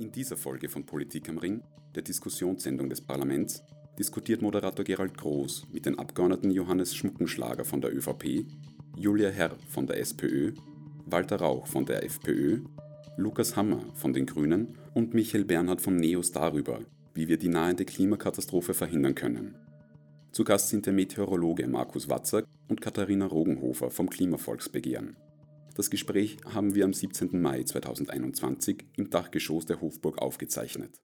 In dieser Folge von Politik am Ring, der Diskussionssendung des Parlaments, diskutiert Moderator Gerald Groß mit den Abgeordneten Johannes Schmuckenschlager von der ÖVP, Julia Herr von der SPÖ, Walter Rauch von der FPÖ, Lukas Hammer von den Grünen und Michael Bernhard von NEOS darüber, wie wir die nahende Klimakatastrophe verhindern können. Zu Gast sind der Meteorologe Markus Watzak und Katharina Rogenhofer vom Klimavolksbegehren. Das Gespräch haben wir am 17. Mai 2021 im Dachgeschoss der Hofburg aufgezeichnet.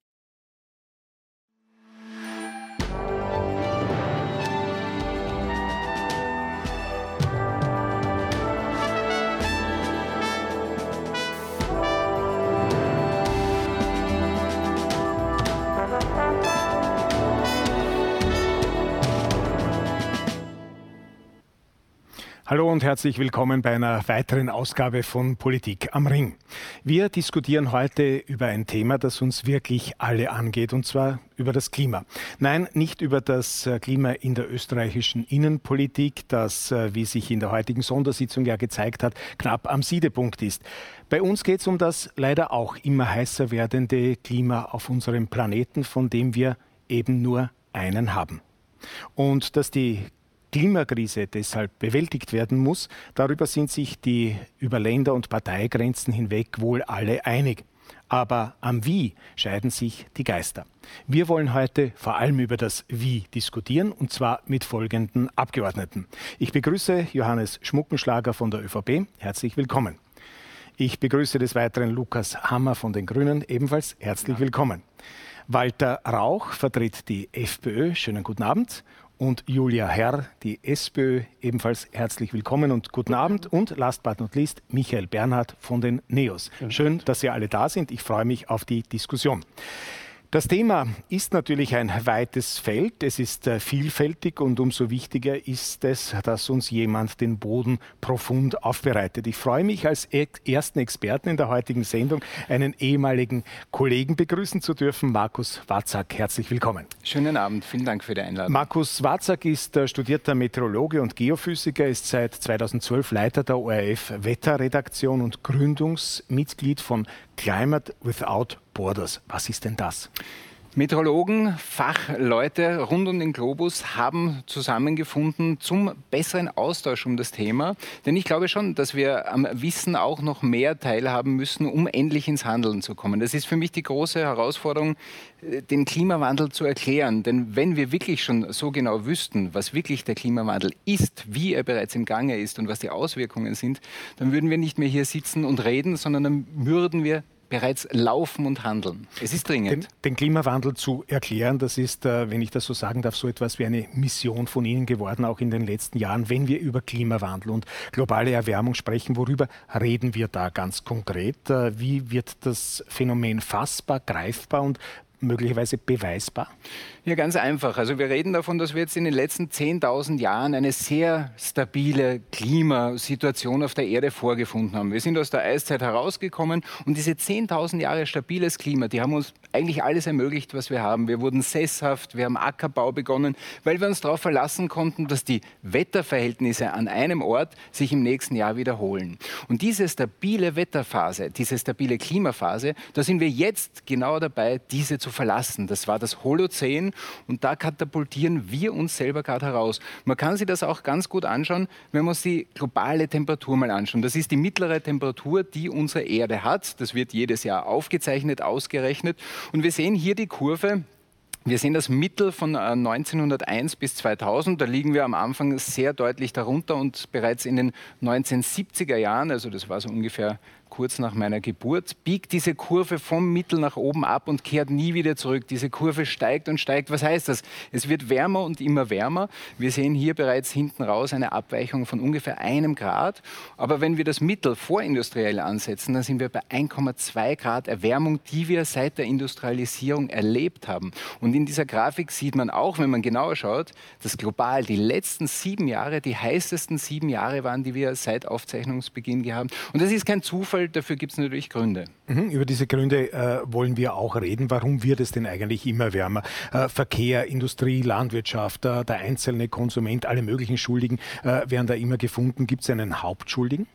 Hallo und herzlich willkommen bei einer weiteren Ausgabe von Politik am Ring. Wir diskutieren heute über ein Thema, das uns wirklich alle angeht, und zwar über das Klima. Nein, nicht über das äh, Klima in der österreichischen Innenpolitik, das, äh, wie sich in der heutigen Sondersitzung ja gezeigt hat, knapp am Siedepunkt ist. Bei uns geht es um das leider auch immer heißer werdende Klima auf unserem Planeten, von dem wir eben nur einen haben. Und dass die Klimakrise deshalb bewältigt werden muss, darüber sind sich die über Länder- und Parteigrenzen hinweg wohl alle einig. Aber am Wie scheiden sich die Geister. Wir wollen heute vor allem über das Wie diskutieren und zwar mit folgenden Abgeordneten. Ich begrüße Johannes Schmuckenschlager von der ÖVP. Herzlich willkommen. Ich begrüße des Weiteren Lukas Hammer von den Grünen. Ebenfalls herzlich willkommen. Walter Rauch vertritt die FPÖ. Schönen guten Abd und Julia Herr, die SPÖ, ebenfalls herzlich willkommen und guten Abend. Und last but not least, Michael Bernhard von den NEOS. Schön, dass Sie alle da sind. Ich freue mich auf die Diskussion. Das Thema ist natürlich ein weites Feld, es ist äh, vielfältig und umso wichtiger ist es, dass uns jemand den Boden profund aufbereitet. Ich freue mich als ersten Experten in der heutigen Sendung einen ehemaligen Kollegen begrüßen zu dürfen, Markus Watzak. Herzlich willkommen. Schönen Abend, vielen Dank für die Einladung. Markus Watzak ist äh, studierter Meteorologe und Geophysiker, ist seit 2012 Leiter der ORF Wetterredaktion und Gründungsmitglied von Climate Without Borders. Was ist denn das? Meteorologen, Fachleute rund um den Globus haben zusammengefunden zum besseren Austausch um das Thema. Denn ich glaube schon, dass wir am Wissen auch noch mehr teilhaben müssen, um endlich ins Handeln zu kommen. Das ist für mich die große Herausforderung, äh, den Klimawandel zu erklären. Denn wenn wir wirklich schon so genau wüssten, was wirklich der Klimawandel ist, wie er bereits im Gange ist und was die Auswirkungen sind, dann würden wir nicht mehr hier sitzen und reden, sondern dann würden wir bereits laufen und handeln. Es ist dringend. Den, den Klimawandel zu erklären, das ist, äh, wenn ich das so sagen darf, so etwas wie eine Mission von Ihnen geworden, auch in den letzten Jahren. Wenn wir über Klimawandel und globale Erwärmung sprechen, worüber reden wir da ganz konkret? Äh, wie wird das Phänomen fassbar, greifbar und möglicherweise beweisbar? Ja, ganz einfach. Also wir reden davon, dass wir jetzt in den letzten 10.000 Jahren eine sehr stabile Klimasituation auf der Erde vorgefunden haben. Wir sind aus der Eiszeit herausgekommen und diese 10.000 Jahre stabiles Klima, die haben uns eigentlich alles ermöglicht, was wir haben. Wir wurden sesshaft, wir haben Ackerbau begonnen, weil wir uns darauf verlassen konnten, dass die Wetterverhältnisse an einem Ort sich im nächsten Jahr wiederholen. Und diese stabile Wetterphase, diese stabile Klimaphase, da sind wir jetzt genau dabei, diese zu verlassen. Das war das Holozän und da katapultieren wir uns selber gerade heraus. Man kann sich das auch ganz gut anschauen, wenn man sich die globale Temperatur mal anschaut. Das ist die mittlere Temperatur, die unsere Erde hat. Das wird jedes Jahr aufgezeichnet, ausgerechnet. Und wir sehen hier die Kurve, wir sehen das Mittel von 1901 äh, bis 2000. Da liegen wir am Anfang sehr deutlich darunter und bereits in den 1970er Jahren, also das war so ungefähr kurz nach meiner Geburt, biegt diese Kurve vom Mittel nach oben ab und kehrt nie wieder zurück. Diese Kurve steigt und steigt. Was heißt das? Es wird wärmer und immer wärmer. Wir sehen hier bereits hinten raus eine Abweichung von ungefähr einem Grad. Aber wenn wir das Mittel vorindustriell ansetzen, dann sind wir bei 1,2 Grad Erwärmung, die wir seit der Industrialisierung erlebt haben. Und in dieser Grafik sieht man auch, wenn man genauer schaut, dass global die letzten sieben Jahre die heißesten sieben Jahre waren, die wir seit Aufzeichnungsbeginn gehabt haben. Und das ist kein Zufall, dafür gibt es natürlich Gründe. Mhm, über diese Gründe äh, wollen wir auch reden. Warum wird es denn eigentlich immer wärmer? Äh, Verkehr, Industrie, Landwirtschaft, äh, der einzelne Konsument, alle möglichen Schuldigen äh, werden da immer gefunden. Gibt es einen Hauptschuldigen?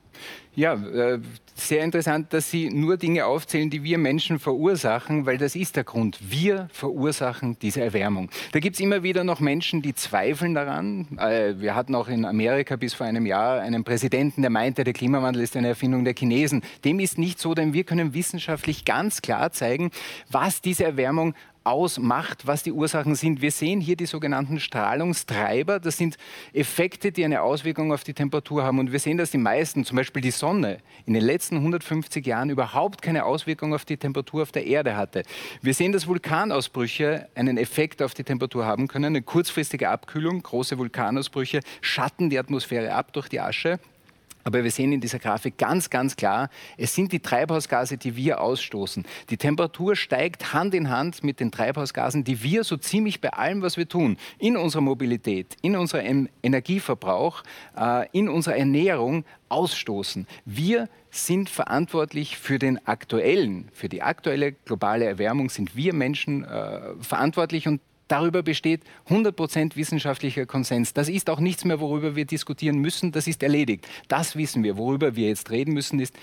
Ja, äh, sehr interessant, dass Sie nur Dinge aufzählen, die wir Menschen verursachen, weil das ist der Grund. Wir verursachen diese Erwärmung. Da gibt es immer wieder noch Menschen, die zweifeln daran. Äh, wir hatten auch in Amerika bis vor einem Jahr einen Präsidenten, der meinte, der Klimawandel ist eine Erfindung der Chinesen. Dem ist nicht so, denn wir können wissenschaftlich ganz klar zeigen, was diese Erwärmung ausmacht, was die Ursachen sind. Wir sehen hier die sogenannten Strahlungstreiber. Das sind Effekte, die eine Auswirkung auf die Temperatur haben. Und wir sehen, dass die meisten, zum Beispiel die Sonne, in den letzten 150 Jahren überhaupt keine Auswirkung auf die Temperatur auf der Erde hatte. Wir sehen, dass Vulkanausbrüche einen Effekt auf die Temperatur haben können. Eine kurzfristige Abkühlung, große Vulkanausbrüche schatten die Atmosphäre ab durch die Asche. Aber wir sehen in dieser Grafik ganz, ganz klar, es sind die Treibhausgase, die wir ausstoßen. Die Temperatur steigt Hand in Hand mit den Treibhausgasen, die wir so ziemlich bei allem, was wir tun, in unserer Mobilität, in unserem Energieverbrauch, äh, in unserer Ernährung ausstoßen. Wir sind verantwortlich für den aktuellen, für die aktuelle globale Erwärmung sind wir Menschen äh, verantwortlich und Darüber besteht 100% wissenschaftlicher Konsens. Das ist auch nichts mehr, worüber wir diskutieren müssen. Das ist erledigt. Das wissen wir. Worüber wir jetzt reden müssen, ist,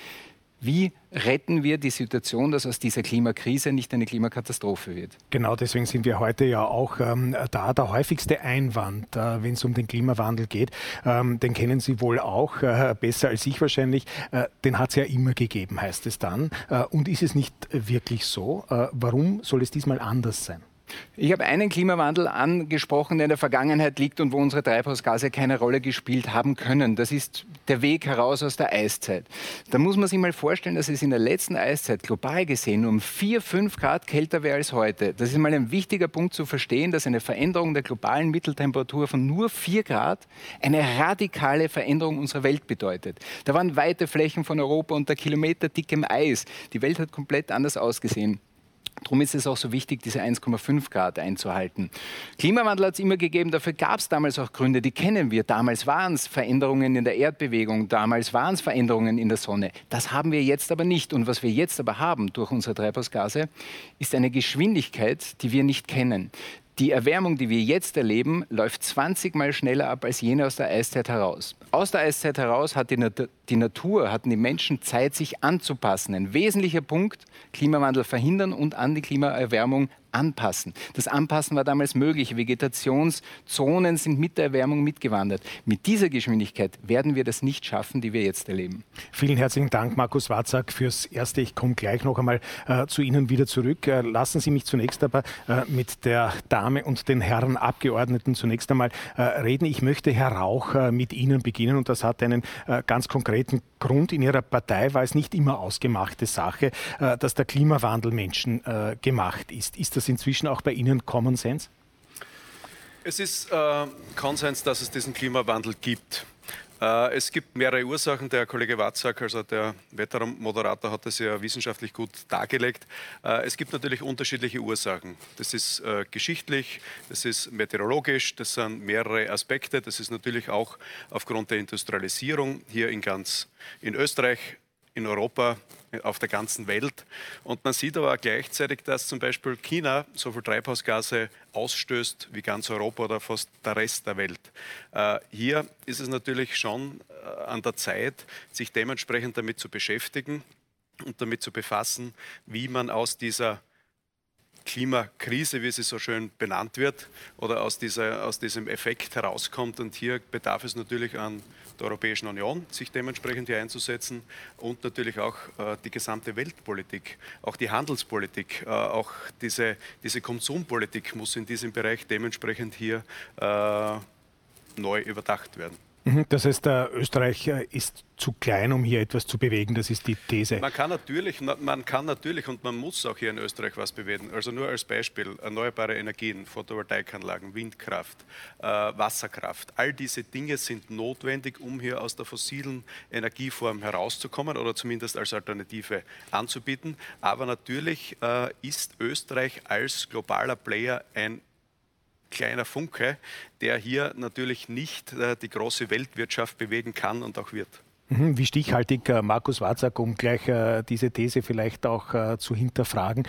wie retten wir die Situation, dass aus dieser Klimakrise nicht eine Klimakatastrophe wird? Genau, deswegen sind wir heute ja auch ähm, da. Der häufigste Einwand, äh, wenn es um den Klimawandel geht, ähm, den kennen Sie wohl auch, äh, besser als ich wahrscheinlich. Äh, den hat es ja immer gegeben, heißt es dann. Äh, und ist es nicht wirklich so? Äh, warum soll es diesmal anders sein? Ich habe einen Klimawandel angesprochen, der in der Vergangenheit liegt und wo unsere Treibhausgase keine Rolle gespielt haben können. Das ist der Weg heraus aus der Eiszeit. Da muss man sich mal vorstellen, dass es in der letzten Eiszeit global gesehen um 4, 5 Grad kälter wäre als heute. Das ist mal ein wichtiger Punkt zu verstehen, dass eine Veränderung der globalen Mitteltemperatur von nur 4 Grad eine radikale Veränderung unserer Welt bedeutet. Da waren weite Flächen von Europa unter kilometerdickem Eis. Die Welt hat komplett anders ausgesehen. Darum ist es auch so wichtig, diese 1,5 Grad einzuhalten. Klimawandel hat es immer gegeben, dafür gab es damals auch Gründe, die kennen wir. Damals waren es Veränderungen in der Erdbewegung, damals waren es Veränderungen in der Sonne. Das haben wir jetzt aber nicht. Und was wir jetzt aber haben durch unsere Treibhausgase, ist eine Geschwindigkeit, die wir nicht kennen. Die Erwärmung, die wir jetzt erleben, läuft 20 Mal schneller ab als jene aus der Eiszeit heraus. Aus der Eiszeit heraus hat die, Nat die Natur, hatten die Menschen Zeit, sich anzupassen. Ein wesentlicher Punkt, Klimawandel verhindern und an die Klimaerwärmung anpassen. Das Anpassen war damals möglich. Vegetationszonen sind mit der Erwärmung mitgewandert. Mit dieser Geschwindigkeit werden wir das nicht schaffen, die wir jetzt erleben. Vielen herzlichen Dank, Markus Watzak, fürs Erste. Ich komme gleich noch einmal äh, zu Ihnen wieder zurück. Äh, lassen Sie mich zunächst aber äh, mit der Dame und den Herren Abgeordneten zunächst einmal äh, reden. Ich möchte, Herr Rauch, äh, mit Ihnen beginnen und das hat einen äh, ganz konkreten Grund. In Ihrer Partei war es nicht immer ausgemachte Sache, dass der Klimawandel menschengemacht ist. Ist das das inzwischen auch bei Ihnen Common Sense? Es ist äh, Konsens, dass es diesen Klimawandel gibt. Äh, es gibt mehrere Ursachen. Der Kollege Watzak, also der Wettermoderator, hat das ja wissenschaftlich gut dargelegt. Äh, es gibt natürlich unterschiedliche Ursachen. Das ist äh, geschichtlich, das ist meteorologisch, das sind mehrere Aspekte. Das ist natürlich auch aufgrund der Industrialisierung hier in ganz in Österreich in Europa, auf der ganzen Welt. Und man sieht aber gleichzeitig, dass zum Beispiel China so viel Treibhausgase ausstößt wie ganz Europa oder fast der Rest der Welt. Äh, hier ist es natürlich schon äh, an der Zeit, sich dementsprechend damit zu beschäftigen und damit zu befassen, wie man aus dieser Klimakrise, wie sie so schön benannt wird, oder aus, dieser, aus diesem Effekt herauskommt. Und hier bedarf es natürlich an der Europäischen Union, sich dementsprechend hier einzusetzen und natürlich auch äh, die gesamte Weltpolitik, auch die Handelspolitik, äh, auch diese, diese Konsumpolitik muss in diesem Bereich dementsprechend hier äh, neu überdacht werden. Mhm, das heißt, Österreich ist zu klein, um hier etwas zu bewegen. Das ist die These. Man kann natürlich, man kann natürlich und man muss auch hier in Österreich was bewegen. Also nur als Beispiel erneuerbare Energien, Photovoltaikanlagen, Windkraft, äh, Wasserkraft. All diese Dinge sind notwendig, um hier aus der fossilen Energieform herauszukommen oder zumindest als Alternative anzubieten. Aber natürlich äh, ist Österreich als globaler Player ein kleiner Funke, der hier natürlich nicht äh, die große Weltwirtschaft bewegen kann und auch wird. Mhm, wie stichhaltig äh, Markus Warzak, um gleich äh, diese These vielleicht auch äh, zu hinterfragen,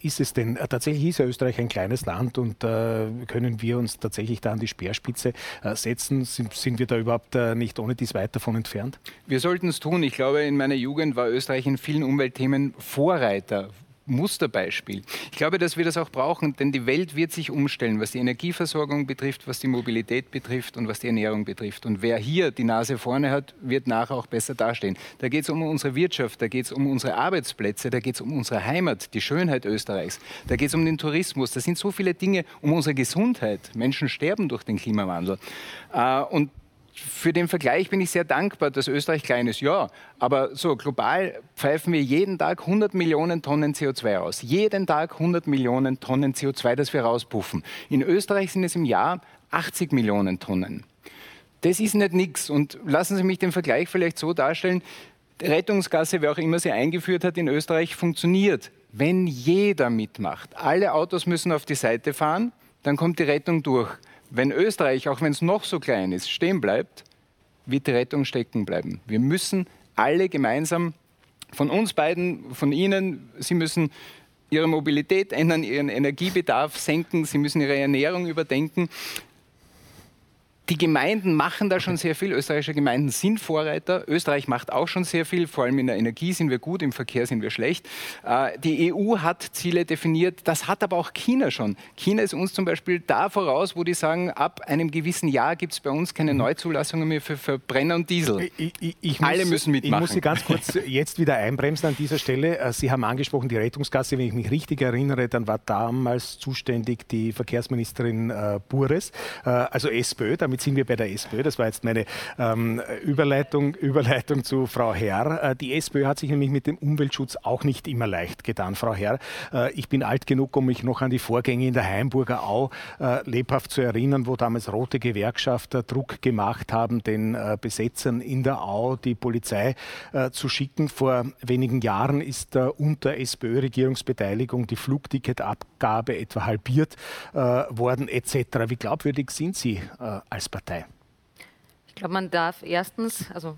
ist es denn, tatsächlich ist ja Österreich ein kleines Land und können wir uns tatsächlich da an die Speerspitze setzen? Sind, sind wir da überhaupt nicht ohne dies weit davon entfernt? Wir sollten es tun. Ich glaube, in meiner Jugend war Österreich in vielen Umweltthemen Vorreiter Musterbeispiel. Ich glaube, dass wir das auch brauchen, denn die Welt wird sich umstellen, was die Energieversorgung betrifft, was die Mobilität betrifft und was die Ernährung betrifft. Und wer hier die Nase vorne hat, wird nachher auch besser dastehen. Da geht es um unsere Wirtschaft, da geht es um unsere Arbeitsplätze, da geht es um unsere Heimat, die Schönheit Österreichs, da geht es um den Tourismus. Da sind so viele Dinge um unsere Gesundheit. Menschen sterben durch den Klimawandel. Äh, und für den Vergleich bin ich sehr dankbar, dass Österreich klein ist. Ja, aber so global pfeifen wir jeden Tag 100 Millionen Tonnen CO2 aus. Jeden Tag 100 Millionen Tonnen CO2, das wir rauspuffen. In Österreich sind es im Jahr 80 Millionen Tonnen. Das ist nicht nichts. Und lassen Sie mich den Vergleich vielleicht so darstellen. Die Rettungsgasse, wer auch immer sie eingeführt hat in Österreich, funktioniert, wenn jeder mitmacht. Alle Autos müssen auf die Seite fahren, dann kommt die Rettung durch. Wenn Österreich, auch wenn es noch so klein ist, stehen bleibt, wird die Rettung stecken bleiben. Wir müssen alle gemeinsam von uns beiden, von Ihnen, Sie müssen Ihre Mobilität ändern, Ihren Energiebedarf senken, Sie müssen Ihre Ernährung überdenken die Gemeinden machen da schon sehr viel. Österreichische Gemeinden sind Vorreiter. Österreich macht auch schon sehr viel. Vor allem in der Energie sind wir gut, im Verkehr sind wir schlecht. Äh, die EU hat Ziele definiert. Das hat aber auch China schon. China ist uns zum Beispiel da voraus, wo die sagen, ab einem gewissen Jahr gibt es bei uns keine mhm. Neuzulassungen mehr für Verbrenner und Diesel. Ich, ich, ich Alle muss, müssen mitmachen. Ich muss Sie ganz kurz jetzt wieder einbremsen an dieser Stelle. Äh, Sie haben angesprochen die Rettungsgasse. Wenn ich mich richtig erinnere, dann war damals zuständig die Verkehrsministerin äh, Bures, also SPÖ, damit sind wir bei der SPÖ. Das war jetzt meine ähm, Überleitung, Überleitung zu Frau Herr. Äh, die SPÖ hat sich nämlich mit dem Umweltschutz auch nicht immer leicht getan, Frau Herr. Äh, ich bin alt genug, um mich noch an die Vorgänge in der Heimburger Au äh, lebhaft zu erinnern, wo damals rote Gewerkschafter Druck gemacht haben, den äh, Besetzern in der Au die Polizei äh, zu schicken. Vor wenigen Jahren ist unter SPÖ-Regierungsbeteiligung die Flugticketabgabe etwa halbiert worden etc. Wie glaubwürdig sind Sie als Partei? Ich glaube, man darf erstens, also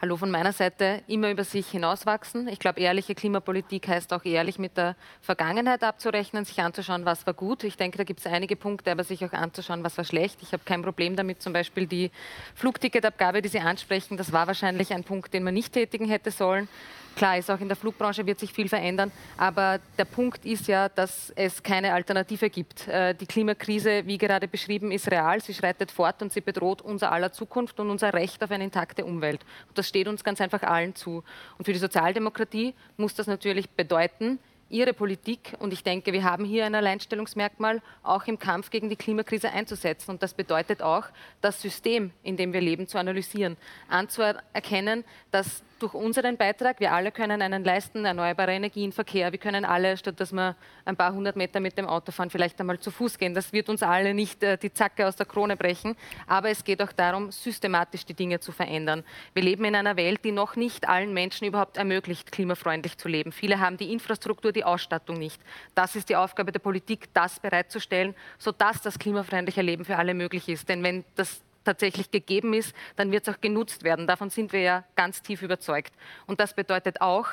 Hallo von meiner Seite, immer über sich hinauswachsen. Ich glaube, ehrliche Klimapolitik heißt auch ehrlich mit der Vergangenheit abzurechnen, sich anzuschauen, was war gut. Ich denke, da gibt es einige Punkte, aber sich auch anzuschauen, was war schlecht. Ich habe kein Problem damit, zum Beispiel die Flugticketabgabe, die Sie ansprechen, das war wahrscheinlich ein Punkt, den man nicht tätigen hätte sollen. Klar ist, auch in der Flugbranche wird sich viel verändern, aber der Punkt ist ja, dass es keine Alternative gibt. Äh, die Klimakrise, wie gerade beschrieben, ist real, sie schreitet fort und sie bedroht unser aller Zukunft und unser Recht auf eine intakte Umwelt. Und das steht uns ganz einfach allen zu. Und für die Sozialdemokratie muss das natürlich bedeuten, ihre Politik, und ich denke, wir haben hier ein Alleinstellungsmerkmal, auch im Kampf gegen die Klimakrise einzusetzen. Und das bedeutet auch, das System, in dem wir leben, zu analysieren, anzuerkennen, dass durch unseren Beitrag, wir alle können einen leisten, erneuerbare Energien, Verkehr, wir können alle, statt dass wir ein paar hundert Meter mit dem Auto fahren, vielleicht einmal zu Fuß gehen. Das wird uns alle nicht äh, die Zacke aus der Krone brechen, aber es geht auch darum, systematisch die Dinge zu verändern. Wir leben in einer Welt, die noch nicht allen Menschen überhaupt ermöglicht, klimafreundlich zu leben. Viele haben die Infrastruktur, die Ausstattung nicht. Das ist die Aufgabe der Politik, das bereitzustellen, sodass das klimafreundliche Leben für alle möglich ist. Denn wenn das tatsächlich gegeben ist, dann wird es auch genutzt werden. Davon sind wir ja ganz tief überzeugt. Und das bedeutet auch,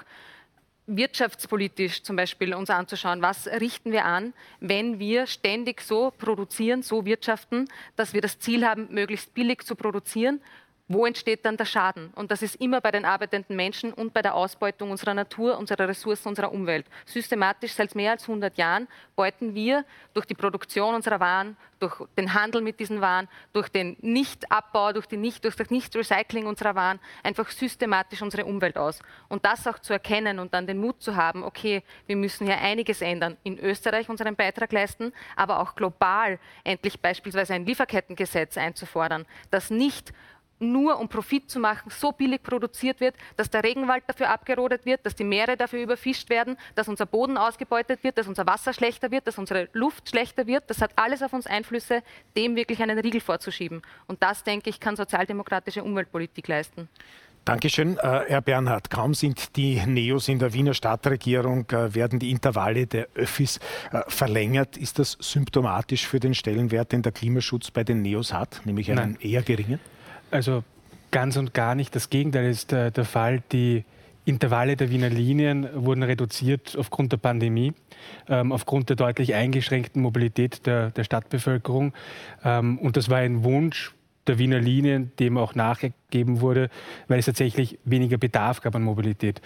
wirtschaftspolitisch zum Beispiel uns anzuschauen, was richten wir an, wenn wir ständig so produzieren, so wirtschaften, dass wir das Ziel haben, möglichst billig zu produzieren wo entsteht dann der Schaden? Und das ist immer bei den arbeitenden Menschen und bei der Ausbeutung unserer Natur, unserer Ressourcen, unserer Umwelt. Systematisch seit mehr als 100 Jahren beuten wir durch die Produktion unserer Waren, durch den Handel mit diesen Waren, durch den Nichtabbau, durch, die nicht, durch das Nicht-Recycling unserer Waren einfach systematisch unsere Umwelt aus. Und das auch zu erkennen und dann den Mut zu haben, okay, wir müssen hier einiges ändern, in Österreich unseren Beitrag leisten, aber auch global endlich beispielsweise ein Lieferkettengesetz einzufordern, das nicht nur um Profit zu machen, so billig produziert wird, dass der Regenwald dafür abgerodet wird, dass die Meere dafür überfischt werden, dass unser Boden ausgebeutet wird, dass unser Wasser schlechter wird, dass unsere Luft schlechter wird. Das hat alles auf uns Einflüsse, dem wirklich einen Riegel vorzuschieben. Und das, denke ich, kann sozialdemokratische Umweltpolitik leisten. Dankeschön, äh, Herr Bernhard. Kaum sind die Neos in der Wiener Stadtregierung, äh, werden die Intervalle der Öffis äh, verlängert. Ist das symptomatisch für den Stellenwert, den der Klimaschutz bei den Neos hat, nämlich einen Nein. eher geringen? Also ganz und gar nicht. Das Gegenteil ist äh, der Fall. Die Intervalle der Wiener Linien wurden reduziert aufgrund der Pandemie, ähm, aufgrund der deutlich eingeschränkten Mobilität der, der Stadtbevölkerung. Ähm, und das war ein Wunsch der Wiener Linien, dem auch nachgegeben wurde, weil es tatsächlich weniger Bedarf gab an Mobilität.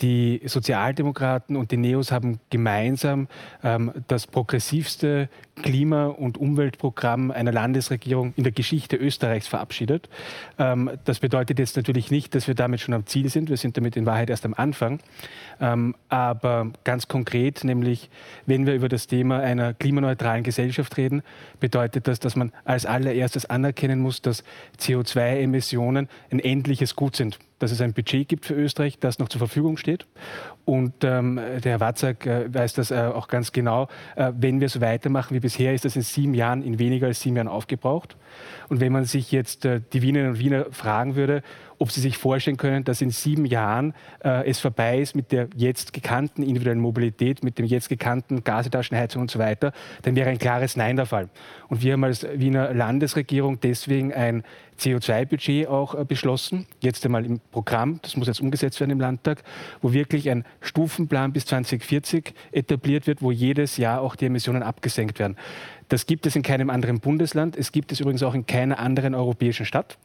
Die Sozialdemokraten und die Neos haben gemeinsam ähm, das progressivste Klima- und Umweltprogramm einer Landesregierung in der Geschichte Österreichs verabschiedet. Ähm, das bedeutet jetzt natürlich nicht, dass wir damit schon am Ziel sind. Wir sind damit in Wahrheit erst am Anfang. Ähm, aber ganz konkret, nämlich wenn wir über das Thema einer klimaneutralen Gesellschaft reden, bedeutet das, dass man als allererstes anerkennen muss, dass CO2-Emissionen ein endliches Gut sind dass es ein Budget gibt für Österreich, das noch zur Verfügung steht. Und ähm, der Herr Watzak äh, weiß das äh, auch ganz genau. Äh, wenn wir so weitermachen wie bisher, ist das in sieben Jahren, in weniger als sieben Jahren aufgebraucht. Und wenn man sich jetzt äh, die Wienerinnen und Wiener fragen würde, ob sie sich vorstellen können, dass in sieben Jahren äh, es vorbei ist mit der jetzt gekannten individuellen Mobilität, mit dem jetzt gekannten Gasetaschenheizung und so weiter, dann wäre ein klares Nein der Fall. Und wir haben als Wiener Landesregierung deswegen ein CO2-Budget auch äh, beschlossen, jetzt einmal im Programm, das muss jetzt umgesetzt werden im Landtag, wo wirklich ein Stufenplan bis 2040 etabliert wird, wo jedes Jahr auch die Emissionen abgesenkt werden. Das gibt es in keinem anderen Bundesland. Es gibt es übrigens auch in keiner anderen europäischen Stadt.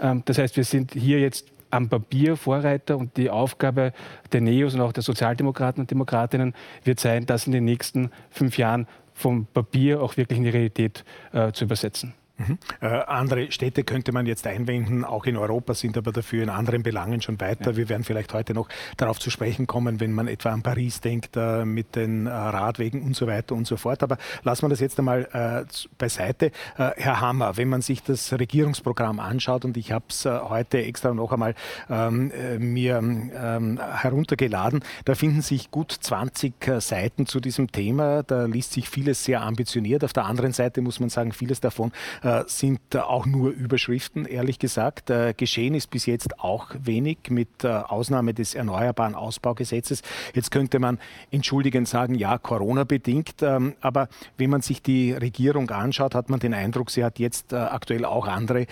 Ähm, das heißt, wir sind hier jetzt am Papier Vorreiter und die Aufgabe der Neos und auch der Sozialdemokraten und Demokratinnen wird sein, das in den nächsten fünf Jahren vom Papier auch wirklich in die Realität äh, zu übersetzen. Mhm. Äh, andere Städte könnte man jetzt einwenden, auch in Europa sind aber dafür in anderen Belangen schon weiter. Ja. Wir werden vielleicht heute noch darauf zu sprechen kommen, wenn man etwa an Paris denkt, äh, mit den äh, Radwegen und so weiter und so fort. Aber lassen wir das jetzt einmal äh, beiseite. Äh, Herr Hammer, wenn man sich das Regierungsprogramm anschaut, und ich habe es äh, heute extra noch einmal ähm, mir ähm, heruntergeladen, da finden sich gut 20 Seiten zu diesem Thema. Da liest sich vieles sehr ambitioniert. Auf der anderen Seite muss man sagen, vieles davon äh, sind auch nur Überschriften, ehrlich gesagt. Äh, geschehen ist bis jetzt auch wenig, mit äh, Ausnahme des Erneuerbaren Ausbaugesetzes. Jetzt könnte man entschuldigend sagen, ja, Corona-bedingt. Ähm, aber wenn man sich die Regierung anschaut, hat man den Eindruck, sie hat jetzt aktuell auch andere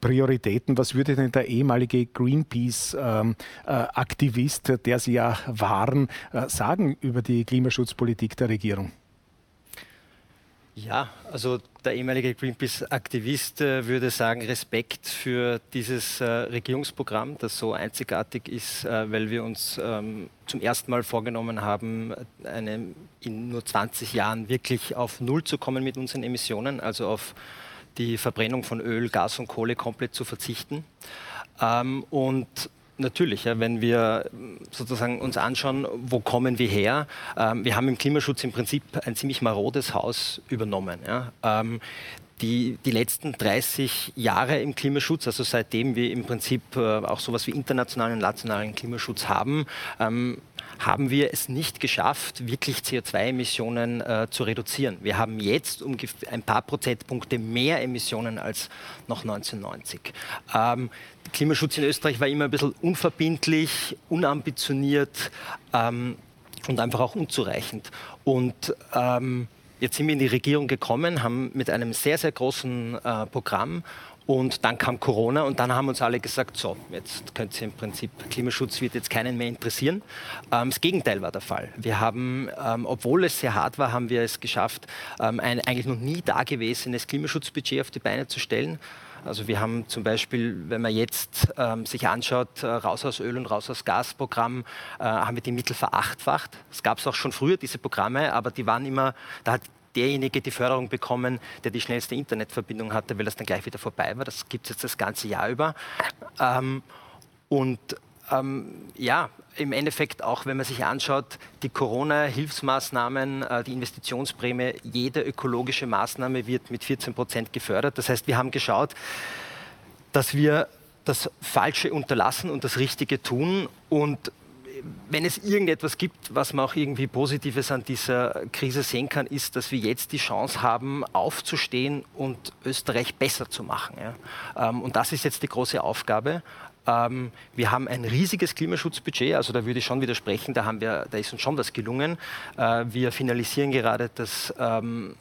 Prioritäten. Was würde denn der ehemalige Greenpeace-Aktivist, ähm, der Sie ja waren, sagen über die Klimaschutzpolitik der Regierung? Ja, also der ehemalige Greenpeace-Aktivist äh, würde sagen, Respekt für dieses äh, Regierungsprogramm, das so einzigartig ist, äh, weil wir uns ähm, zum ersten Mal vorgenommen haben, eine, in nur 20 Jahren wirklich auf Null zu kommen mit unseren Emissionen, also auf die Verbrennung von Öl, Gas und Kohle komplett zu verzichten. Ähm, und Natürlich, ja, wenn wir sozusagen uns anschauen, wo kommen wir her? Ähm, wir haben im Klimaschutz im Prinzip ein ziemlich marodes Haus übernommen. Ja. Ähm, die, die letzten 30 Jahre im Klimaschutz, also seitdem wir im Prinzip äh, auch sowas wie internationalen und nationalen Klimaschutz haben, ähm, haben wir es nicht geschafft, wirklich CO2-Emissionen äh, zu reduzieren. Wir haben jetzt um ein paar Prozentpunkte mehr Emissionen als noch 1990. Ähm, Klimaschutz in Österreich war immer ein bisschen unverbindlich, unambitioniert ähm, und einfach auch unzureichend. Und ähm, jetzt sind wir in die Regierung gekommen, haben mit einem sehr, sehr großen äh, Programm und dann kam Corona und dann haben uns alle gesagt, so, jetzt könnt ihr im Prinzip, Klimaschutz wird jetzt keinen mehr interessieren. Ähm, das Gegenteil war der Fall. Wir haben, ähm, obwohl es sehr hart war, haben wir es geschafft, ähm, ein eigentlich noch nie dagewesenes Klimaschutzbudget auf die Beine zu stellen. Also wir haben zum Beispiel, wenn man jetzt ähm, sich anschaut, äh, Raus aus Öl und Raus aus Gas Programm, äh, haben wir die Mittel verachtfacht. Es gab es auch schon früher, diese Programme, aber die waren immer, da hat derjenige die Förderung bekommen, der die schnellste Internetverbindung hatte, weil das dann gleich wieder vorbei war. Das gibt es jetzt das ganze Jahr über. Ähm, und ähm, ja, im Endeffekt auch, wenn man sich anschaut, die Corona-Hilfsmaßnahmen, äh, die Investitionsprämie, jede ökologische Maßnahme wird mit 14 Prozent gefördert. Das heißt, wir haben geschaut, dass wir das Falsche unterlassen und das Richtige tun. Und wenn es irgendetwas gibt, was man auch irgendwie Positives an dieser Krise sehen kann, ist, dass wir jetzt die Chance haben, aufzustehen und Österreich besser zu machen. Ja. Ähm, und das ist jetzt die große Aufgabe. Ähm, wir haben ein riesiges Klimaschutzbudget, also da würde ich schon widersprechen, da, haben wir, da ist uns schon was gelungen. Äh, wir finalisieren gerade das, ähm,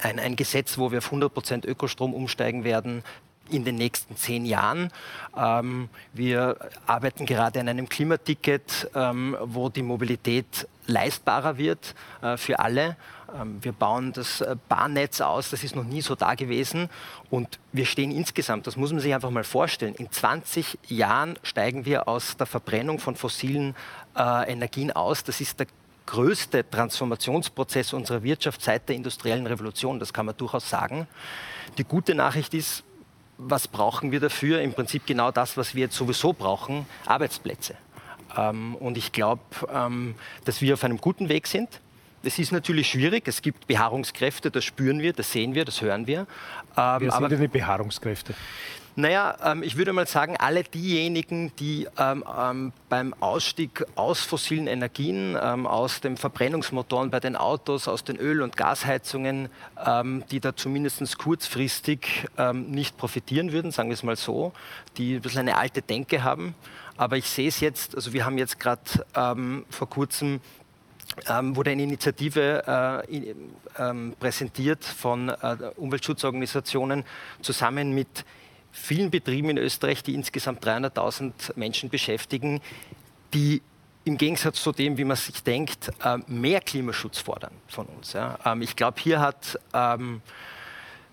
ein, ein, Gesetz, wo wir auf 100% Ökostrom umsteigen werden in den nächsten zehn Jahren. Ähm, wir arbeiten gerade an einem Klimaticket, ähm, wo die Mobilität leistbarer wird äh, für alle. Ähm, wir bauen das äh, Bahnnetz aus, das ist noch nie so da gewesen. Und wir stehen insgesamt, das muss man sich einfach mal vorstellen, in 20 Jahren steigen wir aus der Verbrennung von fossilen äh, Energien aus. Das ist der größte Transformationsprozess unserer Wirtschaft seit der industriellen Revolution, das kann man durchaus sagen. Die gute Nachricht ist, was brauchen wir dafür? Im Prinzip genau das, was wir jetzt sowieso brauchen, Arbeitsplätze. Ähm, und ich glaube, ähm, dass wir auf einem guten Weg sind. Es ist natürlich schwierig. Es gibt Beharrungskräfte, das spüren wir, das sehen wir, das hören wir. Ähm, Wer sind aber, denn die Beharrungskräfte? Naja, ähm, ich würde mal sagen, alle diejenigen, die ähm, ähm, beim Ausstieg aus fossilen Energien, ähm, aus den Verbrennungsmotoren bei den Autos, aus den Öl- und Gasheizungen, ähm, die da zumindest kurzfristig ähm, nicht profitieren würden, sagen wir es mal so, die ein bisschen eine alte Denke haben. Aber ich sehe es jetzt, also wir haben jetzt gerade vor kurzem ähm, wurde eine Initiative äh, in, ähm, präsentiert von äh, Umweltschutzorganisationen zusammen mit vielen Betrieben in Österreich, die insgesamt 300.000 Menschen beschäftigen, die im Gegensatz zu dem, wie man sich denkt, äh, mehr Klimaschutz fordern von uns. Ähm, ich glaube, hier hat ähm,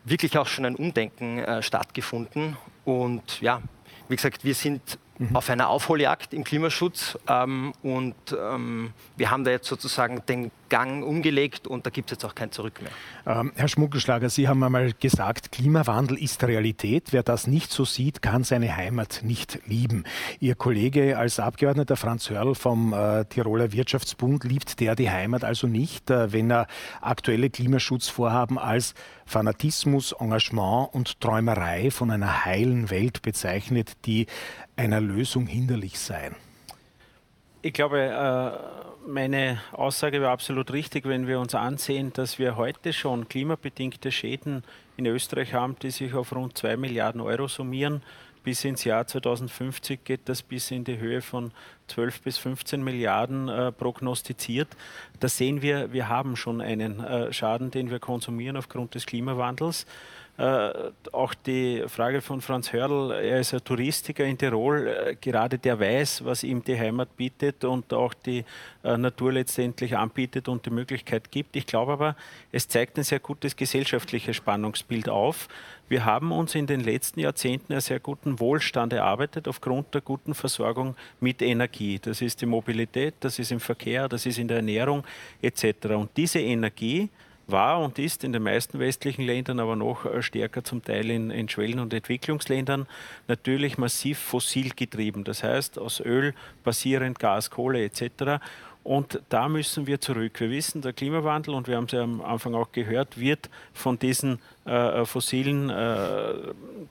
wirklich auch schon ein Umdenken äh, stattgefunden. Und ja, wie gesagt, wir sind mhm. auf einer Aufholjagd im Klimaschutz. Ähm, und ähm, wir haben da jetzt sozusagen den Gang umgelegt und da gibt es jetzt auch kein Zurück mehr. Ähm, Herr Schmuckelschlager, Sie haben einmal gesagt, Klimawandel ist Realität. Wer das nicht so sieht, kann seine Heimat nicht lieben. Ihr Kollege als Abgeordneter Franz Hörl vom äh, Tiroler Wirtschaftsbund liebt der die Heimat also nicht, äh, wenn er aktuelle Klimaschutzvorhaben als Fanatismus, Engagement und Träumerei von einer heilen Welt bezeichnet, die einer Lösung hinderlich seien. Ich glaube, äh, meine Aussage war absolut richtig, wenn wir uns ansehen, dass wir heute schon klimabedingte Schäden in Österreich haben, die sich auf rund 2 Milliarden Euro summieren. Bis ins Jahr 2050 geht das bis in die Höhe von 12 bis 15 Milliarden äh, prognostiziert. Da sehen wir, wir haben schon einen äh, Schaden, den wir konsumieren aufgrund des Klimawandels. Äh, auch die Frage von Franz Hörl, er ist ein Touristiker in Tirol, äh, gerade der weiß, was ihm die Heimat bietet und auch die äh, Natur letztendlich anbietet und die Möglichkeit gibt. Ich glaube aber, es zeigt ein sehr gutes gesellschaftliches Spannungsbild auf. Wir haben uns in den letzten Jahrzehnten einen sehr guten Wohlstand erarbeitet aufgrund der guten Versorgung mit Energie. Das ist die Mobilität, das ist im Verkehr, das ist in der Ernährung etc. Und diese Energie, war und ist in den meisten westlichen Ländern, aber noch äh, stärker zum Teil in, in Schwellen- und Entwicklungsländern natürlich massiv fossil getrieben. Das heißt aus Öl basierend Gas, Kohle etc. Und da müssen wir zurück. Wir wissen, der Klimawandel, und wir haben es ja am Anfang auch gehört, wird von diesen äh, äh, fossilen äh,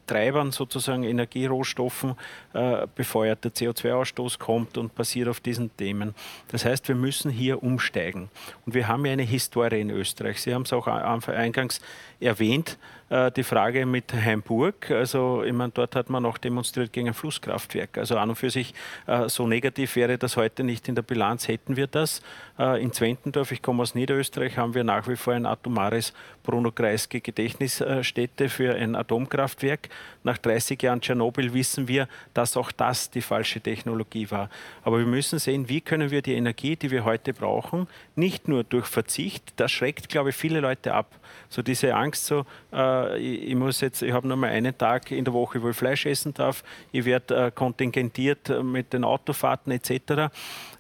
Treibern, sozusagen Energierohstoffen, äh, befeuert. Der CO2-Ausstoß kommt und basiert auf diesen Themen. Das heißt, wir müssen hier umsteigen. Und wir haben ja eine Historie in Österreich. Sie haben es auch eingangs erwähnt, äh, die Frage mit Heimburg. Also, ich meine, dort hat man auch demonstriert gegen ein Flusskraftwerk. Also an und für sich äh, so negativ wäre das heute nicht in der Bilanz, hätten wir das. in Zwentendorf, ich komme aus Niederösterreich, haben wir nach wie vor ein atomares Bruno Kreisky Gedächtnisstätte für ein Atomkraftwerk. Nach 30 Jahren Tschernobyl wissen wir, dass auch das die falsche Technologie war. Aber wir müssen sehen, wie können wir die Energie, die wir heute brauchen, nicht nur durch Verzicht, das schreckt, glaube ich, viele Leute ab. So diese Angst, so, äh, ich, muss jetzt, ich habe nur mal einen Tag in der Woche, wo ich Fleisch essen darf, ich werde äh, kontingentiert mit den Autofahrten etc.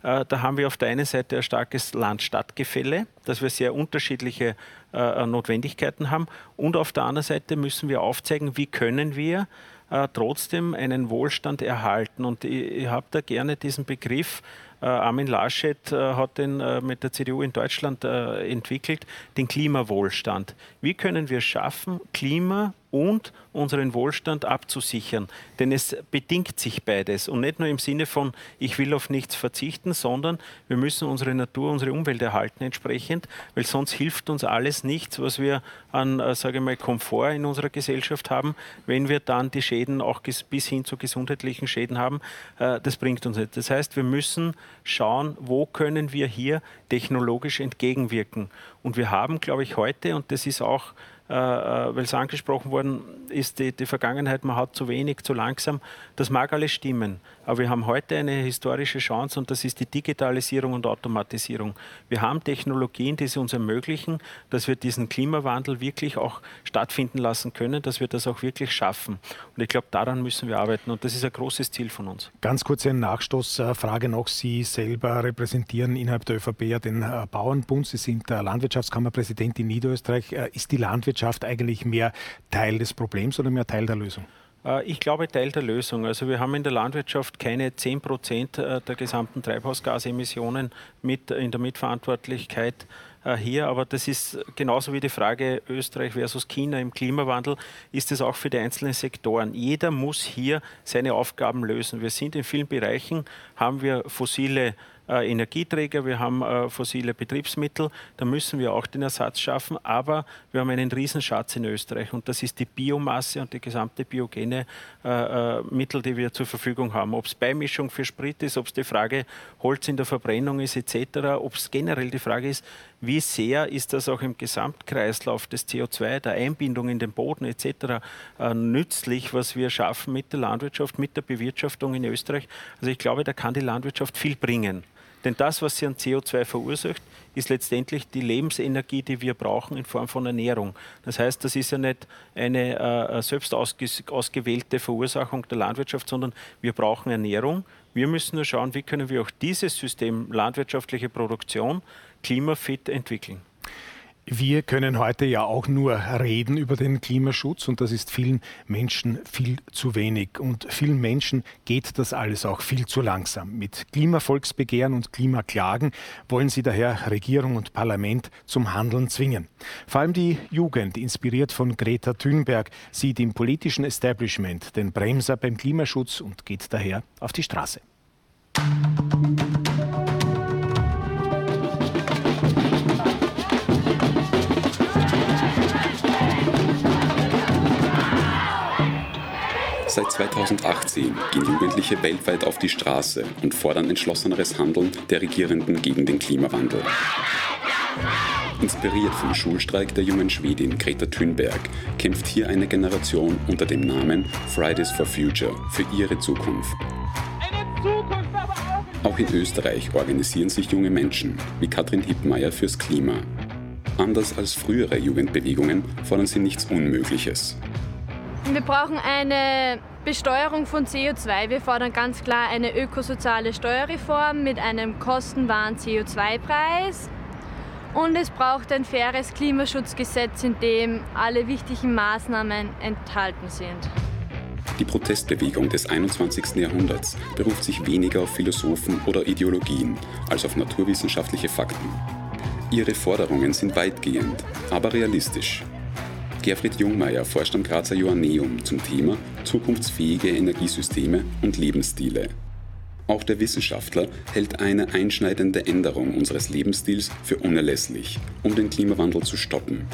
Äh, da haben wir auf der einen Seite ein starkes Land-Stadt-Gefälle, dass wir sehr unterschiedliche äh, Notwendigkeiten haben. Und auf der anderen Seite müssen wir aufzeigen, wie können wir äh, trotzdem einen Wohlstand erhalten. Und ich, ich habe da gerne diesen Begriff, äh, Armin Laschet äh, hat den äh, mit der CDU in Deutschland äh, entwickelt, den Klimawohlstand. Wie können wir schaffen, Klima und unseren Wohlstand abzusichern. Denn es bedingt sich beides. Und nicht nur im Sinne von, ich will auf nichts verzichten, sondern wir müssen unsere Natur, unsere Umwelt erhalten entsprechend, weil sonst hilft uns alles nichts, was wir an, äh, sage ich mal, Komfort in unserer Gesellschaft haben, wenn wir dann die Schäden auch bis hin zu gesundheitlichen Schäden haben. Äh, das bringt uns nicht. Das heißt, wir müssen schauen, wo können wir hier technologisch entgegenwirken. Und wir haben, glaube ich, heute, und das ist auch weil es angesprochen worden ist, die, die Vergangenheit, man hat zu wenig, zu langsam. Das mag alles stimmen. Aber wir haben heute eine historische Chance und das ist die Digitalisierung und Automatisierung. Wir haben Technologien, die es uns ermöglichen, dass wir diesen Klimawandel wirklich auch stattfinden lassen können, dass wir das auch wirklich schaffen. Und ich glaube, daran müssen wir arbeiten und das ist ein großes Ziel von uns. Ganz kurz eine Nachstoßfrage noch. Sie selber repräsentieren innerhalb der ÖVP ja den äh, Bauernbund. Sie sind Landwirtschaftskammerpräsident in Niederösterreich. Äh, ist die Landwirtschaft eigentlich mehr Teil des Problems oder mehr Teil der Lösung? Äh, ich glaube, Teil der Lösung. Also wir haben in der Landwirtschaft keine 10 Prozent äh, der gesamten Treibhausgasemissionen mit in der Mitverantwortlichkeit äh, hier. Aber das ist genauso wie die Frage Österreich versus China im Klimawandel, ist es auch für die einzelnen Sektoren. Jeder muss hier seine Aufgaben lösen. Wir sind in vielen Bereichen, haben wir fossile äh, Energieträger, wir haben äh, fossile Betriebsmittel, da müssen wir auch den Ersatz schaffen. Aber wir haben einen Riesenschatz in Österreich und das ist die Biomasse und die gesamte biogene äh, äh Mittel, die wir zur Verfügung haben. Ob es Beimischung für Sprit ist, ob es die Frage Holz in der Verbrennung ist etc., ob es generell die Frage ist, wie sehr ist das auch im Gesamtkreislauf des CO2, der Einbindung in den Boden etc. Äh, nützlich, was wir schaffen mit der Landwirtschaft, mit der Bewirtschaftung in Österreich. Also ich glaube, da kann die Landwirtschaft viel bringen. Denn das, was sie an CO2 verursacht, ist letztendlich die Lebensenergie, die wir brauchen in Form von Ernährung. Das heißt, das ist ja nicht eine äh, selbst ausgewählte Verursachung der Landwirtschaft, sondern wir brauchen Ernährung. Wir müssen nur schauen, wie können wir auch dieses System landwirtschaftliche Produktion klimafit entwickeln. Wir können heute ja auch nur reden über den Klimaschutz und das ist vielen Menschen viel zu wenig. Und vielen Menschen geht das alles auch viel zu langsam. Mit Klimavolksbegehren und Klimaklagen wollen sie daher Regierung und Parlament zum Handeln zwingen. Vor allem die Jugend, inspiriert von Greta Thunberg, sieht im politischen Establishment den Bremser beim Klimaschutz und geht daher auf die Straße. Seit 2018 gehen Jugendliche weltweit auf die Straße und fordern entschlosseneres Handeln der Regierenden gegen den Klimawandel. Inspiriert vom Schulstreik der jungen Schwedin Greta Thunberg kämpft hier eine Generation unter dem Namen Fridays for Future für ihre Zukunft. Auch in Österreich organisieren sich junge Menschen wie Katrin Hippmeier fürs Klima. Anders als frühere Jugendbewegungen fordern sie nichts Unmögliches. Wir brauchen eine Besteuerung von CO2. Wir fordern ganz klar eine ökosoziale Steuerreform mit einem kostenwahren CO2-Preis. Und es braucht ein faires Klimaschutzgesetz, in dem alle wichtigen Maßnahmen enthalten sind. Die Protestbewegung des 21. Jahrhunderts beruft sich weniger auf Philosophen oder Ideologien als auf naturwissenschaftliche Fakten. Ihre Forderungen sind weitgehend, aber realistisch. Gerfried Jungmeier forscht am Grazer Joanneum zum Thema zukunftsfähige Energiesysteme und Lebensstile. Auch der Wissenschaftler hält eine einschneidende Änderung unseres Lebensstils für unerlässlich, um den Klimawandel zu stoppen.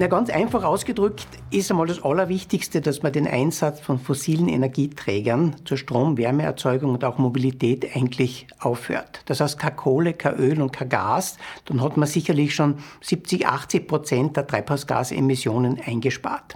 Na, ganz einfach ausgedrückt ist einmal das Allerwichtigste, dass man den Einsatz von fossilen Energieträgern zur Strom-, Wärmeerzeugung und auch Mobilität eigentlich aufhört. Das heißt, kein Kohle, kein Öl und kein Gas, dann hat man sicherlich schon 70, 80 Prozent der Treibhausgasemissionen eingespart.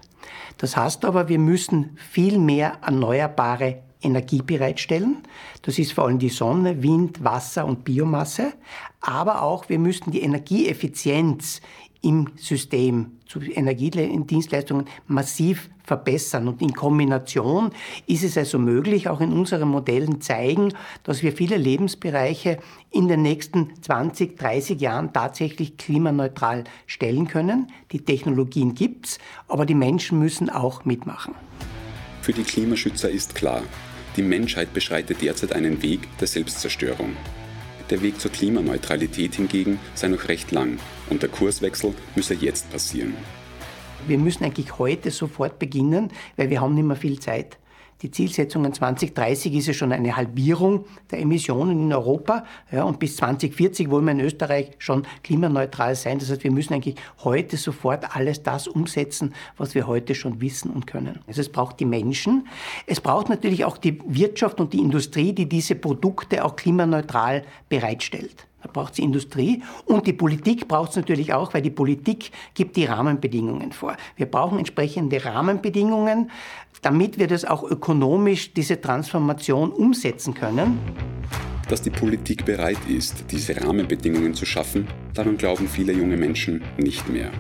Das heißt aber, wir müssen viel mehr erneuerbare Energie bereitstellen. Das ist vor allem die Sonne, Wind, Wasser und Biomasse. Aber auch wir müssen die Energieeffizienz im System zu Energiedienstleistungen massiv verbessern. Und in Kombination ist es also möglich, auch in unseren Modellen zeigen, dass wir viele Lebensbereiche in den nächsten 20, 30 Jahren tatsächlich klimaneutral stellen können. Die Technologien gibt's, aber die Menschen müssen auch mitmachen. Für die Klimaschützer ist klar, die Menschheit beschreitet derzeit einen Weg der Selbstzerstörung. Der Weg zur Klimaneutralität hingegen sei noch recht lang und der Kurswechsel müsse jetzt passieren. Wir müssen eigentlich heute sofort beginnen, weil wir haben nicht mehr viel Zeit. Die Zielsetzungen 2030 ist ja schon eine Halbierung der Emissionen in Europa. Ja, und bis 2040 wollen wir in Österreich schon klimaneutral sein. Das heißt, wir müssen eigentlich heute sofort alles das umsetzen, was wir heute schon wissen und können. Also es braucht die Menschen. Es braucht natürlich auch die Wirtschaft und die Industrie, die diese Produkte auch klimaneutral bereitstellt. Da braucht es Industrie und die Politik braucht es natürlich auch, weil die Politik gibt die Rahmenbedingungen vor. Wir brauchen entsprechende Rahmenbedingungen, damit wir das auch ökonomisch, diese Transformation umsetzen können. Dass die Politik bereit ist, diese Rahmenbedingungen zu schaffen, daran glauben viele junge Menschen nicht mehr.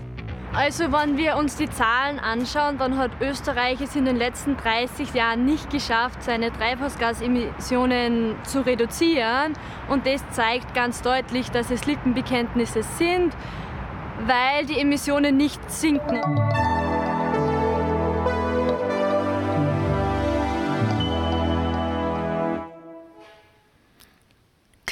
Also wenn wir uns die Zahlen anschauen, dann hat Österreich es in den letzten 30 Jahren nicht geschafft, seine Treibhausgasemissionen zu reduzieren. Und das zeigt ganz deutlich, dass es Lippenbekenntnisse sind, weil die Emissionen nicht sinken.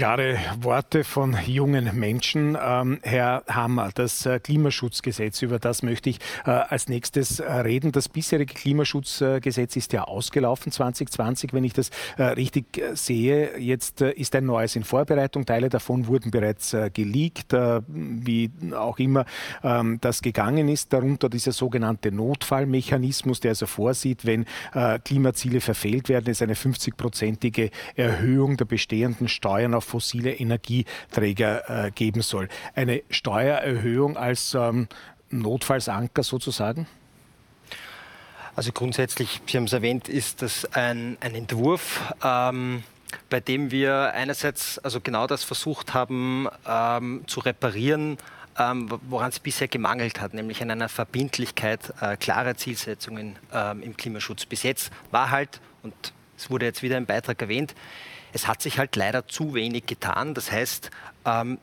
Klare Worte von jungen Menschen. Ähm, Herr Hammer, das äh, Klimaschutzgesetz, über das möchte ich äh, als nächstes äh, reden. Das bisherige Klimaschutzgesetz ist ja ausgelaufen 2020, wenn ich das äh, richtig äh, sehe. Jetzt äh, ist ein neues in Vorbereitung. Teile davon wurden bereits geleakt, wie auch immer ähm, das gegangen ist. Darunter dieser sogenannte Notfallmechanismus, der also vorsieht, wenn Klimaziele verfehlt werden, ist eine 50-prozentige Erhöhung der bestehenden Steuern auf fossile Energieträger äh, geben soll. Eine Steuererhöhung als ähm, Notfallsanker sozusagen? Also grundsätzlich, Sie haben es erwähnt, ist das ein, ein Entwurf. Ähm bei dem wir einerseits also genau das versucht haben ähm, zu reparieren, ähm, woran es bisher gemangelt hat, nämlich an einer Verbindlichkeit äh, klarer Zielsetzungen ähm, im Klimaschutz. Bis jetzt war halt, und es wurde jetzt wieder im Beitrag erwähnt, es hat sich halt leider zu wenig getan. Das heißt, ähm,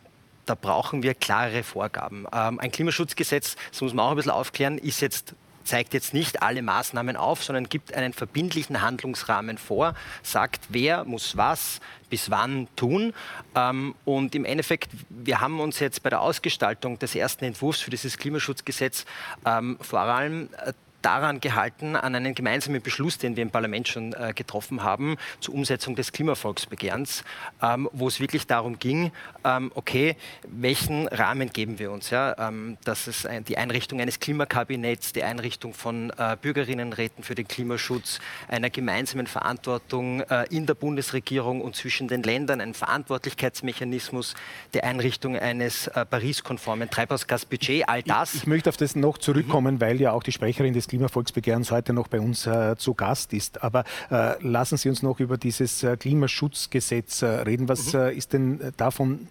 da brauchen wir klare Vorgaben. Ähm, ein Klimaschutzgesetz, das muss man auch ein bisschen aufklären, ist jetzt zeigt jetzt nicht alle Maßnahmen auf, sondern gibt einen verbindlichen Handlungsrahmen vor, sagt, wer muss was bis wann tun. Ähm, und im Endeffekt, wir haben uns jetzt bei der Ausgestaltung des ersten Entwurfs für dieses Klimaschutzgesetz ähm, vor allem äh, daran gehalten, an einen gemeinsamen Beschluss, den wir im Parlament schon äh, getroffen haben, zur Umsetzung des Klimavolksbegehrens, ähm, wo es wirklich darum ging, ähm, okay, welchen Rahmen geben wir uns? Ja? Ähm, das ist ein, die Einrichtung eines Klimakabinetts, die Einrichtung von äh, Bürgerinnenräten für den Klimaschutz, einer gemeinsamen Verantwortung äh, in der Bundesregierung und zwischen den Ländern, ein Verantwortlichkeitsmechanismus, die Einrichtung eines äh, Paris-konformen Treibhausgasbudgets, all das. Ich, ich, möchte auf das noch zurückkommen, mhm. weil ja auch die Sprecherin des Klimavolksbegehrens heute noch bei uns äh, zu Gast ist. Aber äh, lassen Sie uns noch über dieses äh, Klimaschutzgesetz äh, reden. Was mhm. Äh, ist denn davon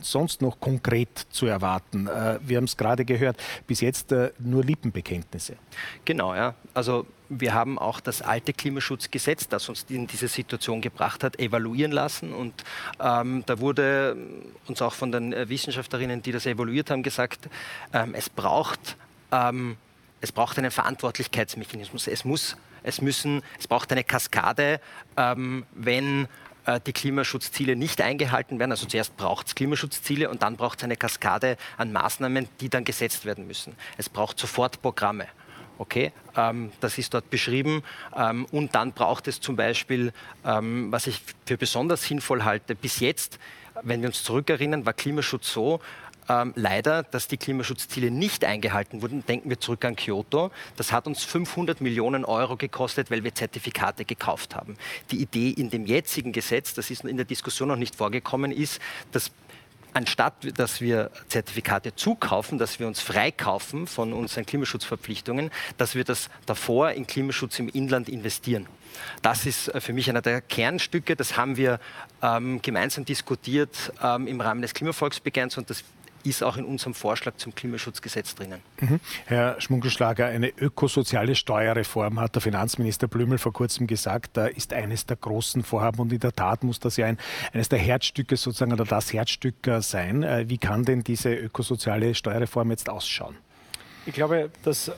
sonst noch konkret zu erwarten? Wir haben es gerade gehört, bis jetzt nur Lippenbekenntnisse. Genau, ja. Also wir haben auch das alte Klimaschutzgesetz, das uns in diese Situation gebracht hat, evaluieren lassen. Und ähm, da wurde uns auch von den Wissenschaftlerinnen, die das evaluiert haben, gesagt, ähm, es braucht ähm, es braucht einen Verantwortlichkeitsmechanismus. Es, muss, es, müssen, es braucht eine Kaskade, ähm, wenn äh, die Klimaschutzziele nicht eingehalten werden. Also zuerst braucht es Klimaschutzziele und dann braucht es eine Kaskade an Maßnahmen, die dann gesetzt werden müssen. Es braucht sofort Programme. Okay, ähm, das ist dort beschrieben. Ähm, und dann braucht es zum Beispiel, ähm, was ich für besonders sinnvoll halte, bis jetzt, wenn wir uns zurückerinnern, war Klimaschutz so, ähm, leider, dass die Klimaschutzziele nicht eingehalten wurden. Denken wir zurück an Kyoto. Das hat uns 500 Millionen Euro gekostet, weil wir Zertifikate gekauft haben. Die Idee in dem jetzigen Gesetz, das ist in der Diskussion noch nicht vorgekommen, ist, dass anstatt dass wir Zertifikate zukaufen, dass wir uns freikaufen von unseren Klimaschutzverpflichtungen, dass wir das davor in Klimaschutz im Inland investieren. Das ist äh, für mich einer der Kernstücke. Das haben wir ähm, gemeinsam diskutiert ähm, im Rahmen des Klimavolksbegehrens und das ist auch in unserem Vorschlag zum Klimaschutzgesetz drinnen. Mhm. Herr Schmunkelschlager, eine ökosoziale Steuerreform hat der Finanzminister Blümel vor kurzem gesagt, da ist eines der großen Vorhaben und in der Tat muss das ja ein, eines der Herzstücke sozusagen oder das Herzstück äh, sein. Äh, wie kann denn diese ökosoziale Steuerreform jetzt ausschauen? Ich glaube, dass,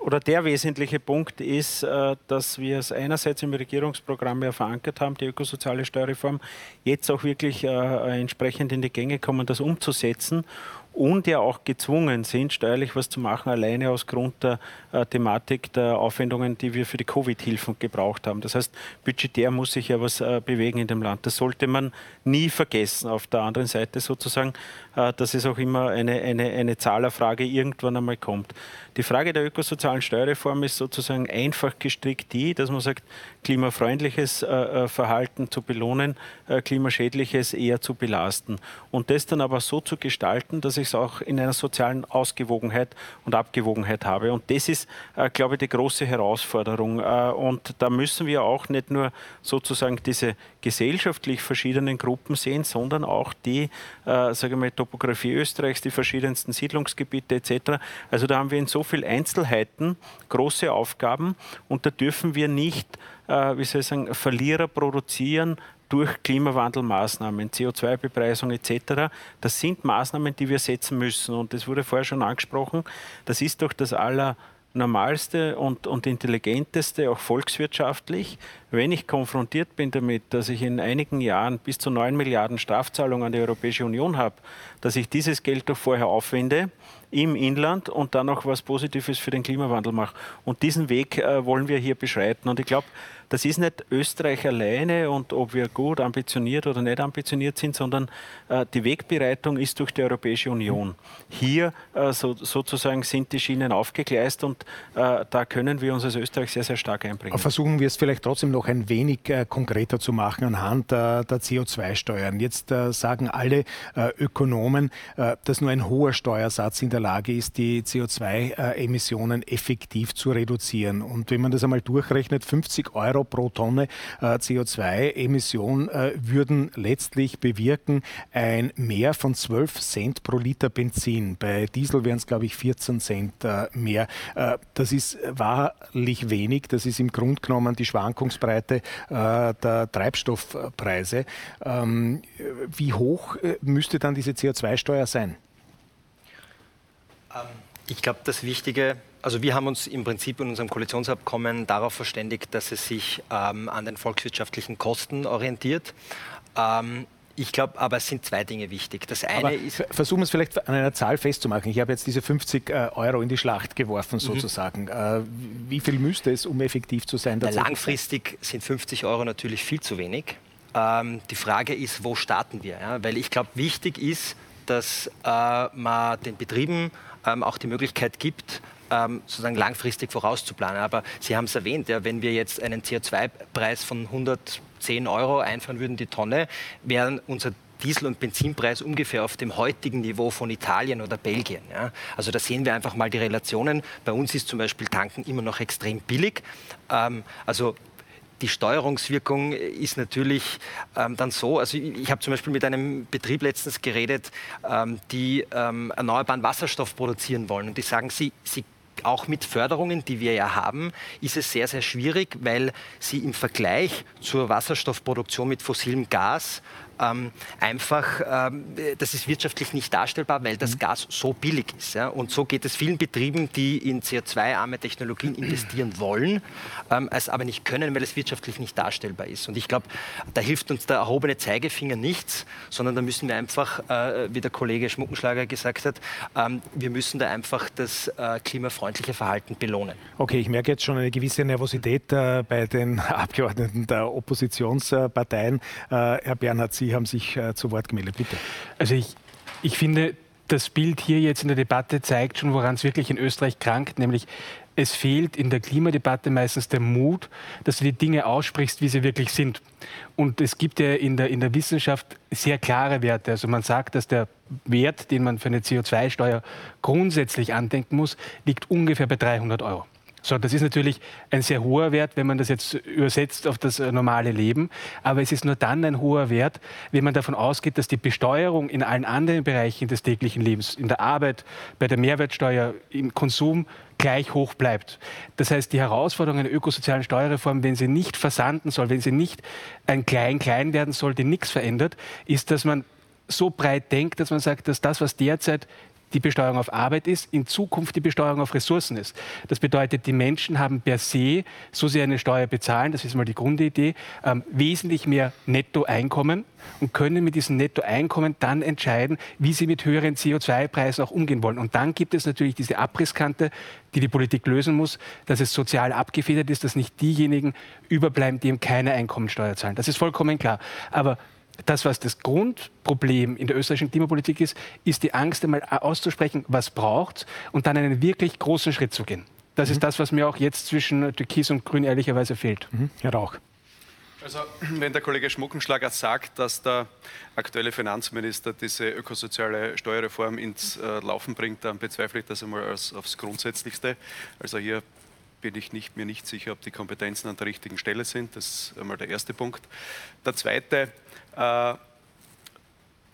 oder der wesentliche Punkt ist, äh, dass wir es einerseits im Regierungsprogramm ja verankert haben, die ökosoziale Steuerreform, jetzt auch wirklich entsprechend in die Gänge kommen, das umzusetzen und ja auch gezwungen sind, steuerlich was zu machen, alleine aus Grund der äh, Thematik der Aufwendungen, die wir für die Covid-Hilfen gebraucht haben. Das heißt, budgetär muss sich ja was äh, bewegen in dem Land. Das sollte man nie vergessen. Auf der anderen Seite sozusagen, dass es auch immer eine, eine, eine Zahlerfrage irgendwann einmal kommt. Die Frage der ökosozialen Steuerreform ist sozusagen einfach gestrickt die, dass man sagt, klimafreundliches äh, äh, Verhalten zu belohnen, äh, klimaschädliches eher zu belasten. Und das dann aber so zu gestalten, dass ich es auch in einer sozialen Ausgewogenheit und Abgewogenheit habe. Und das ist, äh, glaube ich, die große Herausforderung. Äh, und da müssen wir auch nicht nur sozusagen diese gesellschaftlich verschiedenen Gruppen sehen, sondern auch die, äh, sage ich mal, Topografie Österreichs, die verschiedensten Siedlungsgebiete etc. Also da haben wir in so vielen Einzelheiten große Aufgaben und da dürfen wir nicht, äh, wie soll ich sagen, Verlierer produzieren, durch Klimawandelmaßnahmen, CO2-Bepreisung etc. Das sind Maßnahmen, die wir setzen müssen. Und das wurde vorher schon angesprochen. Das ist doch das aller normalste und, und intelligenteste, auch volkswirtschaftlich, wenn ich konfrontiert bin damit, dass ich in einigen Jahren bis zu 9 Milliarden Strafzahlungen an die Europäische Union habe, dass ich dieses Geld doch vorher aufwende im Inland und dann auch was Positives für den Klimawandel mache. Und diesen Weg äh, wollen wir hier beschreiten. Und ich glaube, das ist nicht Österreich alleine und ob wir gut ambitioniert oder nicht ambitioniert sind, sondern äh, die Wegbereitung ist durch die Europäische Union. Hier äh, so, sozusagen sind die Schienen aufgegleist und äh, da können wir uns als Österreich sehr, sehr stark einbringen. Versuchen wir es vielleicht trotzdem noch ein wenig äh, konkreter zu machen anhand der CO2-Steuern. Jetzt äh, sagen alle äh, Ökonomen, dass nur ein hoher Steuersatz in der Lage ist, die CO2-Emissionen effektiv zu reduzieren. Und wenn man das einmal durchrechnet, 50 Euro Euro pro Tonne äh, CO2-Emission äh, würden letztlich bewirken ein Mehr von 12 Cent pro Liter Benzin. Bei Diesel wären es, glaube ich, 14 Cent äh, mehr. das ist wahrlich wenig. Das ist im Grunde genommen die Schwankungsbreite der Treibstoffpreise. Ähm, wie hoch müsste dann diese CO2-Steuer sein? Ähm, ich glaube, das Wichtige also wir haben uns im Prinzip in unserem Koalitionsabkommen darauf verständigt, dass es sich ähm, an den volkswirtschaftlichen Kosten orientiert. Ähm, ich glaube, aber es sind zwei Dinge wichtig. Das eine aber ist. Versuchen wir es vielleicht an einer Zahl festzumachen. Ich habe jetzt diese 50 äh, Euro in die Schlacht geworfen, mhm. sozusagen. Mhm. wie viel müsste es, um effektiv zu sein? Na, langfristig sind 50 Euro natürlich viel zu wenig. Ähm, die Frage ist, wo starten wir? Ja? Weil ich glaube, wichtig ist, dass äh, man den Betrieben ähm, auch die Möglichkeit gibt, ähm, sozusagen langfristig vorauszuplanen. Aber Sie haben es erwähnt, ja, wenn wir jetzt einen CO2-Preis von 110 Euro einfahren würden, die Tonne, wären unser Diesel- und Benzinpreis ungefähr auf dem heutigen Niveau von Italien oder Belgien. Ja. Also da sehen wir einfach mal die Relationen. Bei uns ist zum Beispiel Tanken immer noch extrem billig. Ähm, also die Steuerungswirkung ist natürlich ähm, dann so, also ich, ich habe zum Beispiel mit einem Betrieb letztens geredet, ähm, die ähm, erneuerbaren Wasserstoff produzieren wollen und die sagen, sie, sie auch mit Förderungen, die wir ja haben, ist es sehr, sehr schwierig, weil sie im Vergleich zur Wasserstoffproduktion mit fossilem Gas ähm, einfach, ähm, das ist wirtschaftlich nicht darstellbar, weil das mhm. Gas so billig ist. Ja? Und so geht es vielen Betrieben, die in CO2-arme Technologien investieren wollen, ähm, es aber nicht können, weil es wirtschaftlich nicht darstellbar ist. Und ich glaube, da hilft uns der erhobene Zeigefinger nichts, sondern da müssen wir einfach, äh, wie der Kollege Schmuckenschlager gesagt hat, ähm, wir müssen da einfach das äh, klimafreundliche Verhalten belohnen. Okay, ich merke jetzt schon eine gewisse Nervosität äh, bei den Abgeordneten der Oppositionsparteien. Äh, Herr Bernhard, Sie Sie haben sich äh, zu Wort gemeldet, bitte. Also ich, ich finde, das Bild hier jetzt in der Debatte zeigt schon, woran es wirklich in Österreich krankt, nämlich es fehlt in der Klimadebatte meistens der Mut, dass du die Dinge aussprichst, wie sie wirklich sind. Und es gibt ja in der, in der Wissenschaft sehr klare Werte. Also man sagt, dass der Wert, den man für eine CO2-Steuer grundsätzlich andenken muss, liegt ungefähr bei 300 Euro. So, das ist natürlich ein sehr hoher Wert, wenn man das jetzt übersetzt auf das äh, normale Leben. Aber es ist nur dann ein hoher Wert, wenn man davon ausgeht, dass die Besteuerung in allen anderen Bereichen des täglichen Lebens, in der Arbeit, bei der Mehrwertsteuer, im Konsum gleich hoch bleibt. Das heißt, die Herausforderung einer ökosozialen Steuerreform, wenn sie nicht versanden soll, wenn sie nicht ein Klein-Klein werden soll, die nichts verändert, ist, dass man so breit denkt, dass man sagt, dass das, was derzeit die Besteuerung auf Arbeit ist, in Zukunft die Besteuerung auf Ressourcen ist. Das bedeutet, die Menschen haben per se, so sie eine Steuer bezahlen, das ist mal die Grundidee, ähm, wesentlich mehr Nettoeinkommen und können mit diesem Nettoeinkommen dann entscheiden, wie sie mit höheren CO2-Preisen auch umgehen wollen. Und dann gibt es natürlich diese Abrisskante, die die Politik lösen muss, dass es sozial abgefedert ist, dass nicht diejenigen überbleiben, die eben keine Einkommensteuer zahlen. Das ist vollkommen klar. Aber das, was das Grundproblem in der österreichischen Klimapolitik ist, ist die Angst, einmal auszusprechen, was braucht und dann einen wirklich großen Schritt zu gehen. Das mhm. ist das, was mir auch jetzt zwischen Türkis und Grün ehrlicherweise fehlt. Mhm. Herr Rauch. Also, wenn der Kollege Schmuckenschlager sagt, dass der aktuelle Finanzminister diese ökosoziale Steuerreform ins äh, Laufen bringt, dann bezweifle ich das einmal als, aufs Grundsätzlichste. Also hier bin ich nicht, mir nicht sicher, ob die Kompetenzen an der richtigen Stelle sind. Das ist einmal der erste Punkt. Der zweite,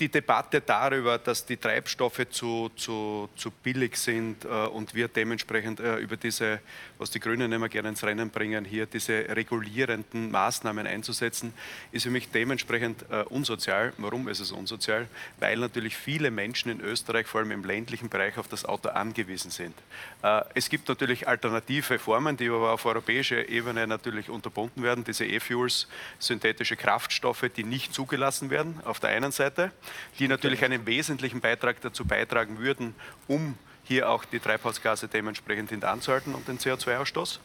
die Debatte darüber, dass die Treibstoffe zu, zu, zu billig sind äh, und wir dementsprechend äh, über diese, was die Grünen immer gerne ins Rennen bringen, hier diese regulierenden Maßnahmen einzusetzen, ist für mich dementsprechend äh, unsozial. Warum ist es unsozial? Weil natürlich viele Menschen in Österreich, vor allem im ländlichen Bereich, auf das Auto angewiesen sind. Äh, es gibt natürlich alternative Formen, die aber auf europäischer Ebene natürlich unterbunden werden, diese E-Fuels, synthetische Kraftstoffe, die nicht zugelassen werden, auf der einen Seite die natürlich einen wesentlichen Beitrag dazu beitragen würden, um hier auch die Treibhausgase dementsprechend hintanzuhalten und den CO2-Ausstoß.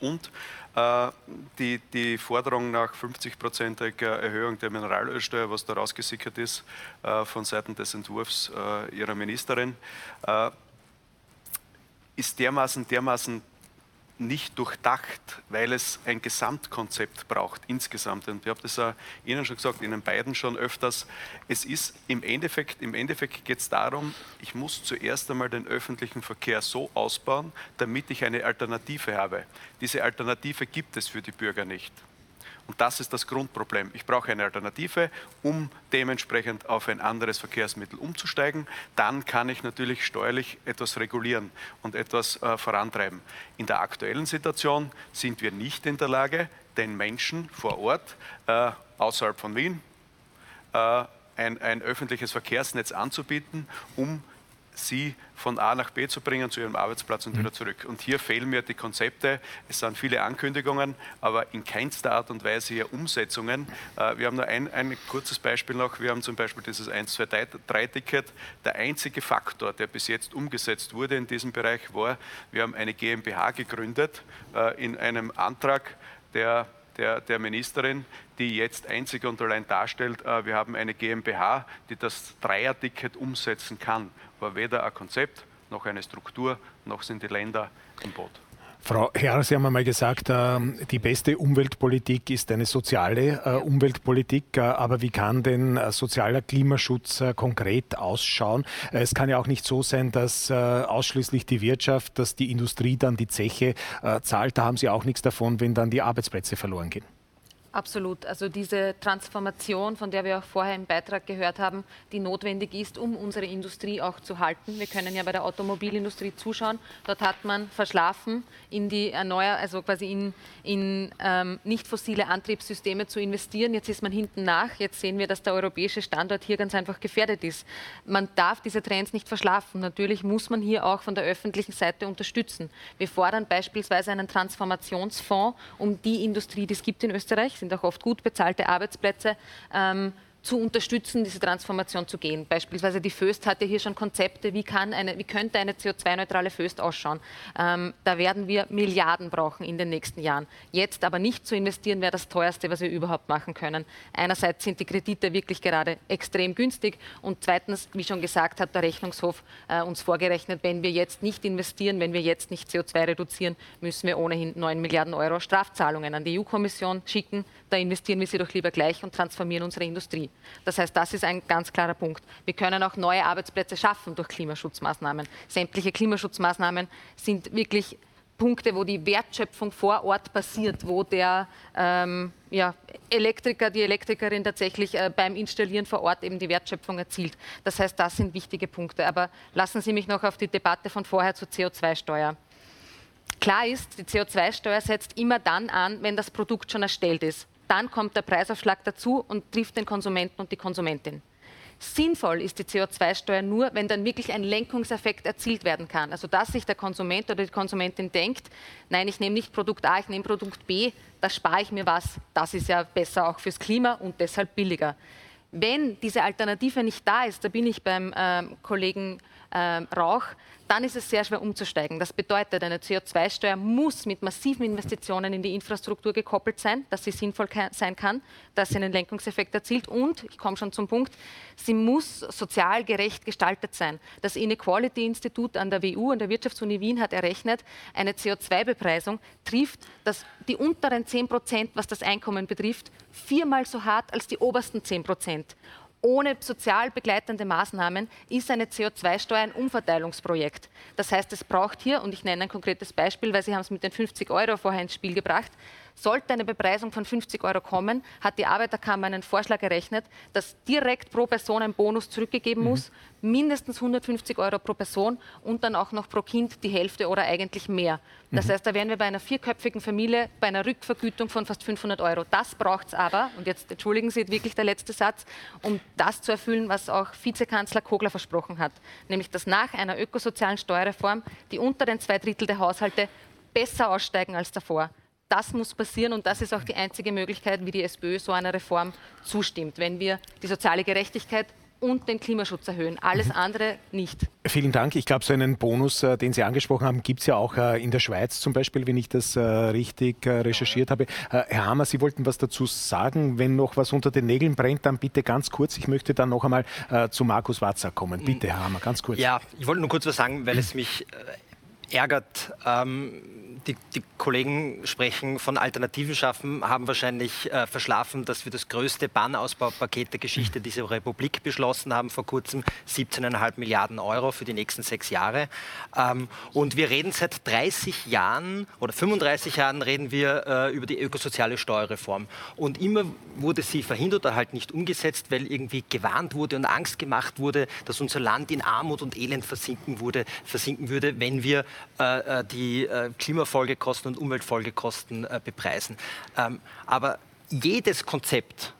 Und äh, die, die, Forderung nach 50-prozentiger Erhöhung der Mineralölsteuer, was da rausgesickert ist äh, von Seiten des Entwurfs äh, ihrer Ministerin, äh, ist dermaßen, dermaßen nicht durchdacht, weil es ein Gesamtkonzept braucht insgesamt. Und ich habe das auch Ihnen schon gesagt, Ihnen beiden schon öfters. Es ist im Endeffekt, im Endeffekt geht es darum, ich muss zuerst einmal den öffentlichen Verkehr so ausbauen, damit ich eine Alternative habe. Diese Alternative gibt es für die Bürger nicht. Und das ist das Grundproblem. Ich brauche eine Alternative, um dementsprechend auf ein anderes Verkehrsmittel umzusteigen. Dann kann ich natürlich steuerlich etwas regulieren und etwas äh, vorantreiben. In der aktuellen Situation sind wir nicht in der Lage, den Menschen vor Ort äh, außerhalb von Wien äh, ein, ein öffentliches Verkehrsnetz anzubieten, um sie von A nach B zu bringen, zu ihrem Arbeitsplatz und mhm. wieder zurück. Und hier fehlen mir die Konzepte. Es sind viele Ankündigungen, aber in keinster Art und Weise hier Umsetzungen. Äh, wir haben nur ein, ein kurzes Beispiel noch. Wir haben zum Beispiel dieses 1, 2, 3 Ticket. Der einzige Faktor, der bis jetzt umgesetzt wurde in diesem Bereich, war, wir haben eine GmbH gegründet äh, in einem Antrag, der der, der, Ministerin, die jetzt einzig und allein darstellt, äh, wir haben eine GmbH, die das Dreier-Ticket umsetzen kann war weder ein Konzept noch eine Struktur, noch sind die Länder im Boot. Frau Herr, Sie haben einmal gesagt, ähm, die beste Umweltpolitik ist eine soziale äh, Umweltpolitik. Äh, aber wie kann denn äh, sozialer Klimaschutz konkret ausschauen? Es kann ja auch nicht so sein, dass ausschließlich die Wirtschaft, dass die Industrie dann die Zeche zahlt. Da haben Sie auch nichts davon, wenn dann die Arbeitsplätze verloren gehen. Absolut. Also diese Transformation, von der wir auch vorher im Beitrag gehört haben, die notwendig ist, um unsere Industrie auch zu halten. Wir können ja bei der Automobilindustrie zuschauen. Dort hat man verschlafen, in die Erneuer, also quasi in, in ähm, nicht fossile Antriebssysteme zu investieren. Jetzt ist man hinten nach. Jetzt sehen wir, dass der europäische Standort hier ganz einfach gefährdet ist. Man darf diese Trends nicht verschlafen. Natürlich muss man hier auch von der öffentlichen Seite unterstützen. Wir fordern beispielsweise einen Transformationsfonds, um die Industrie, die es gibt in Österreich, sind auch oft gut bezahlte Arbeitsplätze, ähm, zu unterstützen, diese Transformation zu gehen. Beispielsweise die Föst hat ja hier schon Konzepte, wie, kann eine, wie könnte eine CO2-neutrale Föst ausschauen. Ähm, da werden wir Milliarden brauchen in den nächsten Jahren. Jetzt aber nicht zu investieren, wäre das teuerste, was wir überhaupt machen können. Einerseits sind die Kredite wirklich gerade extrem günstig und zweitens, wie schon gesagt, hat der Rechnungshof äh, uns vorgerechnet, wenn wir jetzt nicht investieren, wenn wir jetzt nicht CO2 reduzieren, müssen wir ohnehin 9 Milliarden Euro Strafzahlungen an die EU-Kommission schicken. Da investieren wir sie doch lieber gleich und transformieren unsere Industrie. Das heißt, das ist ein ganz klarer Punkt. Wir können auch neue Arbeitsplätze schaffen durch Klimaschutzmaßnahmen. Sämtliche Klimaschutzmaßnahmen sind wirklich Punkte, wo die Wertschöpfung vor Ort passiert, wo der ähm, ja, Elektriker, die Elektrikerin tatsächlich äh, beim Installieren vor Ort eben die Wertschöpfung erzielt. Das heißt, das sind wichtige Punkte. Aber lassen Sie mich noch auf die Debatte von vorher zur CO2-Steuer. Klar ist, die CO2-Steuer setzt immer dann an, wenn das Produkt schon erstellt ist dann kommt der Preisaufschlag dazu und trifft den Konsumenten und die Konsumentin. Sinnvoll ist die CO2-Steuer nur, wenn dann wirklich ein Lenkungseffekt erzielt werden kann. Also dass sich der Konsument oder die Konsumentin denkt, nein, ich nehme nicht Produkt A, ich nehme Produkt B, da spare ich mir was. Das ist ja besser auch fürs Klima und deshalb billiger. Wenn diese Alternative nicht da ist, da bin ich beim ähm, Kollegen ähm, Rauch, dann ist es sehr schwer umzusteigen. Das bedeutet, eine CO2-Steuer muss mit massiven Investitionen in die Infrastruktur gekoppelt sein, dass sie sinnvoll sein kann, dass sie einen Lenkungseffekt erzielt und, ich komme schon zum Punkt, sie muss sozial gerecht gestaltet sein. Das Inequality-Institut an der WU, an der Wirtschaftsuni Wien, hat errechnet, eine CO2-Bepreisung trifft das, die unteren 10 Prozent, was das Einkommen betrifft, viermal so hart als die obersten 10 Prozent ohne sozial begleitende Maßnahmen ist eine CO2-Steuer ein Umverteilungsprojekt. Das heißt, es braucht hier, und ich nenne ein konkretes Beispiel, weil Sie haben es mit den 50 Euro vorher ins Spiel gebracht, sollte eine Bepreisung von 50 Euro kommen, hat die Arbeiterkammer einen Vorschlag errechnet, dass direkt pro Person ein Bonus zurückgegeben mhm. muss, mindestens 150 Euro pro Person und dann auch noch pro Kind die Hälfte oder eigentlich mehr. Das mhm. heißt, da wären wir bei einer vierköpfigen Familie bei einer Rückvergütung von fast 500 Euro. Das braucht es aber, und jetzt entschuldigen Sie wirklich der letzte Satz, um das zu erfüllen, was auch Vizekanzler Kogler versprochen hat, nämlich dass nach einer ökosozialen Steuerreform die unteren zwei Drittel der Haushalte besser aussteigen als davor das muss passieren und das ist auch die einzige Möglichkeit, wie die SPÖ so einer Reform zustimmt, wenn wir die soziale Gerechtigkeit und den Klimaschutz erhöhen. Alles mhm. andere nicht. Vielen Dank. Ich glaube, so einen Bonus, äh, den Sie angesprochen haben, gibt es ja auch äh, in der Schweiz zum Beispiel, wenn ich das äh, richtig recherchiert habe. Herr Hammer, Sie wollten was dazu sagen. Wenn noch was unter den Nägeln brennt, dann bitte ganz kurz. Ich möchte dann noch einmal zu Markus Watzer kommen. Bitte, Herr Hammer, ganz kurz. Ja, ich wollte nur kurz was sagen, weil es mich ärgert. Ähm, die, die, Kollegen sprechen von Alternativen schaffen, haben wahrscheinlich äh, verschlafen, dass wir das größte Bahnausbaupaket der Geschichte dieser Republik beschlossen haben vor kurzem, 17,5 Milliarden Euro für die nächsten sechs Jahre. Ähm, und wir reden seit 30 Jahren oder 35 Jahren reden wir äh, über die ökosoziale Steuerreform. Und immer wurde sie verhindert oder halt nicht umgesetzt, weil irgendwie gewarnt wurde und Angst gemacht wurde, dass unser Land in Armut und Elend versinken, wurde, versinken würde, wenn wir äh, äh die äh, Klimafolgekosten und Umweltfolgekosten äh, bepreisen. Ähm, aber jedes Konzept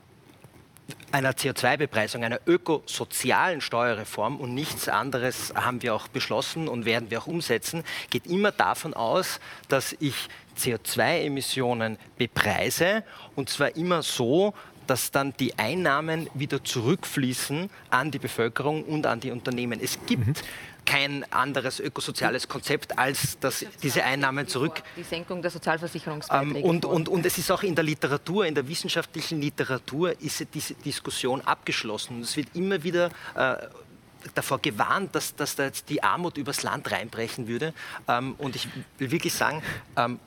einer CO2-Bepreisung, einer ökosozialen Steuerreform und nichts anderes haben wir auch beschlossen und werden wir auch umsetzen, geht immer davon aus, dass ich CO2-Emissionen bepreise und zwar immer so, dass dann die Einnahmen wieder zurückfließen an die Bevölkerung und an die Unternehmen. Es gibt mhm kein anderes ökosoziales Konzept, als dass diese Einnahmen zurück. Die Senkung der Sozialversicherungsbeiträge. Ähm, und, und, und es ist auch in der Literatur, in der wissenschaftlichen Literatur, ist diese Diskussion abgeschlossen. Es wird immer wieder äh, davor gewarnt, dass, dass da jetzt die Armut übers Land reinbrechen würde. Ähm, und ich will wirklich sagen, ähm,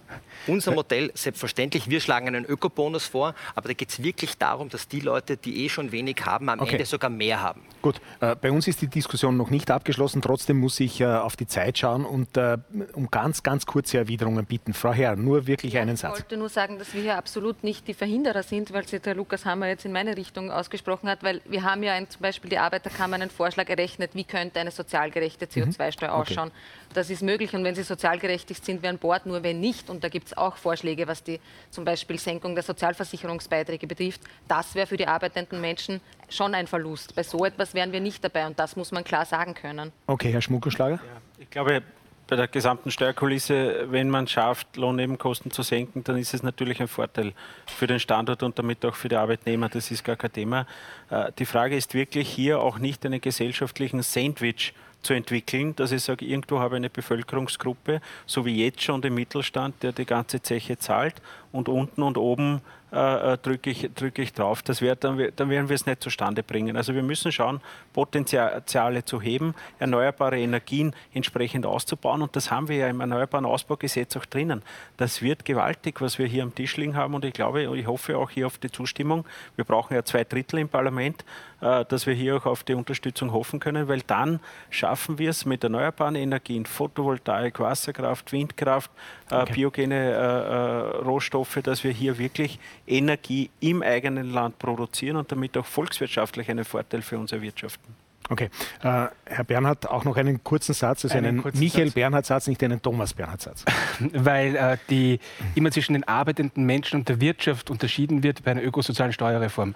unser Modell, selbstverständlich, wir schlagen einen Ökobonus vor, aber da geht es wirklich darum, dass die Leute, die eh schon wenig haben, am okay. Ende sogar mehr haben. Gut, äh, bei uns ist die Diskussion noch nicht abgeschlossen. Trotzdem muss ich äh, auf die Zeit schauen und äh, um ganz, ganz kurze Erwiderungen bitten. Frau Herr, nur wirklich einen Satz. Ich wollte nur sagen, dass wir hier absolut nicht die Verhinderer sind, weil sich der Lukas Hammer jetzt in meine Richtung ausgesprochen hat, weil wir haben ja ein, zum Beispiel die Arbeiterkammer einen Vorschlag errechnet, berechnet, wie könnte eine sozial gerechte CO2-Steuer mhm. ausschauen. Okay. Das ist möglich und wenn sie sozial gerechtigt sind, wir an Bord, nur wenn nicht, und da gibt es auch Vorschläge, was die zum Beispiel Senkung der Sozialversicherungsbeiträge betrifft, das wäre für die arbeitenden Menschen schon ein Verlust. Bei so etwas wären wir nicht dabei und das muss man klar sagen können. Okay, Herr Schmuckelschlager? Ja, ich glaube, bei der gesamten Steuerkulisse, wenn man schafft, Lohnnebenkosten zu senken, dann ist es natürlich ein Vorteil für den Standort und damit auch für die Arbeitnehmer. Das ist gar kein Thema. Äh, die Frage ist wirklich hier auch nicht einen gesellschaftlichen Sandwich zu entwickeln, dass ich sage, irgendwo habe ich eine Bevölkerungsgruppe, so wie jetzt schon der Mittelstand, der die ganze Zeche zahlt und unten und oben äh, äh, drücke ich, drück ich drauf. Das wär, dann, dann werden wir es nicht zustande bringen. Also wir müssen schauen, Potenziale zu heben, erneuerbare Energien entsprechend auszubauen und das haben wir ja im Erneuerbaren Ausbaugesetz auch drinnen. Das wird gewaltig, was wir hier am Tisch liegen haben und ich glaube, ich hoffe auch hier auf die Zustimmung. Wir brauchen ja zwei Drittel im Parlament, äh, dass wir hier auch auf die Unterstützung hoffen können, weil dann schaffen wir es mit erneuerbaren Energien, Photovoltaik, Wasserkraft, Windkraft, okay. biogene äh, Rohstoffe, dass wir hier wirklich Energie im eigenen Land produzieren und damit auch volkswirtschaftlich einen Vorteil für uns erwirtschaften. Okay. Äh, Herr Bernhard, auch noch einen kurzen Satz, also einen, einen Michael Bernhard-Satz, nicht einen Thomas Bernhard-Satz. Weil äh, die immer zwischen den arbeitenden Menschen und der Wirtschaft unterschieden wird bei einer ökosozialen Steuerreform.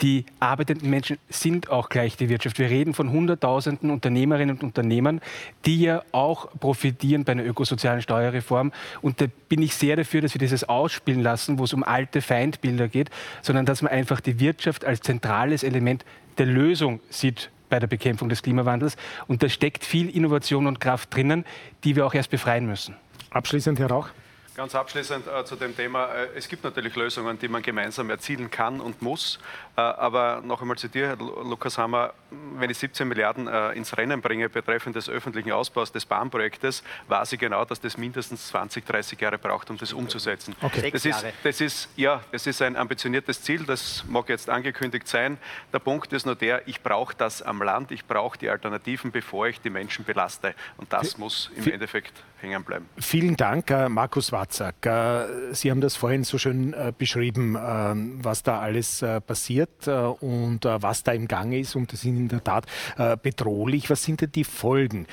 Die arbeitenden Menschen sind auch gleich die Wirtschaft. Wir reden von Hunderttausenden Unternehmerinnen und Unternehmern, die ja auch profitieren bei einer ökosozialen Steuerreform. Und da bin ich sehr dafür, dass wir dieses ausspielen lassen, wo es um alte Feindbilder geht, sondern dass man einfach die Wirtschaft als zentrales Element der Lösung sieht bei der Bekämpfung des Klimawandels. Und da steckt viel Innovation und Kraft drinnen, die wir auch erst befreien müssen. Abschließend, Herr Rauch. Ganz abschließend äh, zu dem Thema. Äh, es gibt natürlich Lösungen, die man gemeinsam erzielen kann und muss. Äh, aber noch einmal zu dir, Herr Lukas Hammer. Wenn ich 17 Milliarden äh, ins Rennen bringe betreffend des öffentlichen Ausbaus des Bahnprojektes, weiß ich genau, dass das mindestens 20, 30 Jahre braucht, um das umzusetzen. Okay. Das, ist, das, ist, ja, das ist ein ambitioniertes Ziel, das mag jetzt angekündigt sein. Der Punkt ist nur der, ich brauche das am Land, ich brauche die Alternativen, bevor ich die Menschen belaste. Und das muss im Endeffekt hängen bleiben. Vielen Dank, Markus Watt. Watzak. Äh, Sie haben das vorhin so schön äh, beschrieben, ähm, was da alles äh, passiert und was da im Gange ist. Und das ist in der Tat bedrohlich. Was sind denn die Folgen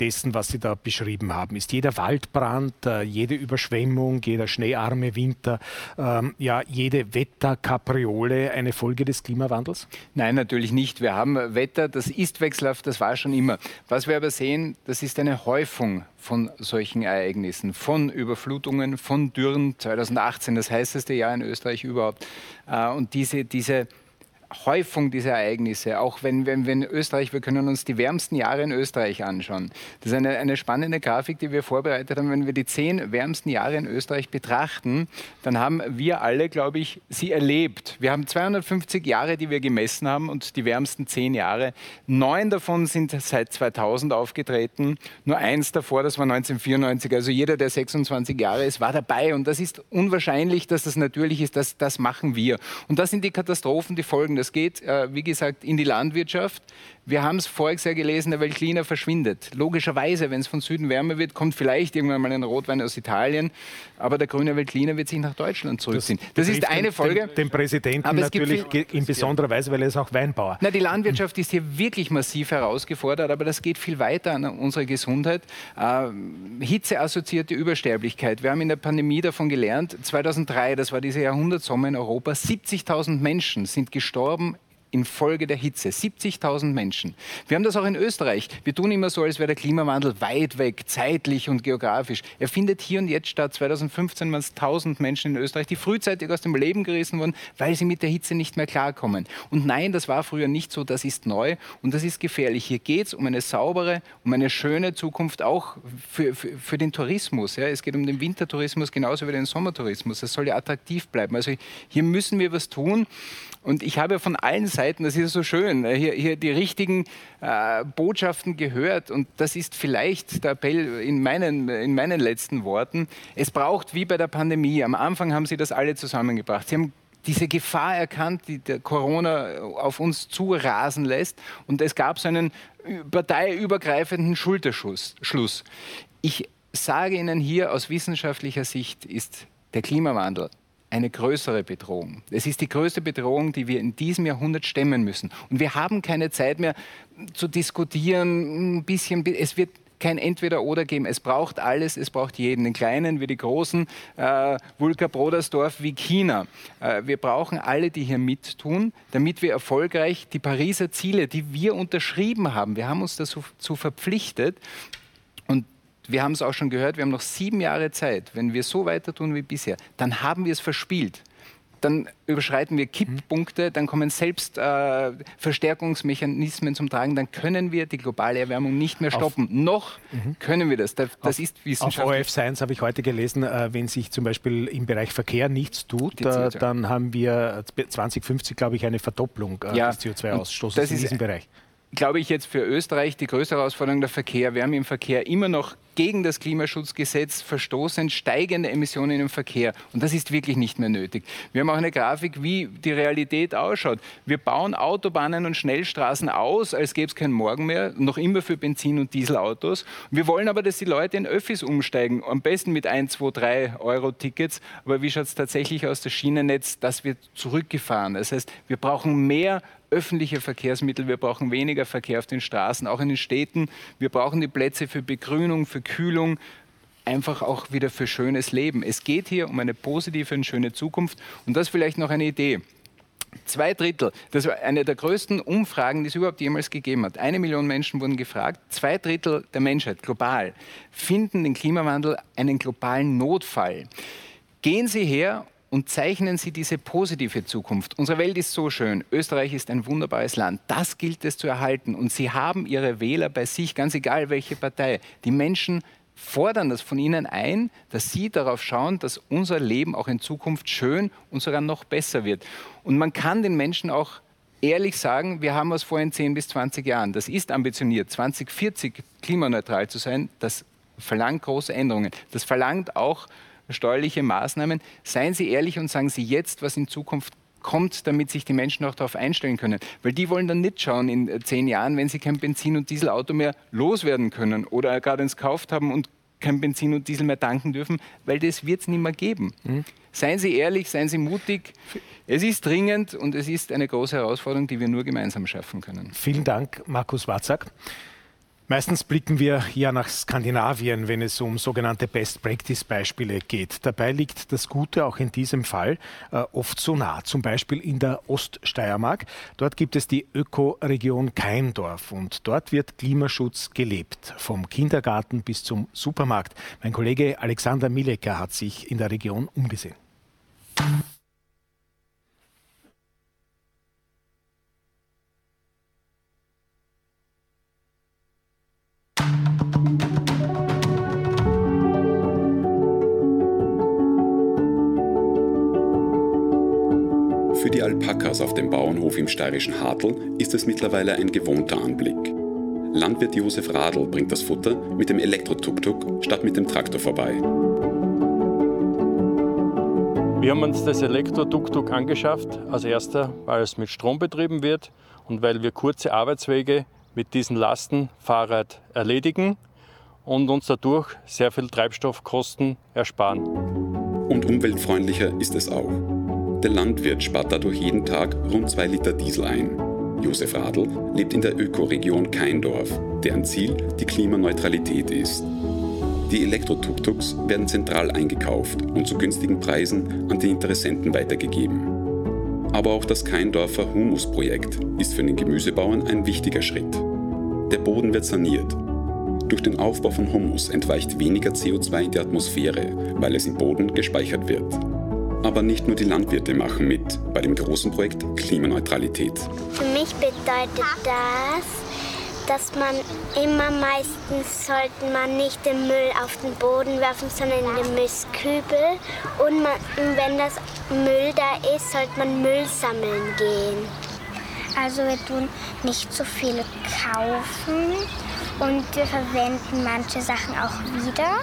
dessen, was Sie da beschrieben haben? Ist jeder Waldbrand, jede Überschwemmung, jeder schneearme Winter, ähm, ja, jede Wetterkapriole eine Folge des Klimawandels? Nein, natürlich nicht. Wir haben Wetter, das ist wechselhaft, das war schon immer. Was wir aber sehen, das ist eine Häufung von solchen Ereignissen, von Überflutungen, von Dürren 2018, das heißeste Jahr in Österreich überhaupt. Äh, und diese, diese Häufung dieser Ereignisse, auch wenn, wenn in Österreich, wir können uns die wärmsten Jahre in Österreich anschauen. Das ist eine, eine spannende Grafik, die wir vorbereitet haben. Wenn wir die zehn wärmsten Jahre in Österreich betrachten, dann haben wir alle, glaube ich, sie erlebt. Wir haben 250 Jahre, die wir gemessen haben und die wärmsten zehn Jahre. Neun davon sind seit 2000 aufgetreten. Nur eins davor, das war 1994. Also jeder, der 26 Jahre ist, war dabei. Und das ist unwahrscheinlich, dass das natürlich ist. Das, das machen wir. Und das sind die Katastrophen, die Folgen das geht, äh, wie gesagt, in die Landwirtschaft. Wir haben es voriges Jahr gelesen, der Veltliner verschwindet. Logischerweise, wenn es von Süden wärmer wird, kommt vielleicht irgendwann mal ein Rotwein aus Italien, aber der grüne Veltliner wird sich nach Deutschland zurückziehen. Das, das ist eine Folge. Den, den Präsidenten natürlich in besonderer Weise, weil er ist auch Weinbauer. Na, die Landwirtschaft ist hier wirklich massiv herausgefordert, aber das geht viel weiter an unsere Gesundheit. Äh, Hitzeassoziierte Übersterblichkeit. Wir haben in der Pandemie davon gelernt, 2003, das war dieser Jahrhundertsommer in Europa, 70.000 Menschen sind gestorben infolge der Hitze. 70.000 Menschen. Wir haben das auch in Österreich. Wir tun immer so, als wäre der Klimawandel weit weg, zeitlich und geografisch. Er findet hier und jetzt statt. 2015 waren es 1000 Menschen in Österreich, die frühzeitig aus dem Leben gerissen wurden, weil sie mit der Hitze nicht mehr klarkommen. Und nein, das war früher nicht so. Das ist neu und das ist gefährlich. Hier geht es um eine saubere, um eine schöne Zukunft auch für, für, für den Tourismus. Ja. Es geht um den Wintertourismus genauso wie den Sommertourismus. Das soll ja attraktiv bleiben. Also hier müssen wir was tun. Und ich habe von allen Seiten, das ist so schön, äh, hier, hier die richtigen äh, Botschaften gehört. Und das ist vielleicht der Appell in meinen, in meinen letzten Worten. Es braucht wie bei der Pandemie. Am Anfang haben Sie das alle zusammengebracht. Sie haben diese Gefahr erkannt, die der Corona auf uns zurasen lässt. Und es gab so einen parteiübergreifenden Schulterschluss. Ich sage Ihnen hier aus wissenschaftlicher Sicht ist der Klimawandel eine größere Bedrohung. Es ist die größte Bedrohung, die wir in diesem Jahrhundert stemmen müssen. Und wir haben keine Zeit mehr zu diskutieren, ein bisschen, es wird kein Entweder-Oder geben. Es braucht alles, es braucht jeden, den Kleinen wie die Großen, äh, Vulka Brodersdorf wie China. Äh, wir brauchen alle, die hier mittun, damit wir erfolgreich die Pariser Ziele, die wir unterschrieben haben, wir haben uns dazu verpflichtet, wir haben es auch schon gehört, wir haben noch sieben Jahre Zeit. Wenn wir so weiter tun wie bisher, dann haben wir es verspielt. Dann überschreiten wir Kipppunkte, dann kommen selbst äh, Verstärkungsmechanismen zum Tragen, dann können wir die globale Erwärmung nicht mehr stoppen. Auf, noch mhm. können wir das. Das, das auf, ist Wissenschaft. Auf ORF Science habe ich heute gelesen, äh, wenn sich zum Beispiel im Bereich Verkehr nichts tut, äh, dann haben wir 2050, glaube ich, eine Verdopplung äh, ja, des CO2-Ausstoßes in diesem Bereich glaube ich, jetzt für Österreich die größte Herausforderung der Verkehr. Wir haben im Verkehr immer noch gegen das Klimaschutzgesetz verstoßen, steigende Emissionen im Verkehr. Und das ist wirklich nicht mehr nötig. Wir haben auch eine Grafik, wie die Realität ausschaut. Wir bauen Autobahnen und Schnellstraßen aus, als gäbe es keinen Morgen mehr, noch immer für Benzin- und Dieselautos. Wir wollen aber, dass die Leute in Öffis umsteigen, am besten mit 1, 2, 3 Euro Tickets. Aber wie schaut es tatsächlich aus? Das Schienennetz, das wird zurückgefahren. Das heißt, wir brauchen mehr öffentliche Verkehrsmittel, wir brauchen weniger Verkehr auf den Straßen, auch in den Städten. Wir brauchen die Plätze für Begrünung, für Kühlung, einfach auch wieder für schönes Leben. Es geht hier um eine positive und schöne Zukunft. Und das vielleicht noch eine Idee. Zwei Drittel, das war eine der größten Umfragen, die es überhaupt jemals gegeben hat. Eine Million Menschen wurden gefragt. Zwei Drittel der Menschheit global finden den Klimawandel einen globalen Notfall. Gehen Sie her und zeichnen Sie diese positive Zukunft. Unsere Welt ist so schön. Österreich ist ein wunderbares Land. Das gilt es zu erhalten. Und Sie haben Ihre Wähler bei sich, ganz egal welche Partei. Die Menschen fordern das von Ihnen ein, dass Sie darauf schauen, dass unser Leben auch in Zukunft schön und sogar noch besser wird. Und man kann den Menschen auch ehrlich sagen, wir haben was vor in 10 bis 20 Jahren. Das ist ambitioniert, 2040 klimaneutral zu sein. Das verlangt große Änderungen. Das verlangt auch steuerliche Maßnahmen. Seien Sie ehrlich und sagen Sie jetzt, was in Zukunft kommt, damit sich die Menschen auch darauf einstellen können. Weil die wollen dann nicht schauen in äh, zehn Jahren, wenn sie kein Benzin- und Dieselauto mehr loswerden können oder gerade ins gekauft haben und kein Benzin und Diesel mehr tanken dürfen, weil das wird es nicht mehr geben. Mhm. Seien Sie ehrlich, seien Sie mutig. Es ist dringend und es ist eine große Herausforderung, die wir nur gemeinsam schaffen können. Vielen Dank, Markus Watzak. Meistens blicken wir ja nach Skandinavien, wenn es um sogenannte Best-Practice-Beispiele geht. Dabei liegt das Gute auch in diesem Fall äh, oft so nah, zum Beispiel in der Oststeiermark. Dort gibt es die Ökoregion Keindorf und dort wird Klimaschutz gelebt, vom Kindergarten bis zum Supermarkt. Mein Kollege Alexander Milecker hat sich in der Region umgesehen. Alpakas auf dem Bauernhof im steirischen Hartl ist es mittlerweile ein gewohnter Anblick. Landwirt Josef Radl bringt das Futter mit dem Elektro-Tuk-Tuk statt mit dem Traktor vorbei. Wir haben uns das Elektro-Tuk-Tuk angeschafft, als erster, weil es mit Strom betrieben wird und weil wir kurze Arbeitswege mit diesen Lastenfahrrad erledigen und uns dadurch sehr viel Treibstoffkosten ersparen. Und umweltfreundlicher ist es auch. Der Landwirt spart dadurch jeden Tag rund zwei Liter Diesel ein. Josef Radl lebt in der Ökoregion Keindorf, deren Ziel die Klimaneutralität ist. Die Elektro-Tuk-Tuks werden zentral eingekauft und zu günstigen Preisen an die Interessenten weitergegeben. Aber auch das Keindorfer Humusprojekt ist für den Gemüsebauern ein wichtiger Schritt. Der Boden wird saniert. Durch den Aufbau von Humus entweicht weniger CO2 in die Atmosphäre, weil es im Boden gespeichert wird. Aber nicht nur die Landwirte machen mit bei dem großen Projekt Klimaneutralität. Für mich bedeutet das, dass man immer meistens sollte man nicht den Müll auf den Boden werfen, sondern in den Mistkübel. Und man, wenn das Müll da ist, sollte man Müll sammeln gehen. Also wir tun nicht so viel kaufen und wir verwenden manche Sachen auch wieder.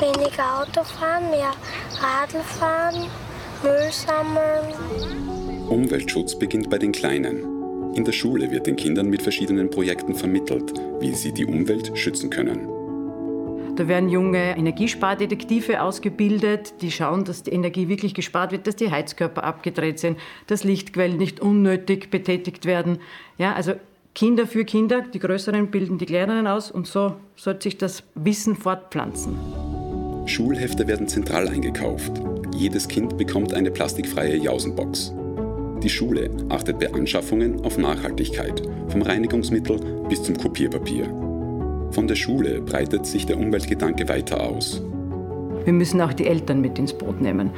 Weniger Auto fahren, mehr Radl fahren. Müll sammeln. Umweltschutz beginnt bei den Kleinen. In der Schule wird den Kindern mit verschiedenen Projekten vermittelt, wie sie die Umwelt schützen können. Da werden junge Energiespardetektive ausgebildet, die schauen, dass die Energie wirklich gespart wird, dass die Heizkörper abgedreht sind, dass Lichtquellen nicht unnötig betätigt werden. Ja, also Kinder für Kinder, die Größeren bilden die Kleineren aus und so sollte sich das Wissen fortpflanzen. Schulhefte werden zentral eingekauft. Jedes Kind bekommt eine plastikfreie Jausenbox. Die Schule achtet bei Anschaffungen auf Nachhaltigkeit, vom Reinigungsmittel bis zum Kopierpapier. Von der Schule breitet sich der Umweltgedanke weiter aus. Wir müssen auch die Eltern mit ins Boot nehmen.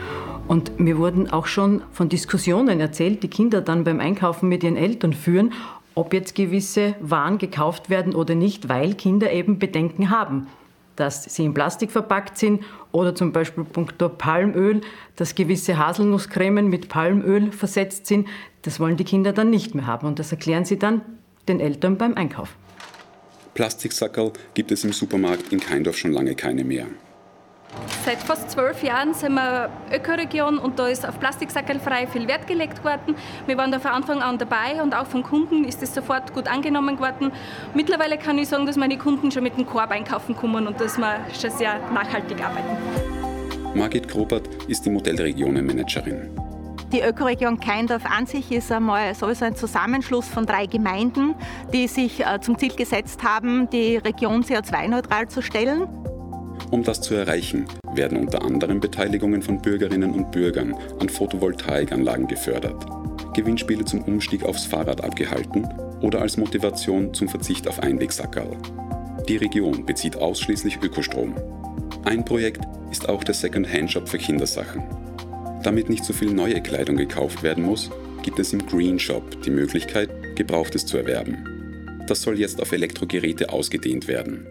Und mir wurden auch schon von Diskussionen erzählt, die Kinder dann beim Einkaufen mit ihren Eltern führen, ob jetzt gewisse Waren gekauft werden oder nicht, weil Kinder eben Bedenken haben dass sie in Plastik verpackt sind oder zum Beispiel punkto Palmöl, dass gewisse Haselnusscremen mit Palmöl versetzt sind. Das wollen die Kinder dann nicht mehr haben und das erklären sie dann den Eltern beim Einkauf. Plastiksackerl gibt es im Supermarkt in Keindorf schon lange keine mehr. Seit fast zwölf Jahren sind wir Ökoregion und da ist auf Plastiksackerlfrei viel Wert gelegt worden. Wir waren da von Anfang an dabei und auch vom Kunden ist es sofort gut angenommen worden. Mittlerweile kann ich sagen, dass meine Kunden schon mit dem Korb einkaufen kommen und dass wir schon sehr nachhaltig arbeiten. Margit Grobert ist die Modellregionenmanagerin. Die Ökoregion Keindorf an sich ist einmal sowieso ein Zusammenschluss von drei Gemeinden, die sich äh, zum Ziel gesetzt haben, die Region CO2-neutral zu stellen. Um das zu erreichen, werden unter anderem Beteiligungen von Bürgerinnen und Bürgern an Photovoltaikanlagen gefördert, Gewinnspiele zum Umstieg aufs Fahrrad abgehalten oder als Motivation zum Verzicht auf Einwegsackerl. Die Region bezieht ausschließlich Ökostrom. Ein Projekt ist auch der Second-Hand-Shop für Kindersachen. Damit nicht so viel neue Kleidung gekauft werden muss, gibt es im Green Shop die Möglichkeit, Gebrauchtes zu erwerben. Das soll jetzt auf Elektrogeräte ausgedehnt werden.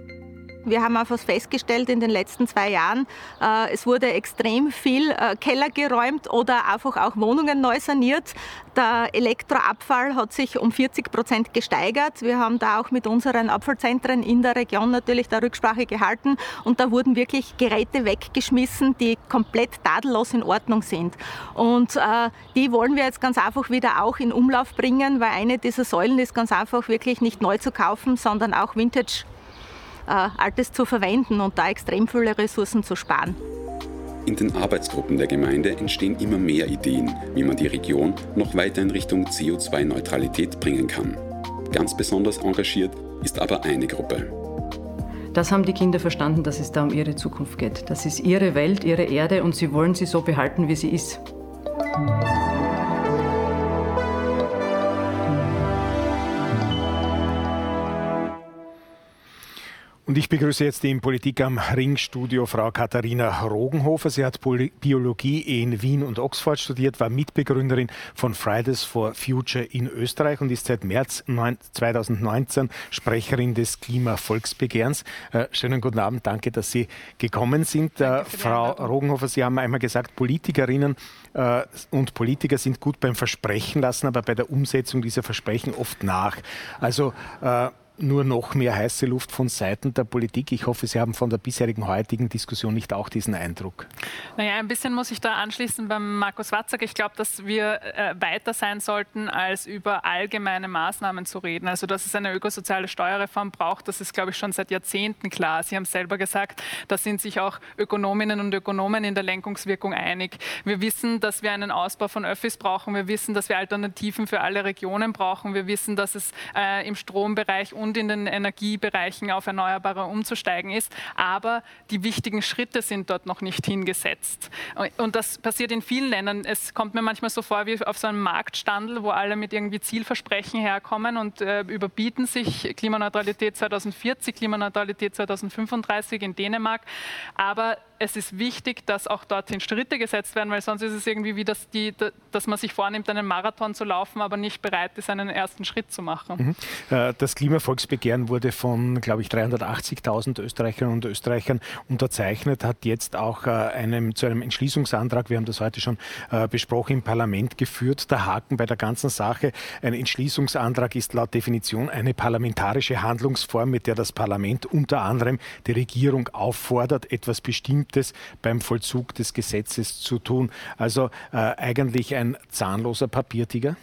Wir haben einfach festgestellt in den letzten zwei Jahren, äh, es wurde extrem viel äh, Keller geräumt oder einfach auch Wohnungen neu saniert. Der Elektroabfall hat sich um 40 Prozent gesteigert. Wir haben da auch mit unseren Abfallzentren in der Region natürlich der Rücksprache gehalten und da wurden wirklich Geräte weggeschmissen, die komplett tadellos in Ordnung sind. Und äh, die wollen wir jetzt ganz einfach wieder auch in Umlauf bringen, weil eine dieser Säulen ist ganz einfach wirklich nicht neu zu kaufen, sondern auch Vintage Altes zu verwenden und da extrem viele Ressourcen zu sparen. In den Arbeitsgruppen der Gemeinde entstehen immer mehr Ideen, wie man die Region noch weiter in Richtung CO2-Neutralität bringen kann. Ganz besonders engagiert ist aber eine Gruppe. Das haben die Kinder verstanden, dass es da um ihre Zukunft geht. Das ist ihre Welt, ihre Erde und sie wollen sie so behalten, wie sie ist. Und ich begrüße jetzt im Politik am Ringstudio Frau Katharina Rogenhofer. Sie hat Biologie in Wien und Oxford studiert, war Mitbegründerin von Fridays for Future in Österreich und ist seit März 2019 Sprecherin des Klimavolksbegehrens. Äh, schönen guten Abend, danke, dass Sie gekommen sind. Äh, Frau Rogenhofer, Sie haben einmal gesagt, Politikerinnen äh, und Politiker sind gut beim Versprechen lassen, aber bei der Umsetzung dieser Versprechen oft nach. Also äh, nur noch mehr heiße Luft von Seiten der Politik. Ich hoffe, Sie haben von der bisherigen heutigen Diskussion nicht auch diesen Eindruck. Naja, ein bisschen muss ich da anschließen beim Markus Watzak. Ich glaube, dass wir äh, weiter sein sollten, als über allgemeine Maßnahmen zu reden. Also, dass es eine ökosoziale Steuerreform braucht, das ist, glaube ich, schon seit Jahrzehnten klar. Sie haben selber gesagt, da sind sich auch Ökonominnen und Ökonomen in der Lenkungswirkung einig. Wir wissen, dass wir einen Ausbau von Öffis brauchen. Wir wissen, dass wir Alternativen für alle Regionen brauchen. Wir wissen, dass es äh, im Strombereich und und in den Energiebereichen auf Erneuerbare umzusteigen ist. Aber die wichtigen Schritte sind dort noch nicht hingesetzt. Und das passiert in vielen Ländern. Es kommt mir manchmal so vor wie auf so einem Marktstandel, wo alle mit irgendwie Zielversprechen herkommen und äh, überbieten sich Klimaneutralität 2040, Klimaneutralität 2035 in Dänemark. Aber es ist wichtig, dass auch dorthin Schritte gesetzt werden, weil sonst ist es irgendwie wie, dass, die, dass man sich vornimmt, einen Marathon zu laufen, aber nicht bereit ist, einen ersten Schritt zu machen. Mhm. Äh, das Klimavolksbegehren wurde von, glaube ich, 380.000 Österreicherinnen und Österreichern unterzeichnet, hat jetzt auch äh, einem, zu einem Entschließungsantrag, wir haben das heute schon äh, besprochen, im Parlament geführt. Der Haken bei der ganzen Sache, ein Entschließungsantrag ist laut Definition eine parlamentarische Handlungsform, mit der das Parlament unter anderem die Regierung auffordert, etwas bestimmt Bestimmtes beim Vollzug des Gesetzes zu tun. Also äh, eigentlich ein zahnloser Papiertiger?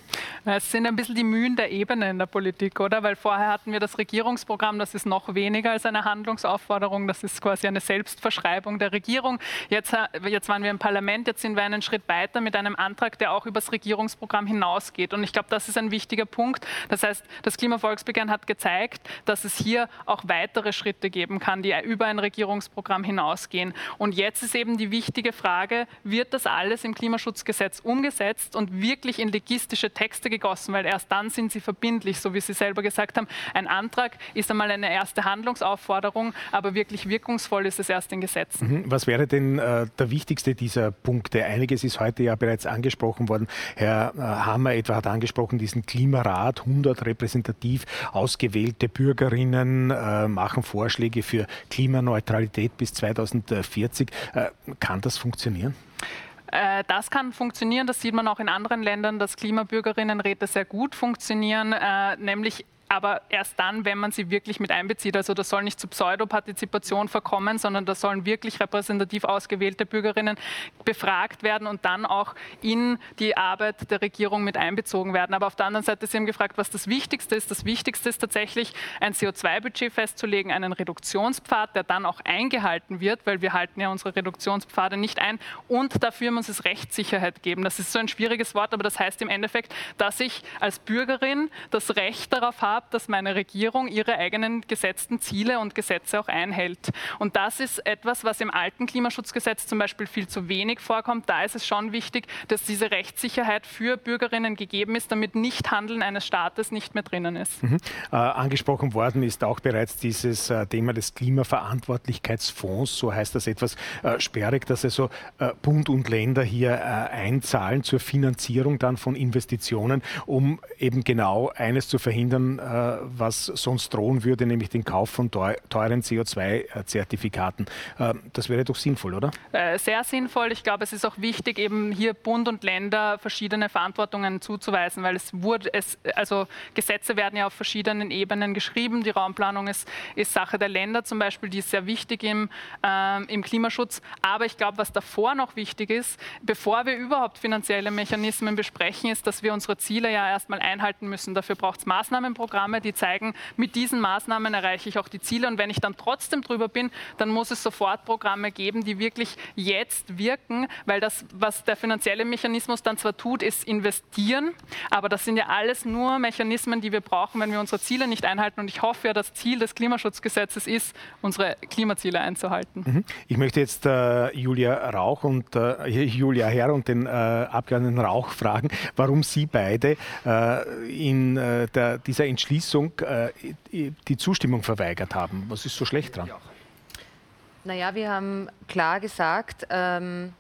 Es sind ein bisschen die Mühen der Ebene in der Politik, oder? Weil vorher hatten wir das Regierungsprogramm, das ist noch weniger als eine Handlungsaufforderung, das ist quasi eine Selbstverschreibung der Regierung. Jetzt, äh, jetzt waren wir im Parlament, jetzt sind wir einen Schritt weiter mit einem Antrag, der auch über das Regierungsprogramm hinausgeht. Und ich glaube, das ist ein wichtiger Punkt. Das heißt, das Klimavolksbegehren hat gezeigt, dass es hier auch weitere Schritte geben kann, die über ein Regierungsprogramm hinausgehen. Und jetzt ist eben die wichtige Frage, wird das alles im Klimaschutzgesetz umgesetzt und wirklich in legistische Texte gegossen, weil erst dann sind sie verbindlich, so wie Sie selber gesagt haben. Ein Antrag ist einmal eine erste Handlungsaufforderung, aber wirklich wirkungsvoll ist es erst in Gesetzen. Mhm. Was wäre denn äh, der wichtigste dieser Punkte? Einiges ist heute ja bereits angesprochen worden. Herr äh, Hammer etwa hat angesprochen, diesen Klimarat, 100 repräsentativ ausgewählte Bürgerinnen äh, machen Vorschläge für Klimaneutralität bis 2040. 40. Äh, kann das funktionieren? Äh, das kann funktionieren, das sieht man auch in anderen Ländern, dass Klimabürgerinnenräte sehr gut funktionieren, äh, nämlich aber erst dann, wenn man sie wirklich mit einbezieht. Also das soll nicht zu Pseudopartizipation verkommen, sondern da sollen wirklich repräsentativ ausgewählte Bürgerinnen befragt werden und dann auch in die Arbeit der Regierung mit einbezogen werden. Aber auf der anderen Seite, Sie haben gefragt, was das Wichtigste ist. Das Wichtigste ist tatsächlich, ein CO2-Budget festzulegen, einen Reduktionspfad, der dann auch eingehalten wird, weil wir halten ja unsere Reduktionspfade nicht ein. Und dafür muss es Rechtssicherheit geben. Das ist so ein schwieriges Wort, aber das heißt im Endeffekt, dass ich als Bürgerin das Recht darauf habe, habe, dass meine Regierung ihre eigenen gesetzten Ziele und Gesetze auch einhält. Und das ist etwas, was im alten Klimaschutzgesetz zum Beispiel viel zu wenig vorkommt. Da ist es schon wichtig, dass diese Rechtssicherheit für Bürgerinnen gegeben ist, damit Nichthandeln eines Staates nicht mehr drinnen ist. Mhm. Äh, angesprochen worden ist auch bereits dieses äh, Thema des Klimaverantwortlichkeitsfonds. So heißt das etwas äh, sperrig, dass also äh, Bund und Länder hier äh, einzahlen zur Finanzierung dann von Investitionen, um eben genau eines zu verhindern, was sonst drohen würde, nämlich den Kauf von teuren CO2-Zertifikaten. Äh, das wäre doch sinnvoll, oder? Äh, sehr sinnvoll. Ich glaube, es ist auch wichtig, eben hier Bund und Länder verschiedene Verantwortungen zuzuweisen, weil es wurde, es, also Gesetze werden ja auf verschiedenen Ebenen geschrieben. Die Raumplanung ist, ist Sache der Länder zum Beispiel, die ist sehr wichtig im, äh, im Klimaschutz. Aber ich glaube, was davor noch wichtig ist, bevor wir überhaupt finanzielle Mechanismen besprechen, ist, dass wir unsere Ziele ja erstmal einhalten müssen. Dafür braucht es Maßnahmenprogramme Programme, die zeigen, mit diesen Maßnahmen erreiche ich auch die Ziele. Und wenn ich dann trotzdem drüber bin, dann muss es sofort Programme geben, die wirklich jetzt wirken, weil das, was der finanzielle Mechanismus dann zwar tut, ist investieren, aber das sind ja alles nur Mechanismen, die wir brauchen, wenn wir unsere Ziele nicht einhalten. Und ich hoffe ja, das Ziel des Klimaschutzgesetzes ist, unsere Klimaziele einzuhalten. Mhm. Ich möchte jetzt äh, Julia Rauch und äh, Julia Herr und den äh, Abgeordneten Rauch fragen, warum Sie beide äh, in äh, der, dieser Entscheidung Entschließung äh, die Zustimmung verweigert haben. Was ist so schlecht dran? Naja, wir haben klar gesagt, ähm,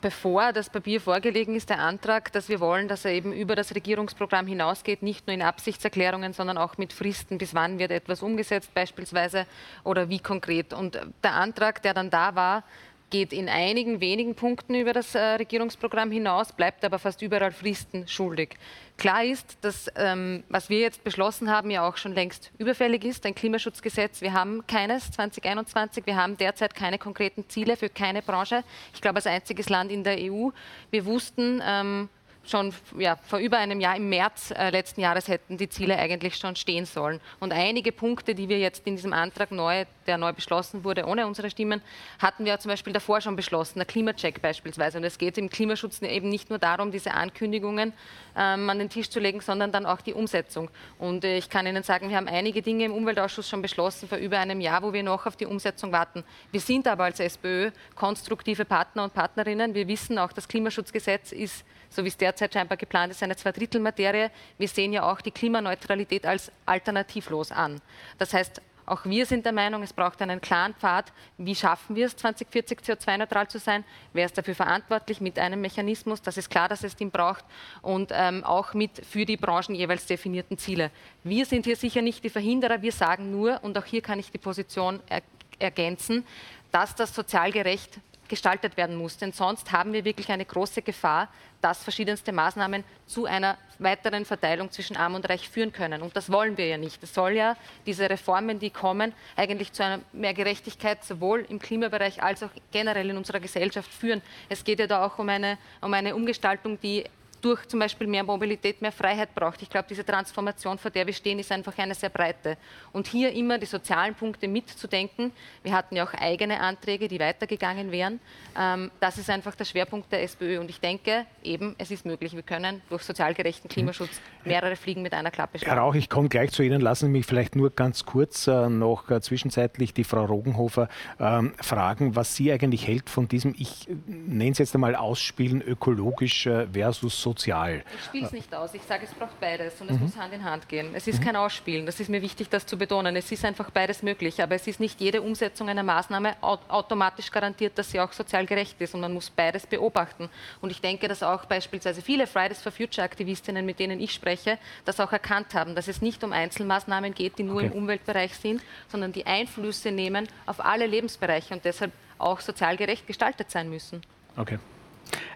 bevor das Papier vorgelegen ist, der Antrag, dass wir wollen, dass er eben über das Regierungsprogramm hinausgeht, nicht nur in Absichtserklärungen, sondern auch mit Fristen, bis wann wird etwas umgesetzt beispielsweise oder wie konkret. Und der Antrag, der dann da war, geht in einigen wenigen Punkten über das äh, Regierungsprogramm hinaus, bleibt aber fast überall Fristen schuldig. Klar ist, dass ähm, was wir jetzt beschlossen haben, ja auch schon längst überfällig ist, ein Klimaschutzgesetz. Wir haben keines 2021. Wir haben derzeit keine konkreten Ziele für keine Branche. Ich glaube, als einziges Land in der EU. Wir wussten, ähm, schon ja, vor über einem Jahr im März äh, letzten Jahres hätten die Ziele eigentlich schon stehen sollen. Und einige Punkte, die wir jetzt in diesem Antrag neu, der neu beschlossen wurde, ohne unsere Stimmen, hatten wir zum Beispiel davor schon beschlossen, der Klimacheck beispielsweise. Und es geht im Klimaschutz eben nicht nur darum, diese Ankündigungen ähm, an den Tisch zu legen, sondern dann auch die Umsetzung. Und äh, ich kann Ihnen sagen, wir haben einige Dinge im Umweltausschuss schon beschlossen vor über einem Jahr, wo wir noch auf die Umsetzung warten. Wir sind aber als SPÖ konstruktive Partner und Partnerinnen. Wir wissen auch, das Klimaschutzgesetz ist so wie es derzeit scheinbar geplant ist, eine Zweidrittelmaterie. Wir sehen ja auch die Klimaneutralität als alternativlos an. Das heißt, auch wir sind der Meinung, es braucht einen klaren Pfad. Wie schaffen wir es, 2040 CO2-neutral zu sein? Wer ist dafür verantwortlich mit einem Mechanismus? Das ist klar, dass es den braucht und ähm, auch mit für die Branchen jeweils definierten Ziele. Wir sind hier sicher nicht die Verhinderer. Wir sagen nur, und auch hier kann ich die Position er ergänzen, dass das sozial gerecht gestaltet werden muss. Denn sonst haben wir wirklich eine große Gefahr, dass verschiedenste Maßnahmen zu einer weiteren Verteilung zwischen Arm und Reich führen können. Und das wollen wir ja nicht. Es soll ja diese Reformen, die kommen, eigentlich zu einer mehr Gerechtigkeit sowohl im Klimabereich als auch generell in unserer Gesellschaft führen. Es geht ja da auch um eine, um eine Umgestaltung, die durch zum Beispiel mehr Mobilität mehr Freiheit braucht. Ich glaube, diese Transformation, vor der wir stehen, ist einfach eine sehr breite. Und hier immer die sozialen Punkte mitzudenken. Wir hatten ja auch eigene Anträge, die weitergegangen wären. Ähm, das ist einfach der Schwerpunkt der SPÖ. Und ich denke eben, es ist möglich. Wir können durch sozial gerechten Klimaschutz mehrere Fliegen mit einer Klappe schlagen. Herr Rauch, ich komme gleich zu Ihnen. Lassen Sie mich vielleicht nur ganz kurz äh, noch äh, zwischenzeitlich die Frau Rogenhofer ähm, fragen, was sie eigentlich hält von diesem, ich nenne es jetzt einmal Ausspielen ökologisch äh, versus sozial. Ich spiele es nicht aus. Ich sage, es braucht beides und es mhm. muss Hand in Hand gehen. Es ist mhm. kein Ausspielen. Das ist mir wichtig, das zu betonen. Es ist einfach beides möglich. Aber es ist nicht jede Umsetzung einer Maßnahme automatisch garantiert, dass sie auch sozial gerecht ist. Und man muss beides beobachten. Und ich denke, dass auch beispielsweise viele Fridays for Future Aktivistinnen, mit denen ich spreche, das auch erkannt haben, dass es nicht um Einzelmaßnahmen geht, die nur okay. im Umweltbereich sind, sondern die Einflüsse nehmen auf alle Lebensbereiche und deshalb auch sozial gerecht gestaltet sein müssen. Okay.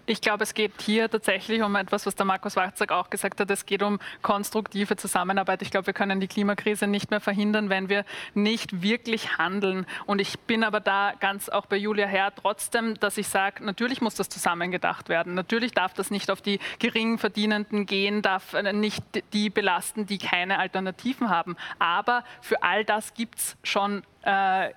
Ich glaube, es geht hier tatsächlich um etwas, was der Markus Warzak auch gesagt hat. Es geht um konstruktive Zusammenarbeit. Ich glaube, wir können die Klimakrise nicht mehr verhindern, wenn wir nicht wirklich handeln. Und ich bin aber da ganz auch bei Julia Herr trotzdem, dass ich sage, natürlich muss das zusammengedacht werden. Natürlich darf das nicht auf die gering Verdienenden gehen, darf nicht die belasten, die keine Alternativen haben. Aber für all das gibt es schon äh,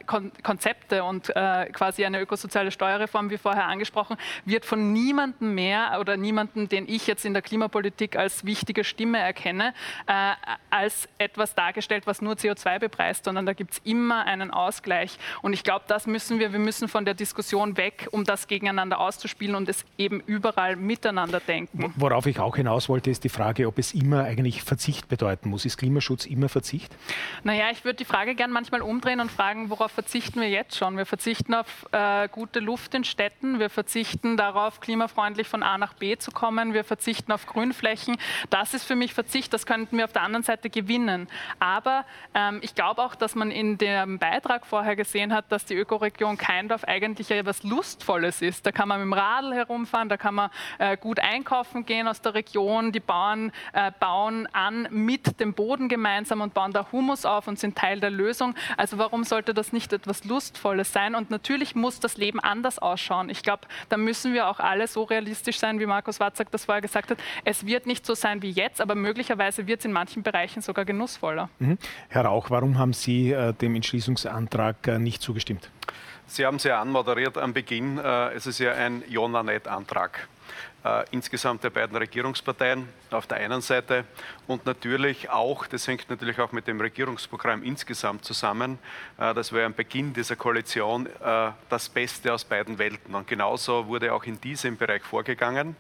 Kon Konzepte und äh, quasi eine ökosoziale Steuerreform, wie vorher angesprochen, wird von niemandem mehr oder niemandem, den ich jetzt in der Klimapolitik als wichtige Stimme erkenne, äh, als etwas dargestellt, was nur CO2 bepreist, sondern da gibt es immer einen Ausgleich. Und ich glaube, das müssen wir, wir müssen von der Diskussion weg, um das gegeneinander auszuspielen und es eben überall miteinander denken. Worauf ich auch hinaus wollte, ist die Frage, ob es immer eigentlich Verzicht bedeuten muss. Ist Klimaschutz immer Verzicht? Naja, ich würde die Frage gern manchmal umdrehen und fragen, worauf verzichten wir jetzt schon? Wir verzichten auf äh, gute Luft in Städten, wir verzichten darauf, klimafreundlich von A nach B zu kommen, wir verzichten auf Grünflächen. Das ist für mich Verzicht, das könnten wir auf der anderen Seite gewinnen. Aber ähm, ich glaube auch, dass man in dem Beitrag vorher gesehen hat, dass die Ökoregion Keindorf eigentlich etwas Lustvolles ist. Da kann man mit dem Radl herumfahren, da kann man äh, gut einkaufen gehen aus der Region. Die Bauern äh, bauen an mit dem Boden gemeinsam und bauen da Humus auf und sind Teil der Lösung. Also warum sollte das nicht etwas Lustvolles sein? Und natürlich muss das Leben anders ausschauen. Ich glaube, da müssen wir auch alle so realistisch sein, wie Markus Watzak das vorher gesagt hat. Es wird nicht so sein wie jetzt, aber möglicherweise wird es in manchen Bereichen sogar genussvoller. Mhm. Herr Rauch, warum haben Sie äh, dem Entschließungsantrag äh, nicht zugestimmt? Sie haben es ja anmoderiert am Beginn. Äh, es ist ja ein Jona-Net-Antrag äh, insgesamt der beiden Regierungsparteien auf der einen Seite und natürlich auch, das hängt natürlich auch mit dem Regierungsprogramm insgesamt zusammen, äh, das war am Beginn dieser Koalition äh, das Beste aus beiden Welten. Und genauso wurde auch in diesem Bereich vorgegangen.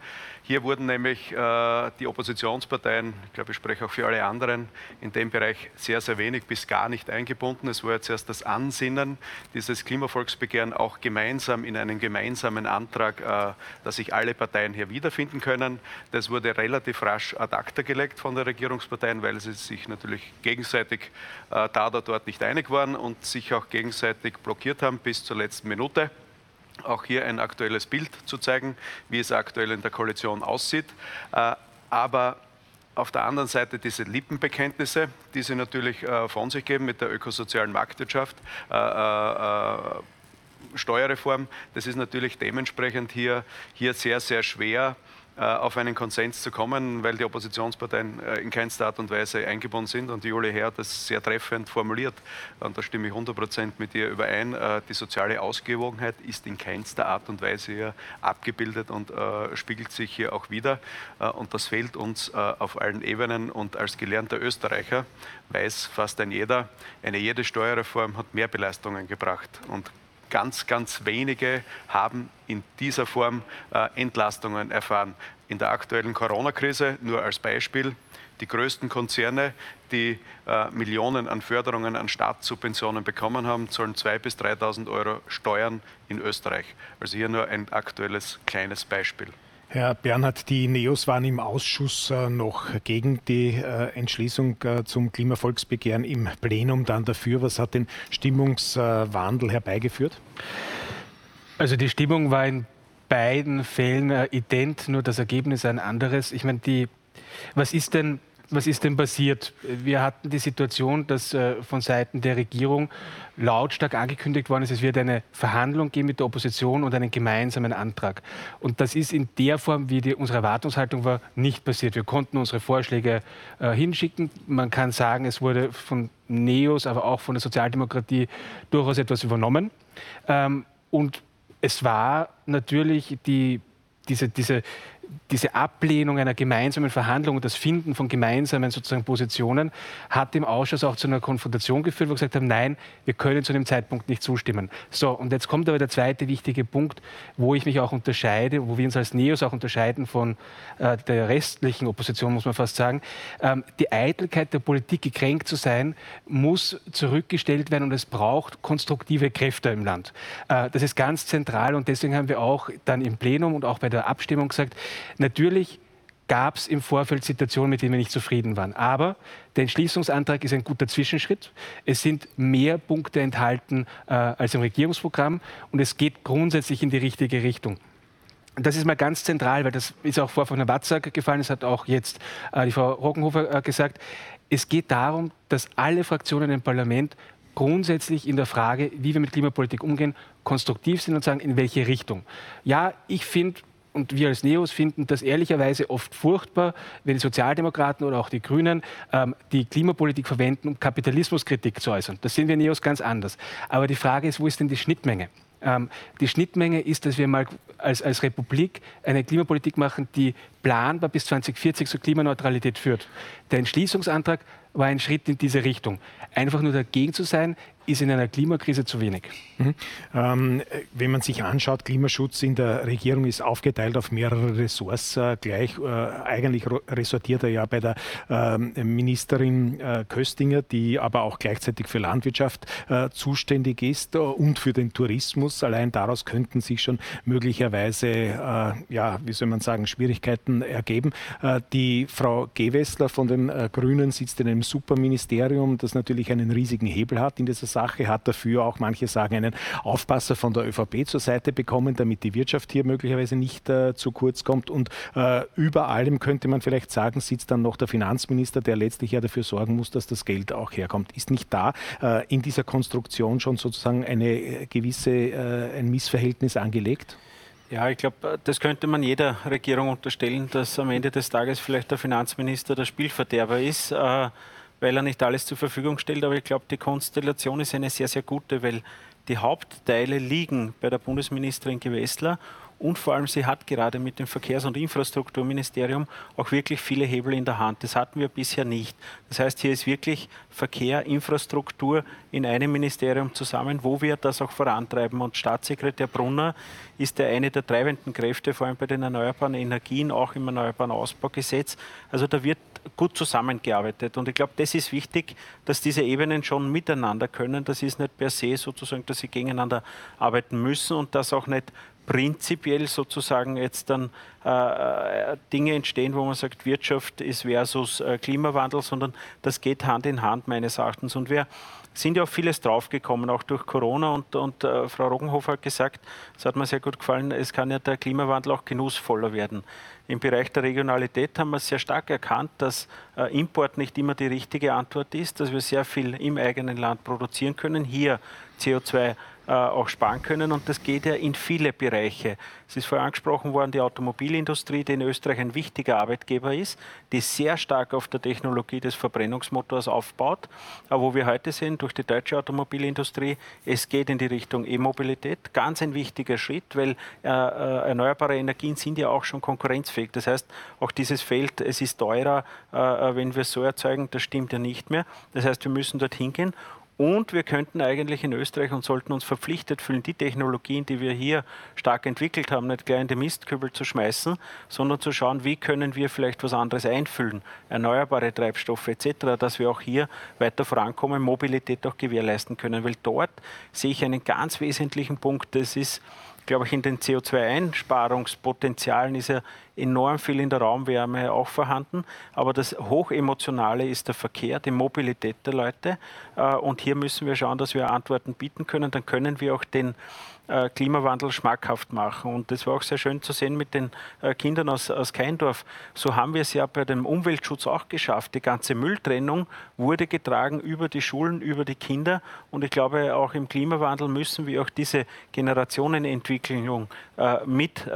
Hier wurden nämlich äh, die Oppositionsparteien, ich glaube, ich spreche auch für alle anderen, in dem Bereich sehr, sehr wenig bis gar nicht eingebunden. Es war jetzt erst das Ansinnen, dieses Klimavolksbegehren auch gemeinsam in einen gemeinsamen Antrag, äh, dass sich alle Parteien hier wiederfinden können. Das wurde relativ rasch ad acta gelegt von den Regierungsparteien, weil sie sich natürlich gegenseitig äh, da oder dort nicht einig waren und sich auch gegenseitig blockiert haben bis zur letzten Minute auch hier ein aktuelles Bild zu zeigen, wie es aktuell in der Koalition aussieht. Äh, aber auf der anderen Seite diese Lippenbekenntnisse, die sie natürlich äh, von sich geben mit der ökosozialen Marktwirtschaft, äh, Steuerreform, das ist natürlich dementsprechend hier, hier sehr, sehr schwer auf einen Konsens zu kommen, weil die Oppositionsparteien äh, in keinster Art und Weise eingebunden sind. Und Julie Herr hat das sehr treffend formuliert. Und da stimme ich 100 Prozent mit ihr überein. Äh, die soziale Ausgewogenheit ist in keinster Art und Weise hier abgebildet und spiegelt sich hier auch wieder. Und das fehlt uns auf allen Ebenen. Und als gelernter Österreicher weiß fast ein jeder, eine jede Steuerreform hat mehr Belastungen gebracht. Und ganz, ganz wenige haben in dieser Form äh, Entlastungen erfahren. In der aktuellen Corona-Krise, nur als Beispiel, die größten Konzerne, die äh, Millionen an Förderungen an Staatssubventionen bekommen haben, zahlen 2.000 bis 3.000 Euro Steuern in Österreich. Also hier nur ein aktuelles kleines Beispiel. Herr Bernhard, die Neos waren im Ausschuss äh, noch gegen die äh, Entschließung äh, zum Klimavolksbegehren, im Plenum dann dafür. Was hat den Stimmungswandel herbeigeführt? Also die Stimmung war in beiden Fällen ident, nur das Ergebnis ein anderes. Ich meine, die, was ist denn was ist denn passiert? Wir hatten die Situation, dass äh, von Seiten der Regierung lautstark angekündigt worden ist, es wird eine Verhandlung geben mit der Opposition und einen gemeinsamen Antrag. Und das ist in der Form, wie die, unsere Erwartungshaltung war, nicht passiert. Wir konnten unsere Vorschläge äh, hinschicken. Man kann sagen, es wurde von Neos, aber auch von der Sozialdemokratie durchaus etwas übernommen. Ähm, und es war natürlich die, diese, diese diese Ablehnung einer gemeinsamen Verhandlung und das Finden von gemeinsamen sozusagen Positionen hat im Ausschuss auch zu einer Konfrontation geführt, wo wir gesagt haben, nein, wir können zu dem Zeitpunkt nicht zustimmen. So, und jetzt kommt aber der zweite wichtige Punkt, wo ich mich auch unterscheide, wo wir uns als Neos auch unterscheiden von äh, der restlichen Opposition, muss man fast sagen. Ähm, die Eitelkeit der Politik, gekränkt zu sein, muss zurückgestellt werden und es braucht konstruktive Kräfte im Land. Äh, das ist ganz zentral und deswegen haben wir auch dann im Plenum und auch bei der Abstimmung gesagt, Natürlich gab es im Vorfeld Situationen, mit denen wir nicht zufrieden waren. Aber der Entschließungsantrag ist ein guter Zwischenschritt. Es sind mehr Punkte enthalten äh, als im Regierungsprogramm und es geht grundsätzlich in die richtige Richtung. das ist mal ganz zentral, weil das ist auch vor von Herrn Watzak gefallen, das hat auch jetzt äh, die Frau Rockenhofer äh, gesagt. Es geht darum, dass alle Fraktionen im Parlament grundsätzlich in der Frage, wie wir mit Klimapolitik umgehen, konstruktiv sind und sagen, in welche Richtung. Ja, ich finde, und wir als Neos finden das ehrlicherweise oft furchtbar, wenn die Sozialdemokraten oder auch die Grünen ähm, die Klimapolitik verwenden, um Kapitalismuskritik zu äußern. Das sehen wir Neos ganz anders. Aber die Frage ist, wo ist denn die Schnittmenge? Ähm, die Schnittmenge ist, dass wir mal als, als Republik eine Klimapolitik machen, die planbar bis 2040 zur Klimaneutralität führt. Der Entschließungsantrag war ein Schritt in diese Richtung. Einfach nur dagegen zu sein, ist in einer Klimakrise zu wenig. Mhm. Ähm, wenn man sich anschaut, Klimaschutz in der Regierung ist aufgeteilt auf mehrere Ressorts äh, gleich. Äh, eigentlich ressortiert er ja bei der äh, Ministerin äh, Köstinger, die aber auch gleichzeitig für Landwirtschaft äh, zuständig ist äh, und für den Tourismus. Allein daraus könnten sich schon möglicherweise, ja, wie soll man sagen, Schwierigkeiten ergeben. die Frau Gewessler von den Grünen sitzt in einem Superministerium, das natürlich einen riesigen Hebel hat in dieser Sache, hat dafür auch, manche sagen, einen Aufpasser von der ÖVP zur Seite bekommen, damit die Wirtschaft hier möglicherweise nicht äh, zu kurz kommt. Und äh, über allem könnte man vielleicht sagen, sitzt dann noch der Finanzminister, der letztlich ja dafür sorgen muss, dass das Geld auch herkommt. Ist nicht da äh, in dieser Konstruktion schon sozusagen eine äh, gewisse, äh, ein Missverhältnis angelegt? Ja, ich glaube, das könnte man jeder Regierung unterstellen, dass am Ende des Tages vielleicht der Finanzminister der Spielverderber ist, äh, weil er nicht alles zur Verfügung stellt. Aber ich glaube, die Konstellation ist eine sehr, sehr gute, weil die Hauptteile liegen bei der Bundesministerin Gewessler und vor allem, sie hat gerade mit dem Verkehrs- und Infrastrukturministerium auch wirklich viele Hebel in der Hand. Das hatten wir bisher nicht. Das heißt, hier ist wirklich Verkehr, Infrastruktur in einem Ministerium zusammen, wo wir das auch vorantreiben. Und Staatssekretär Brunner ist der eine der treibenden Kräfte, vor allem bei den erneuerbaren Energien, auch im Erneuerbaren Ausbaugesetz. Also da wird gut zusammengearbeitet. Und ich glaube, das ist wichtig, dass diese Ebenen schon miteinander können. Das ist nicht per se sozusagen, dass sie gegeneinander arbeiten müssen und dass auch nicht prinzipiell sozusagen jetzt dann äh, äh, Dinge entstehen, wo man sagt, Wirtschaft ist versus äh, Klimawandel, sondern das geht Hand in Hand meines Erachtens. Und wir sind ja auf vieles draufgekommen, auch durch Corona. Und, und äh, Frau Roggenhofer hat gesagt, das hat mir sehr gut gefallen, es kann ja der Klimawandel auch genussvoller werden. Im Bereich der Regionalität haben wir sehr stark erkannt, dass äh, Import nicht immer die richtige Antwort ist, dass wir sehr viel im eigenen Land produzieren können, hier CO2 äh, auch sparen können. Und das geht ja in viele Bereiche. Es ist vorher angesprochen worden, die Automobilindustrie, die in Österreich ein wichtiger Arbeitgeber ist, die sehr stark auf der Technologie des Verbrennungsmotors aufbaut. Aber wo wir heute sind, durch die deutsche Automobilindustrie, es geht in die Richtung E-Mobilität. Ganz ein wichtiger Schritt, weil äh, äh, erneuerbare Energien sind ja auch schon konkurrenzfähig. Das heißt, auch dieses Feld, es ist teurer, äh, äh wenn wir es so erzeugen, das stimmt ja nicht mehr. Das heißt, wir müssen dorthin gehen. Und wir könnten eigentlich in Österreich und sollten uns verpflichtet fühlen, die Technologien, die wir hier stark entwickelt haben, nicht gleich in den Mistkübel zu schmeißen, sondern zu schauen, wie können wir vielleicht was anderes einfüllen, erneuerbare Treibstoffe etc., dass wir auch hier weiter vorankommen, Mobilität auch gewährleisten können. Weil dort sehe ich einen ganz wesentlichen Punkt, das ist glaube ich, in den CO2-Einsparungspotenzialen ist ja enorm viel in der Raumwärme auch vorhanden. Aber das Hochemotionale ist der Verkehr, die Mobilität der Leute. Äh, und hier müssen wir schauen, dass wir Antworten bieten können. Dann können wir auch den äh, Klimawandel schmackhaft machen. Und das war auch sehr schön zu sehen mit den äh, Kindern aus, aus Keindorf. So haben wir es ja bei dem Umweltschutz auch geschafft. Die ganze Mülltrennung wurde getragen über die Schulen, über die Kinder. Und ich glaube, auch im Klimawandel müssen wir auch diese Generationenentwicklung äh, mit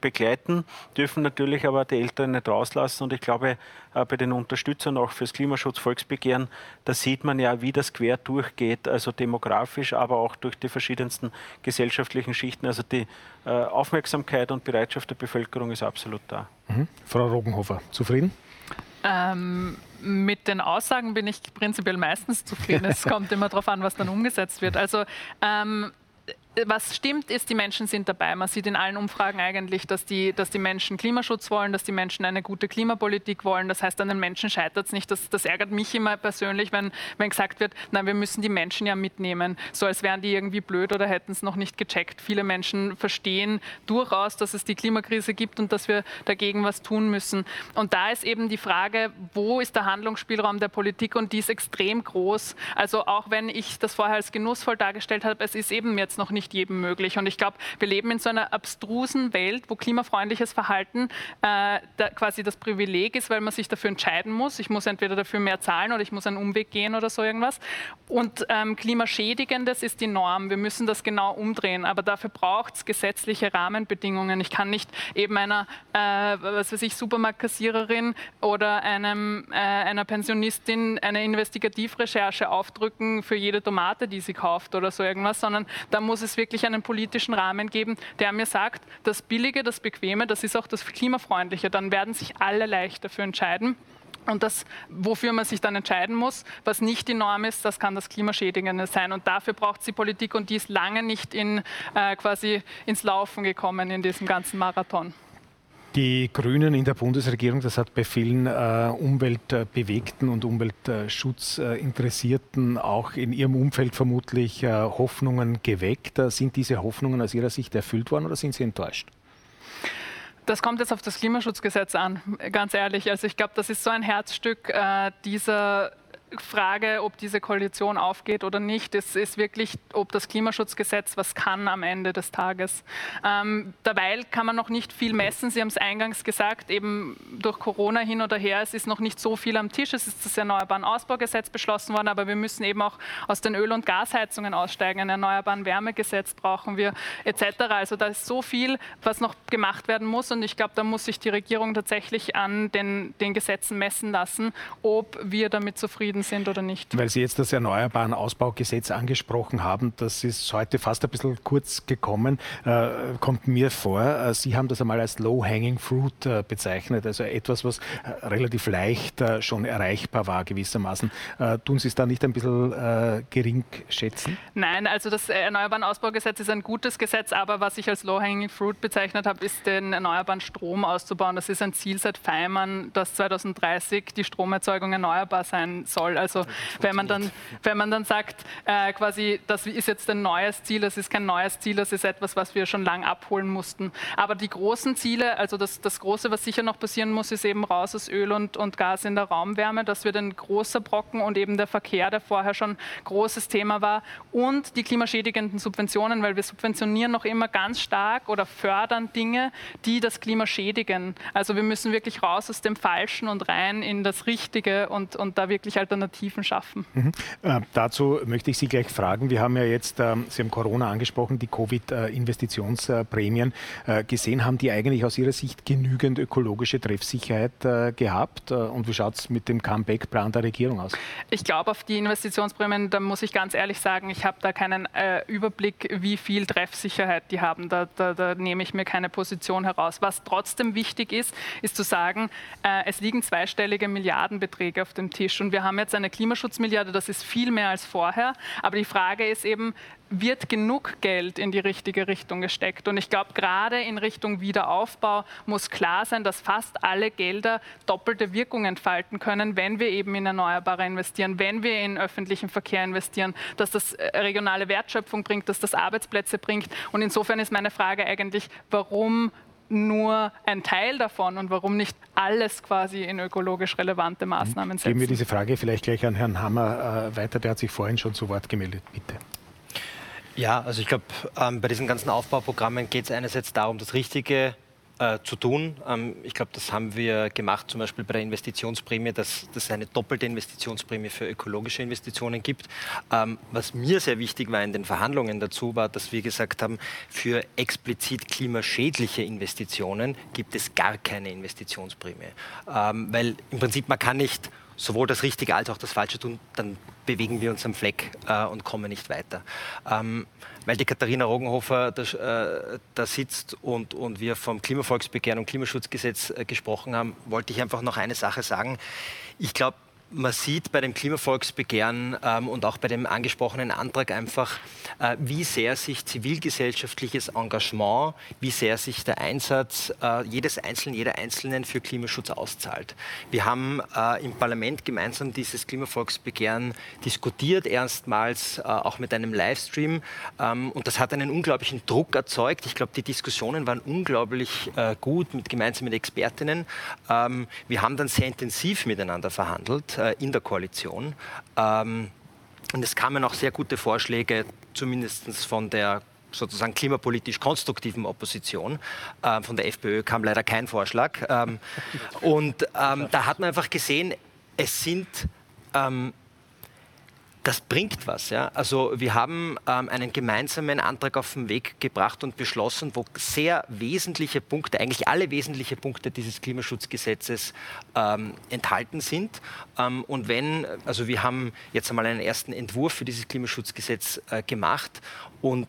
begleiten, dürfen natürlich aber die Älteren nicht rauslassen. Und ich glaube, bei den Unterstützern auch fürs Klimaschutz Volksbegehren, da sieht man ja, wie das quer durchgeht, also demografisch, aber auch durch die verschiedensten gesellschaftlichen Schichten. Also die äh, Aufmerksamkeit und Bereitschaft der Bevölkerung ist absolut da. Mhm. Frau Rogenhofer, zufrieden? Ähm, mit den Aussagen bin ich prinzipiell meistens zufrieden. Es kommt immer darauf an, was dann umgesetzt wird. Also ähm, was stimmt, ist, die Menschen sind dabei. Man sieht in allen Umfragen eigentlich, dass die, dass die Menschen Klimaschutz wollen, dass die Menschen eine gute Klimapolitik wollen. Das heißt, an den Menschen scheitert es nicht. Das, das, ärgert mich immer persönlich, wenn, wenn gesagt wird, nein, wir müssen die Menschen ja mitnehmen. So als wären die irgendwie blöd oder hätten es noch nicht gecheckt. Viele Menschen verstehen durchaus, dass es die Klimakrise gibt und dass wir dagegen was tun müssen. Und da ist eben die Frage, wo ist der Handlungsspielraum der Politik? Und die ist extrem groß. Also auch wenn ich das vorher als genussvoll dargestellt habe, es ist eben jetzt noch nicht nicht jedem möglich. Und ich glaube, wir leben in so einer abstrusen Welt, wo klimafreundliches Verhalten äh, da quasi das Privileg ist, weil man sich dafür entscheiden muss. Ich muss entweder dafür mehr zahlen oder ich muss einen Umweg gehen oder so irgendwas. Und ähm, klimaschädigendes ist die Norm. Wir müssen das genau umdrehen. Aber dafür braucht es gesetzliche Rahmenbedingungen. Ich kann nicht eben einer, äh, was weiß ich, Supermarktkassiererin oder einem, äh, einer Pensionistin eine Investigativrecherche aufdrücken für jede Tomate, die sie kauft oder so irgendwas, sondern da muss es wirklich einen politischen Rahmen geben, der mir sagt, das Billige, das Bequeme, das ist auch das Klimafreundliche. Dann werden sich alle leicht dafür entscheiden. Und das, wofür man sich dann entscheiden muss, was nicht die Norm ist, das kann das Klimaschädigende sein. Und dafür braucht es die Politik und die ist lange nicht in, äh, quasi ins Laufen gekommen in diesem ganzen Marathon. Die Grünen in der Bundesregierung, das hat bei vielen äh, umweltbewegten und Umweltschutzinteressierten auch in ihrem Umfeld vermutlich äh, Hoffnungen geweckt. Sind diese Hoffnungen aus Ihrer Sicht erfüllt worden oder sind Sie enttäuscht? Das kommt jetzt auf das Klimaschutzgesetz an, ganz ehrlich. Also ich glaube, das ist so ein Herzstück äh, dieser Frage, ob diese Koalition aufgeht oder nicht, es ist wirklich, ob das Klimaschutzgesetz was kann am Ende des Tages. Ähm, derweil kann man noch nicht viel messen. Sie haben es eingangs gesagt, eben durch Corona hin oder her, es ist noch nicht so viel am Tisch. Es ist das Erneuerbaren Ausbaugesetz beschlossen worden, aber wir müssen eben auch aus den Öl- und Gasheizungen aussteigen. Ein Erneuerbaren Wärmegesetz brauchen wir etc. Also da ist so viel, was noch gemacht werden muss und ich glaube, da muss sich die Regierung tatsächlich an den, den Gesetzen messen lassen, ob wir damit zufrieden zufrieden sind oder nicht. Weil Sie jetzt das Erneuerbaren Ausbaugesetz angesprochen haben, das ist heute fast ein bisschen kurz gekommen, äh, kommt mir vor. Äh, Sie haben das einmal als Low-Hanging Fruit äh, bezeichnet, also etwas, was äh, relativ leicht äh, schon erreichbar war gewissermaßen. Äh, tun Sie es da nicht ein bisschen gering schätzen? Nein, also das Erneuerbaren Ausbaugesetz ist ein gutes Gesetz, aber was ich als Low-Hanging Fruit bezeichnet habe, ist den erneuerbaren Strom auszubauen. Das ist ein Ziel seit Feimann, dass 2030 die Stromerzeugung erneuerbar sein soll soll. Also wenn man dann, wenn man dann sagt, äh, quasi, das ist jetzt ein neues Ziel, das ist kein neues Ziel, das ist etwas, was wir schon lange abholen mussten. Aber die großen Ziele, also das, das Große, was sicher noch passieren muss, ist eben raus aus Öl und, und Gas in der Raumwärme. Das wird ein großer Brocken und eben der Verkehr, der vorher schon großes Thema war. Und die klimaschädigenden Subventionen, weil wir subventionieren noch immer ganz stark oder fördern Dinge, die das Klima schädigen. Also wir müssen wirklich raus aus dem Falschen und rein in das Richtige und, und da wirklich halt Alternativen schaffen. Mhm. Äh, dazu möchte ich Sie gleich fragen. Wir haben ja jetzt, äh, Sie haben Corona angesprochen, die Covid-Investitionsprämien äh, gesehen. Haben die eigentlich aus Ihrer Sicht genügend ökologische Treffsicherheit äh, gehabt? Äh, und wie schaut es mit dem Comeback-Plan der Regierung aus? Ich glaube, auf die Investitionsprämien, da muss ich ganz ehrlich sagen, ich habe da keinen äh, Überblick, wie viel Treffsicherheit die haben. Da, da, da, nehme ich mir keine Position heraus. Was trotzdem wichtig ist, ist zu sagen, es liegen zweistellige Milliardenbeträge auf dem Tisch und wir haben jetzt eine Klimaschutzmilliarde, das ist viel mehr als vorher. Aber die Frage ist eben, wird genug Geld in die richtige Richtung gesteckt? Und ich glaube, gerade in Richtung Wiederaufbau muss klar sein, dass fast alle Gelder doppelte Wirkung entfalten können, wenn wir eben in Erneuerbare investieren, wenn wir in öffentlichen Verkehr investieren, dass das äh, regionale Wertschöpfung bringt, dass das Arbeitsplätze bringt. Und insofern ist meine Frage eigentlich, warum nur ein Teil davon und warum nicht alles quasi in ökologisch relevante Maßnahmen setzen. Geben wir diese Frage vielleicht gleich an Herrn Hammer äh, weiter, der hat sich vorhin schon zu Wort gemeldet, bitte. Ja, also ich glaube, ähm, bei diesen ganzen Aufbauprogrammen geht es einerseits darum, das Richtige äh, zu tun. Ähm, ich glaube, das haben wir gemacht, zum Beispiel bei der Investitionsprämie, dass es eine doppelte Investitionsprämie für ökologische Investitionen gibt. Ähm, was mir sehr wichtig war in den Verhandlungen dazu, war, dass wir gesagt haben, für explizit klimaschädliche Investitionen gibt es gar keine Investitionsprämie. Ähm, weil im Prinzip man kann nicht sowohl das Richtige als auch das Falsche tun, dann bewegen wir uns am Fleck äh, und kommen nicht weiter. Ähm, weil die Katharina Rogenhofer da, äh, da sitzt und, und wir vom Klimavolksbegehren und Klimaschutzgesetz äh, gesprochen haben, wollte ich einfach noch eine Sache sagen. Ich glaube, man sieht bei dem Klimavolksbegehren ähm, und auch bei dem angesprochenen Antrag einfach, äh, wie sehr sich zivilgesellschaftliches Engagement, wie sehr sich der Einsatz äh, jedes Einzelnen, jeder Einzelnen für Klimaschutz auszahlt. Wir haben äh, im Parlament gemeinsam dieses Klimavolksbegehren diskutiert, erstmals äh, auch mit einem Livestream. Ähm, und das hat einen unglaublichen Druck erzeugt. Ich glaube, die Diskussionen waren unglaublich äh, gut mit, gemeinsam mit Expertinnen. Ähm, wir haben dann sehr intensiv miteinander verhandelt äh, in der Koalition. Ähm, und es kamen auch sehr gute Vorschläge, zumindest von der sozusagen klimapolitisch konstruktiven Opposition. Ähm, von der FPÖ kam leider kein Vorschlag. Ähm, und ähm, da hat man einfach gesehen, es sind ähm, das bringt was. Ja? Also wir haben ähm, einen gemeinsamen Antrag auf den Weg gebracht und beschlossen, wo sehr wesentliche Punkte, eigentlich alle wesentlichen Punkte dieses Klimaschutzgesetzes ähm, enthalten sind. Ähm, und wenn, also wir haben jetzt einmal einen ersten Entwurf für dieses Klimaschutzgesetz äh, gemacht und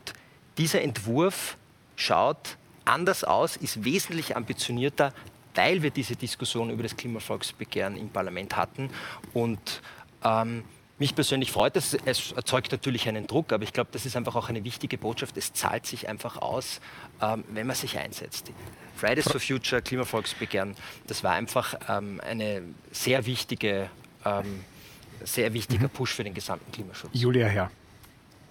dieser Entwurf schaut anders aus, ist wesentlich ambitionierter, weil wir diese Diskussion über das Klimavolksbegehren im Parlament hatten und ähm, mich persönlich freut es. Es erzeugt natürlich einen Druck, aber ich glaube, das ist einfach auch eine wichtige Botschaft. Es zahlt sich einfach aus, ähm, wenn man sich einsetzt. Fridays for Future, Klimavolksbegehren, das war einfach ähm, eine sehr wichtige, ähm, sehr wichtiger mhm. Push für den gesamten Klimaschutz. Julia Herr.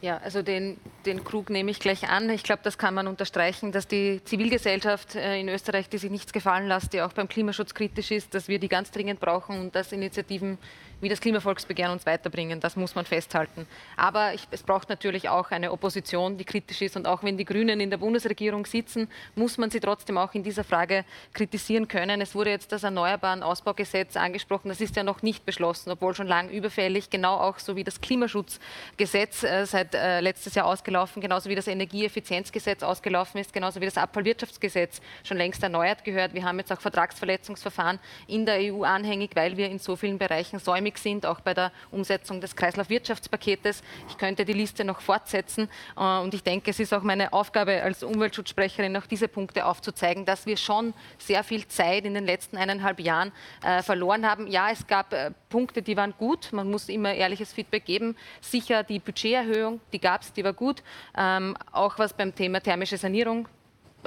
Ja, also den, den Krug nehme ich gleich an. Ich glaube, das kann man unterstreichen, dass die Zivilgesellschaft äh, in Österreich, die sich nichts gefallen lässt, die auch beim Klimaschutz kritisch ist, dass wir die ganz dringend brauchen und dass Initiativen wie das Klimavolksbegehren uns weiterbringen. Das muss man festhalten. Aber ich, es braucht natürlich auch eine Opposition, die kritisch ist. Und auch wenn die Grünen in der Bundesregierung sitzen, muss man sie trotzdem auch in dieser Frage kritisieren können. Es wurde jetzt das Erneuerbaren Ausbaugesetz angesprochen. Das ist ja noch nicht beschlossen, obwohl schon lange überfällig. Genau auch so wie das Klimaschutzgesetz äh, seit äh, letztes Jahr ausgelaufen, genauso wie das Energieeffizienzgesetz ausgelaufen ist, genauso wie das Abfallwirtschaftsgesetz schon längst erneuert gehört. Wir haben jetzt auch Vertragsverletzungsverfahren in der EU anhängig, weil wir in so vielen Bereichen säumen säumig sind, auch bei der Umsetzung des Kreislaufwirtschaftspaketes. Ich könnte die Liste noch fortsetzen äh, und ich denke, es ist auch meine Aufgabe als Umweltschutzsprecherin, auch diese Punkte aufzuzeigen, dass wir schon sehr viel Zeit in den letzten eineinhalb Jahren äh, verloren haben. Ja, es gab äh, Punkte, die waren gut. Man muss immer ehrliches Feedback geben. Sicher die Budgeterhöhung, die gab es, die war gut. Ähm, auch was beim Thema thermische Sanierung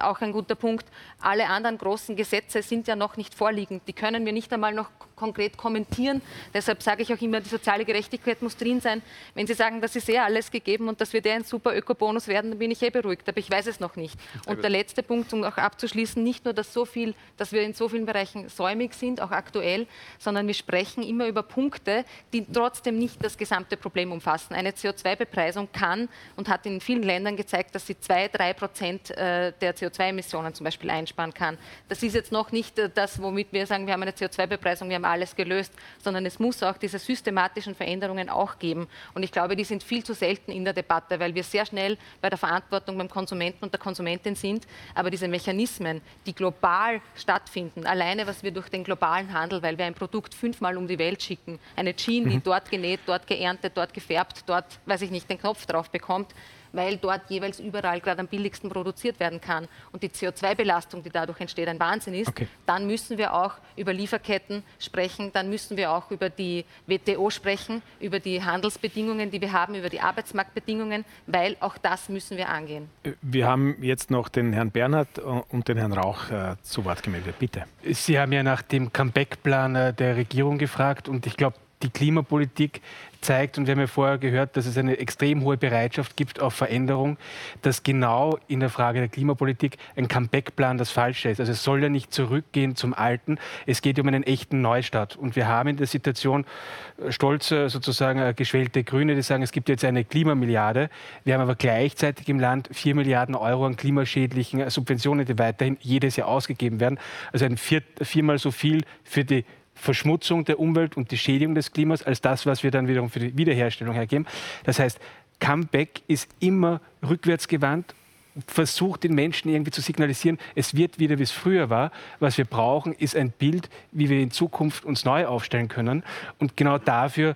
auch ein guter Punkt. Alle anderen großen Gesetze sind ja noch nicht vorliegend. Die können wir nicht einmal noch konkret kommentieren. Deshalb sage ich auch immer, die soziale Gerechtigkeit muss drin sein. Wenn Sie sagen, das ist eh alles gegeben und dass wir der ein super Ökobonus werden, dann bin ich eh beruhigt. Aber ich weiß es noch nicht. Und der letzte Punkt, um auch abzuschließen, nicht nur, dass, so viel, dass wir in so vielen Bereichen säumig sind, auch aktuell, sondern wir sprechen immer über Punkte, die trotzdem nicht das gesamte Problem umfassen. Eine CO2-Bepreisung kann und hat in vielen Ländern gezeigt, dass sie zwei, drei Prozent äh, der CO2-Emissionen zum Beispiel einsparen kann. Das ist jetzt noch nicht äh, das, womit wir sagen, wir haben eine CO2-Bepreisung, wir haben alles gelöst, sondern es muss auch diese systematischen Veränderungen auch geben. Und ich glaube, die sind viel zu selten in der Debatte, weil wir sehr schnell bei der Verantwortung beim Konsumenten und der Konsumentin sind. Aber diese Mechanismen, die global stattfinden, alleine was wir durch den globalen Handel, weil wir ein Produkt fünfmal um die Welt schicken, eine Jeans, die mhm. dort genäht, dort geerntet, dort gefärbt, dort, weiß ich nicht, den Knopf drauf bekommt, weil dort jeweils überall gerade am billigsten produziert werden kann und die CO2-Belastung, die dadurch entsteht, ein Wahnsinn ist, okay. dann müssen wir auch über Lieferketten sprechen, dann müssen wir auch über die WTO sprechen, über die Handelsbedingungen, die wir haben, über die Arbeitsmarktbedingungen, weil auch das müssen wir angehen. Wir haben jetzt noch den Herrn Bernhard und den Herrn Rauch äh, zu Wort gemeldet. Bitte. Sie haben ja nach dem Comeback-Plan äh, der Regierung gefragt und ich glaube, die Klimapolitik zeigt, und wir haben ja vorher gehört, dass es eine extrem hohe Bereitschaft gibt auf Veränderung, dass genau in der Frage der Klimapolitik ein Comeback-Plan das Falsche ist. Also es soll ja nicht zurückgehen zum Alten, es geht um einen echten Neustart. Und wir haben in der Situation äh, stolze, sozusagen äh, geschwellte Grüne, die sagen, es gibt jetzt eine Klimamilliarde. Wir haben aber gleichzeitig im Land vier Milliarden Euro an klimaschädlichen Subventionen, die weiterhin jedes Jahr ausgegeben werden. Also ein vier, viermal so viel für die Verschmutzung der Umwelt und die Schädigung des Klimas als das, was wir dann wiederum für die Wiederherstellung hergeben. Das heißt, Comeback ist immer rückwärtsgewandt versucht den Menschen irgendwie zu signalisieren, es wird wieder, wie es früher war. Was wir brauchen, ist ein Bild, wie wir in Zukunft uns neu aufstellen können. Und genau dafür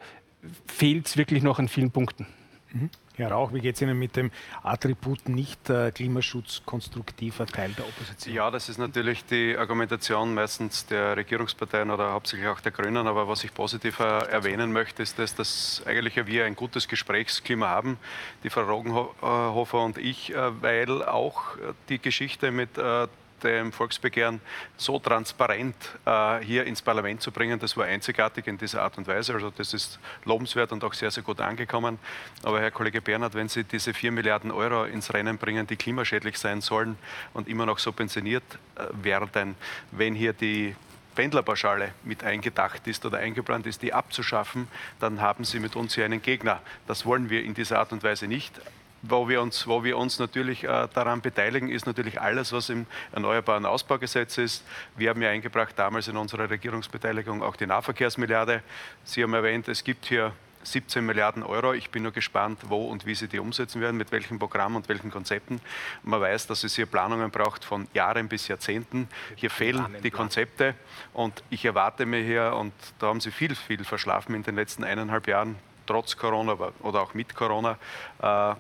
fehlt es wirklich noch an vielen Punkten. Mhm. Herr Rauch, wie geht es Ihnen mit dem Attribut nicht äh, Klimaschutz konstruktiver Teil der Opposition? Ja, das ist natürlich die Argumentation meistens der Regierungsparteien oder hauptsächlich auch der Grünen. Aber was ich positiv äh, erwähnen möchte, ist, dass, dass eigentlich wir ein gutes Gesprächsklima haben, die Frau Rogenhofer und ich, äh, weil auch die Geschichte mit äh, dem Volksbegehren so transparent äh, hier ins Parlament zu bringen, das war einzigartig in dieser Art und Weise. Also das ist lobenswert und auch sehr, sehr gut angekommen. Aber Herr Kollege Bernhard, wenn Sie diese 4 Milliarden Euro ins Rennen bringen, die klimaschädlich sein sollen und immer noch subventioniert äh, werden, wenn hier die Pendlerpauschale mit eingedacht ist oder eingeplant ist, die abzuschaffen, dann haben Sie mit uns hier einen Gegner. Das wollen wir in dieser Art und Weise nicht wo wir uns, wo wir uns natürlich äh, daran beteiligen, ist natürlich alles, was im Erneuerbaren Ausbaugesetz ist. Wir haben ja eingebracht damals in unserer Regierungsbeteiligung auch die Nahverkehrsmilliarde. Sie haben erwähnt, es gibt hier 17 Milliarden Euro. Ich bin nur gespannt, wo und wie Sie die umsetzen werden, mit welchem Programm und welchen Konzepten. Man weiß, dass es hier Planungen braucht von Jahren bis Jahrzehnten. Hier fehlen die Konzepte und ich erwarte mir hier, und da haben Sie viel, viel verschlafen in den letzten eineinhalb Jahren, trotz Corona oder auch mit Corona, äh,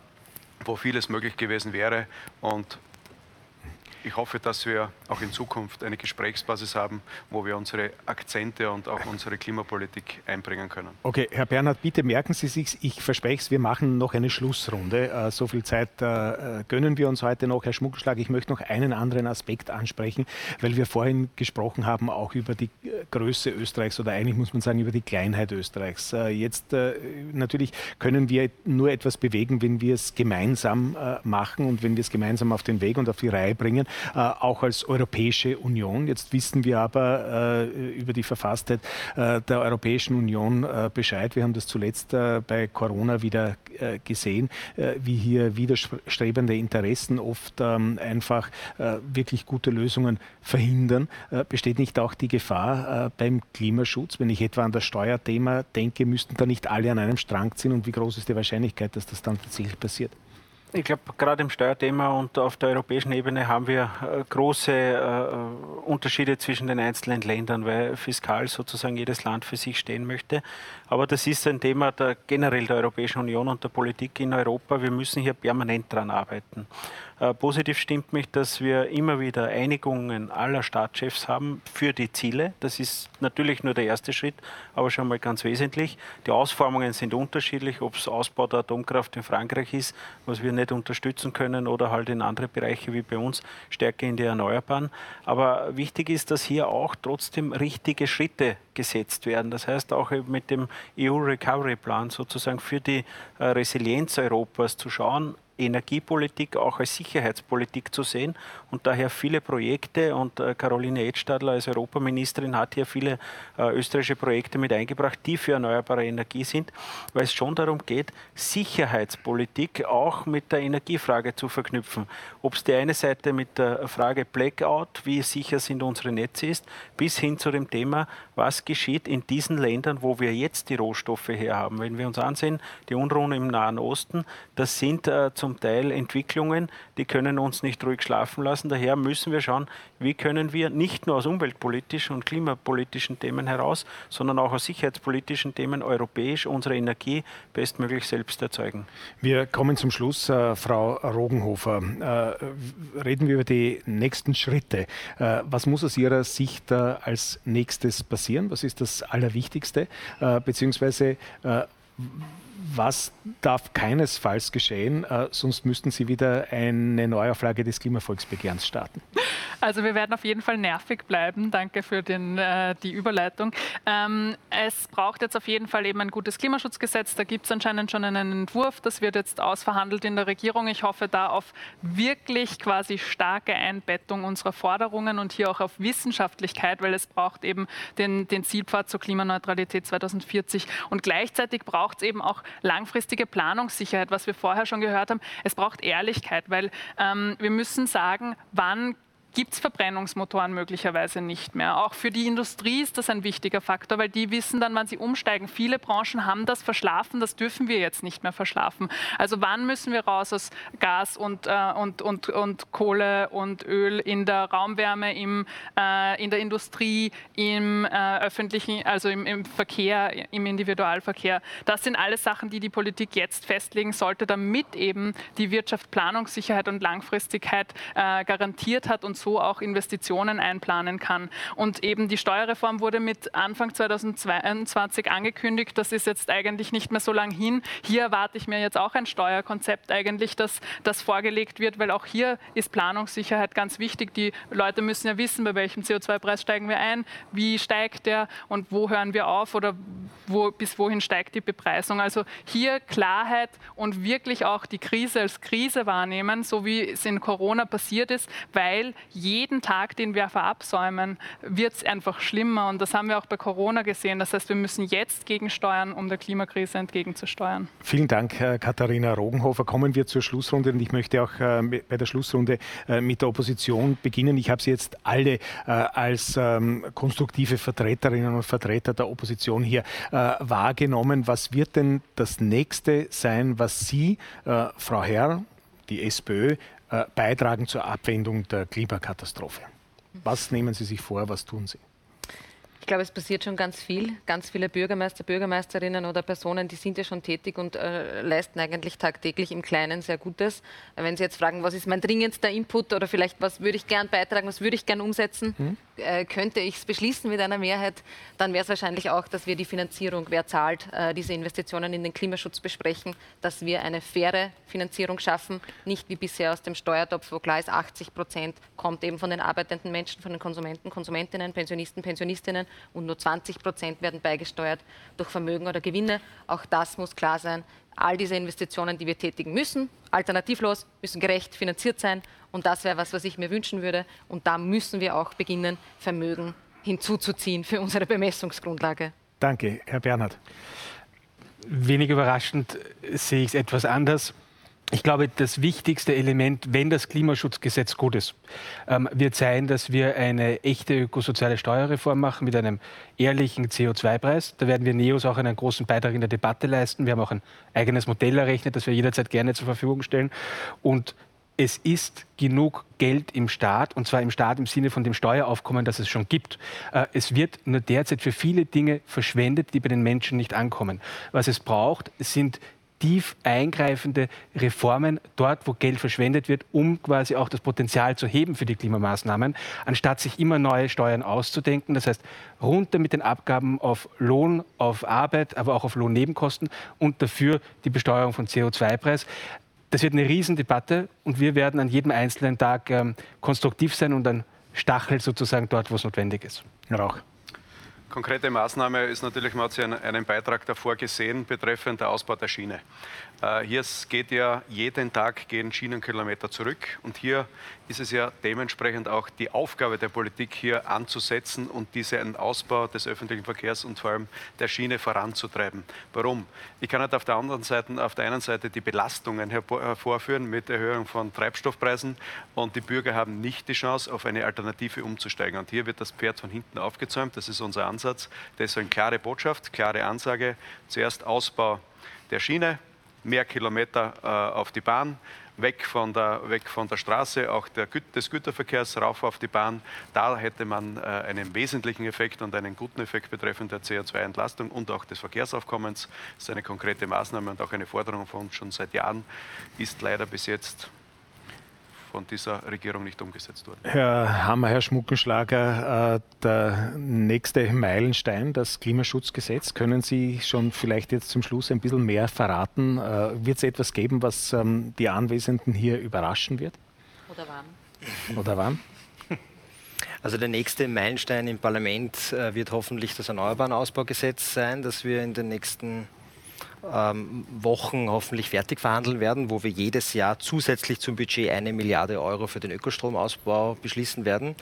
wo vieles möglich gewesen wäre. Und ich hoffe, dass wir auch in Zukunft eine Gesprächsbasis haben, wo wir unsere Akzente und auch unsere Klimapolitik einbringen können. Okay, Herr Bernhard, bitte merken Sie sich, ich verspreche es, wir machen noch eine Schlussrunde. Äh, so viel Zeit äh, gönnen wir uns heute noch, Herr Schmuckelschlag. Ich möchte noch einen anderen Aspekt ansprechen, weil wir vorhin gesprochen haben auch über die äh, Größe Österreichs oder eigentlich muss man sagen über die Kleinheit Österreichs. Jetzt natürlich können wir nur etwas bewegen, wenn wir es gemeinsam machen und wenn wir es gemeinsam auf den Weg und auf die Reihe bringen. Äh, auch als Europäische Union. Jetzt wissen wir aber äh, über die Verfasstheit äh, der Europäischen Union Bescheid. Wir haben das zuletzt bei Corona wieder gesehen, wie hier widerstrebende Interessen oft ähm, einfach wirklich gute Lösungen verhindern. Besteht nicht auch die Gefahr beim Klimaschutz? Wenn ich etwa an das Steuerthema denke, müssten da nicht alle an einem Strang ziehen und wie groß ist die Wahrscheinlichkeit, dass das dann tatsächlich passiert? Ich glaube, gerade im Steuerthema und auf der europäischen Ebene haben wir äh, große äh, Unterschiede zwischen den einzelnen Ländern, weil fiskal sozusagen jedes Land für sich stehen möchte. Aber das ist ein Thema der, generell der Europäischen Union und der Politik in Europa. Wir müssen hier permanent daran arbeiten. Äh, positiv stimmt mich, dass wir immer wieder Einigungen aller Staatschefs haben für die Ziele. Das ist natürlich nur der erste Schritt, aber schon mal ganz wesentlich. Die Ausformungen sind unterschiedlich, ob es Ausbau der Atomkraft in Frankreich ist, was wir nicht unterstützen können, oder halt in andere Bereiche wie bei uns, stärker in die Erneuerbaren. Aber wichtig ist, dass hier auch trotzdem richtige Schritte gesetzt werden. Das heißt auch mit dem EU Recovery Plan sozusagen für die äh, Resilienz Europas zu schauen, Energiepolitik auch als Sicherheitspolitik zu sehen und daher viele Projekte und äh, Caroline Edstadler als Europaministerin hat hier viele äh, österreichische Projekte mit eingebracht, die für erneuerbare Energie sind, weil es schon darum geht, Sicherheitspolitik auch mit der Energiefrage zu verknüpfen. Ob es die eine Seite mit der Frage Blackout, wie sicher sind unsere Netze ist, bis hin zu dem Thema, was geschieht in diesen Ländern, wo wir jetzt die Rohstoffe herhaben. Wenn wir uns ansehen, die Unruhen im Nahen Osten, das sind äh, zum Teil Entwicklungen, die können uns nicht ruhig schlafen lassen. Daher müssen wir schauen, wie können wir nicht nur aus umweltpolitischen und klimapolitischen Themen heraus, sondern auch aus sicherheitspolitischen Themen europäisch unsere Energie bestmöglich selbst erzeugen. Wir kommen zum Schluss, äh, Frau Rogenhofer. Äh, reden wir über die nächsten Schritte. Äh, was muss aus Ihrer Sicht äh, als nächstes passieren? Was ist das Allerwichtigste? Äh, beziehungsweise äh, was darf keinesfalls geschehen, äh, sonst müssten Sie wieder eine Neuauflage des Klimavolksbegehrens starten? Also wir werden auf jeden Fall nervig bleiben. Danke für den, äh, die Überleitung. Ähm, es braucht jetzt auf jeden Fall eben ein gutes Klimaschutzgesetz. Da gibt es anscheinend schon einen Entwurf. Das wird jetzt ausverhandelt in der Regierung. Ich hoffe da auf wirklich quasi starke Einbettung unserer Forderungen und hier auch auf Wissenschaftlichkeit, weil es braucht eben den, den Zielpfad zur Klimaneutralität 2040. Und gleichzeitig braucht es eben auch langfristige Planungssicherheit, was wir vorher schon gehört haben. Es braucht Ehrlichkeit, weil ähm, wir müssen sagen, wann gibt es Verbrennungsmotoren möglicherweise nicht mehr. Auch für die Industrie ist das ein wichtiger Faktor, weil die wissen dann, wann sie umsteigen. Viele Branchen haben das verschlafen, das dürfen wir jetzt nicht mehr verschlafen. Also wann müssen wir raus aus Gas und, äh, und, und, und Kohle und Öl in der Raumwärme, im, äh, in der Industrie, im äh, öffentlichen, also im, im Verkehr, im Individualverkehr. Das sind alles Sachen, die die Politik jetzt festlegen sollte, damit eben die Wirtschaft Planungssicherheit und Langfristigkeit äh, garantiert hat und so auch Investitionen einplanen kann. Und eben die Steuerreform wurde mit Anfang 2022 angekündigt. Das ist jetzt eigentlich nicht mehr so lang hin. Hier erwarte ich mir jetzt auch ein Steuerkonzept eigentlich, das, das vorgelegt wird, weil auch hier ist Planungssicherheit ganz wichtig. Die Leute müssen ja wissen, bei welchem CO2-Preis steigen wir ein, wie steigt der und wo hören wir auf oder wo, bis wohin steigt die Bepreisung. Also hier Klarheit und wirklich auch die Krise als Krise wahrnehmen, so wie es in Corona passiert ist, weil jeden Tag, den wir verabsäumen, wird es einfach schlimmer. Und das haben wir auch bei Corona gesehen. Das heißt, wir müssen jetzt gegensteuern, um der Klimakrise entgegenzusteuern. Vielen Dank, Katharina Rogenhofer. Kommen wir zur Schlussrunde. Und ich möchte auch äh, bei der Schlussrunde äh, mit der Opposition beginnen. Ich habe Sie jetzt alle äh, als ähm, konstruktive Vertreterinnen und Vertreter der Opposition hier wahrgenommen. Was wird denn das nächste sein, was Sie, Frau Herr, die SPÖ, beitragen zur Abwendung der Klimakatastrophe? Was nehmen Sie sich vor? Was tun Sie? Ich glaube, es passiert schon ganz viel. Ganz viele Bürgermeister, Bürgermeisterinnen oder Personen, die sind ja schon tätig und äh, leisten eigentlich tagtäglich im Kleinen sehr Gutes. Wenn Sie jetzt fragen, was ist mein dringendster Input oder vielleicht was würde ich gern beitragen, was würde ich gern umsetzen, hm? Äh, könnte ich es beschließen mit einer Mehrheit, dann wäre es wahrscheinlich auch, dass wir die Finanzierung, wer zahlt, äh, diese Investitionen in den Klimaschutz besprechen, dass wir eine faire Finanzierung schaffen, nicht wie bisher aus dem Steuertopf, wo klar ist, 80 Prozent kommt eben von den arbeitenden Menschen, von den Konsumenten, Konsumentinnen, Pensionisten, Pensionistinnen und nur 20 Prozent werden beigesteuert durch Vermögen oder Gewinne. Auch das muss klar sein. All diese Investitionen, die wir tätigen müssen, alternativlos, müssen gerecht finanziert sein. Und das wäre was, was ich mir wünschen würde. Und da müssen wir auch beginnen, Vermögen hinzuzuziehen für unsere Bemessungsgrundlage. Danke, Herr Bernhard. Wenig überraschend sehe ich es etwas anders. Ich glaube, das wichtigste Element, wenn das Klimaschutzgesetz gut ist, ähm, wird sein, dass wir eine echte ökosoziale Steuerreform machen mit einem ehrlichen CO2-Preis. Da werden wir NEOS auch einen großen Beitrag in der Debatte leisten. Wir haben auch ein eigenes Modell errechnet, das wir jederzeit gerne zur Verfügung stellen. Und es ist genug Geld im Staat, und zwar im Staat im Sinne von dem Steueraufkommen, das es schon gibt. Äh, es wird nur derzeit für viele Dinge verschwendet, die bei den Menschen nicht ankommen. Was es braucht, sind tief eingreifende Reformen dort, wo Geld verschwendet wird, um quasi auch das Potenzial zu heben für die Klimamaßnahmen, anstatt sich immer neue Steuern auszudenken. Das heißt, runter mit den Abgaben auf Lohn, auf Arbeit, aber auch auf Lohnnebenkosten und dafür die Besteuerung von CO2-Preis. Das wird eine Riesendebatte und wir werden an jedem einzelnen Tag ähm, konstruktiv sein und ein Stachel sozusagen dort, wo es notwendig ist. Rauch. Konkrete Maßnahme ist natürlich, man hat sich einen Beitrag davor gesehen, betreffend der Ausbau der Schiene. Äh, hier geht ja jeden Tag gehen Schienenkilometer zurück und hier ist es ja dementsprechend auch die Aufgabe der Politik hier anzusetzen und diesen Ausbau des öffentlichen Verkehrs und vor allem der Schiene voranzutreiben. Warum? Ich kann nicht auf der anderen Seite, auf der einen Seite die Belastungen hervorführen mit Erhöhung von Treibstoffpreisen und die Bürger haben nicht die Chance, auf eine Alternative umzusteigen. Und hier wird das Pferd von hinten aufgezäumt. Das ist unser Ansatz. Deswegen klare Botschaft, klare Ansage. Zuerst Ausbau der Schiene, mehr Kilometer äh, auf die Bahn, weg von der, weg von der Straße, auch der, des Güterverkehrs rauf auf die Bahn. Da hätte man äh, einen wesentlichen Effekt und einen guten Effekt betreffend der CO2-Entlastung und auch des Verkehrsaufkommens. Das ist eine konkrete Maßnahme und auch eine Forderung von uns schon seit Jahren, ist leider bis jetzt von dieser Regierung nicht umgesetzt worden. Herr Hammer, Herr Schmuckenschlager, äh, der nächste Meilenstein, das Klimaschutzgesetz, können Sie schon vielleicht jetzt zum Schluss ein bisschen mehr verraten? Äh, wird es etwas geben, was ähm, die Anwesenden hier überraschen wird? Oder wann? Oder wann? Also der nächste Meilenstein im Parlament äh, wird hoffentlich das Erneuerbaren-Ausbaugesetz sein, das wir in den nächsten ähm, Wochen hoffentlich fertig verhandeln werden, wo wir jedes Jahr zusätzlich zum Budget eine Milliarde Euro für den Ökostromausbau beschließen werden.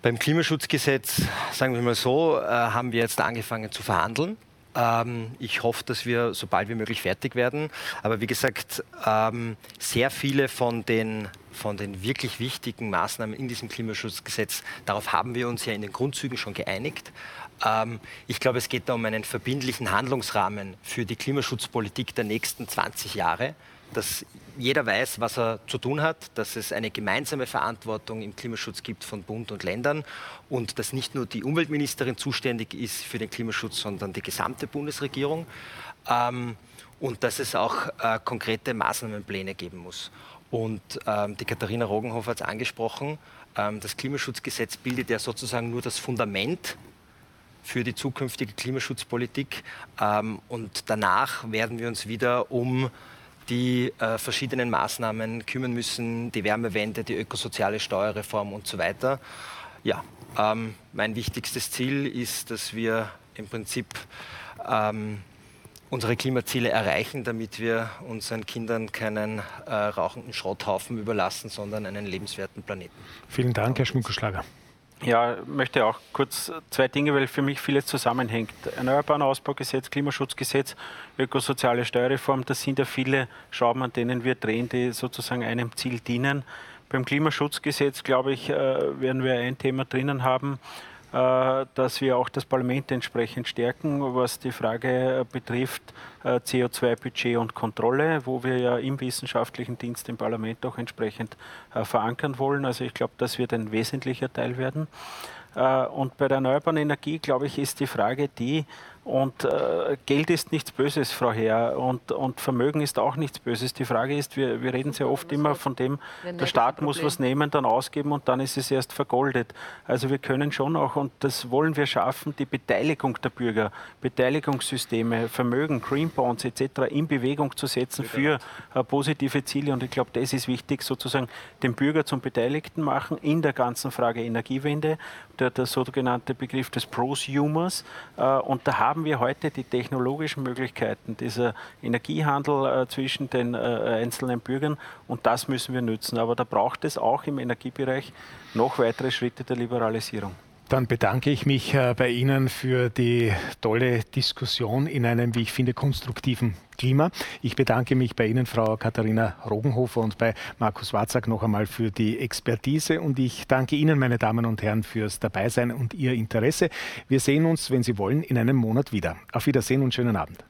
Beim Klimaschutzgesetz, sagen wir mal so, äh, haben wir jetzt angefangen zu verhandeln. Ähm, ich hoffe, dass wir so bald wie möglich fertig werden. Aber wie gesagt, ähm, sehr viele von den, von den wirklich wichtigen Maßnahmen in diesem Klimaschutzgesetz, darauf haben wir uns ja in den Grundzügen schon geeinigt. Ähm, ich glaube, es geht da um einen verbindlichen Handlungsrahmen für die Klimaschutzpolitik der nächsten 20 Jahre, dass jeder weiß, was er zu tun hat, dass es eine gemeinsame Verantwortung im Klimaschutz gibt von Bund und Ländern und dass nicht nur die Umweltministerin zuständig ist für den Klimaschutz, sondern die gesamte Bundesregierung ähm, und dass es auch äh, konkrete Maßnahmenpläne geben muss. Und ähm, die Katharina Rogenhofer hat es angesprochen, das Klimaschutzgesetz bildet ja sozusagen nur das Fundament für die zukünftige Klimaschutzpolitik. Ähm, und danach werden wir uns wieder um die äh, verschiedenen Maßnahmen kümmern müssen, die Wärmewende, die ökosoziale Steuerreform und so weiter. Ja, ähm, mein wichtigstes Ziel ist, dass wir im Prinzip ähm, unsere Klimaziele erreichen, damit wir unseren Kindern keinen äh, rauchenden Schrotthaufen überlassen, sondern einen lebenswerten Planeten. Vielen Dank, Herr Schmuckelschlager. Ja, möchte auch kurz zwei Dinge, weil für mich vieles zusammenhängt. Erneuerbaren Ausbaugesetz, Klimaschutzgesetz, ökosoziale Steuerreform, das sind ja viele Schrauben, an denen wir drehen, die sozusagen einem Ziel dienen. Beim Klimaschutzgesetz, glaube ich, äh, werden wir ein Thema drinnen haben, dass wir auch das Parlament entsprechend stärken, was die Frage äh, betrifft äh, CO2-Budget und Kontrolle, wo wir ja im wissenschaftlichen Dienst im Parlament auch entsprechend verankern wollen. Also ich glaube, das wird ein wesentlicher Teil werden. Und bei der erneuerbaren Energie, glaube ich, ist die Frage die, und äh, Geld ist nichts Böses, Frau Herr, und, und Vermögen ist auch nichts Böses. Die Frage ist, wir, wir reden sehr oft immer von dem, der Staat muss was nehmen, dann ausgeben und dann ist es erst vergoldet. Also wir können schon auch, und das wollen wir schaffen, die Beteiligung der Bürger, Beteiligungssysteme, Vermögen, Green Bonds etc. in Bewegung zu setzen für äh, positive Ziele. Und ich glaube, das ist wichtig, sozusagen den Bürger zum Beteiligten machen in der ganzen Frage Energiewende, der, der sogenannte Begriff des Prosumers. Äh, und da haben haben wir heute die technologischen Möglichkeiten, dieser Energiehandel äh, zwischen den äh, einzelnen Bürgern und das müssen wir nützen. Aber da braucht es auch im Energiebereich noch weitere Schritte der Liberalisierung. Dann bedanke ich mich äh, bei Ihnen für die tolle Diskussion in einem, wie ich finde, konstruktiven Klima. Ich bedanke mich bei Ihnen, Frau Katharina Rogenhofer und bei Markus Watzak noch einmal für die Expertise und ich danke Ihnen, meine Damen und Herren, fürs Dabeisein und Ihr Interesse. Wir sehen uns, wenn Sie wollen, in einem Monat wieder. Auf Wiedersehen und schönen Abend.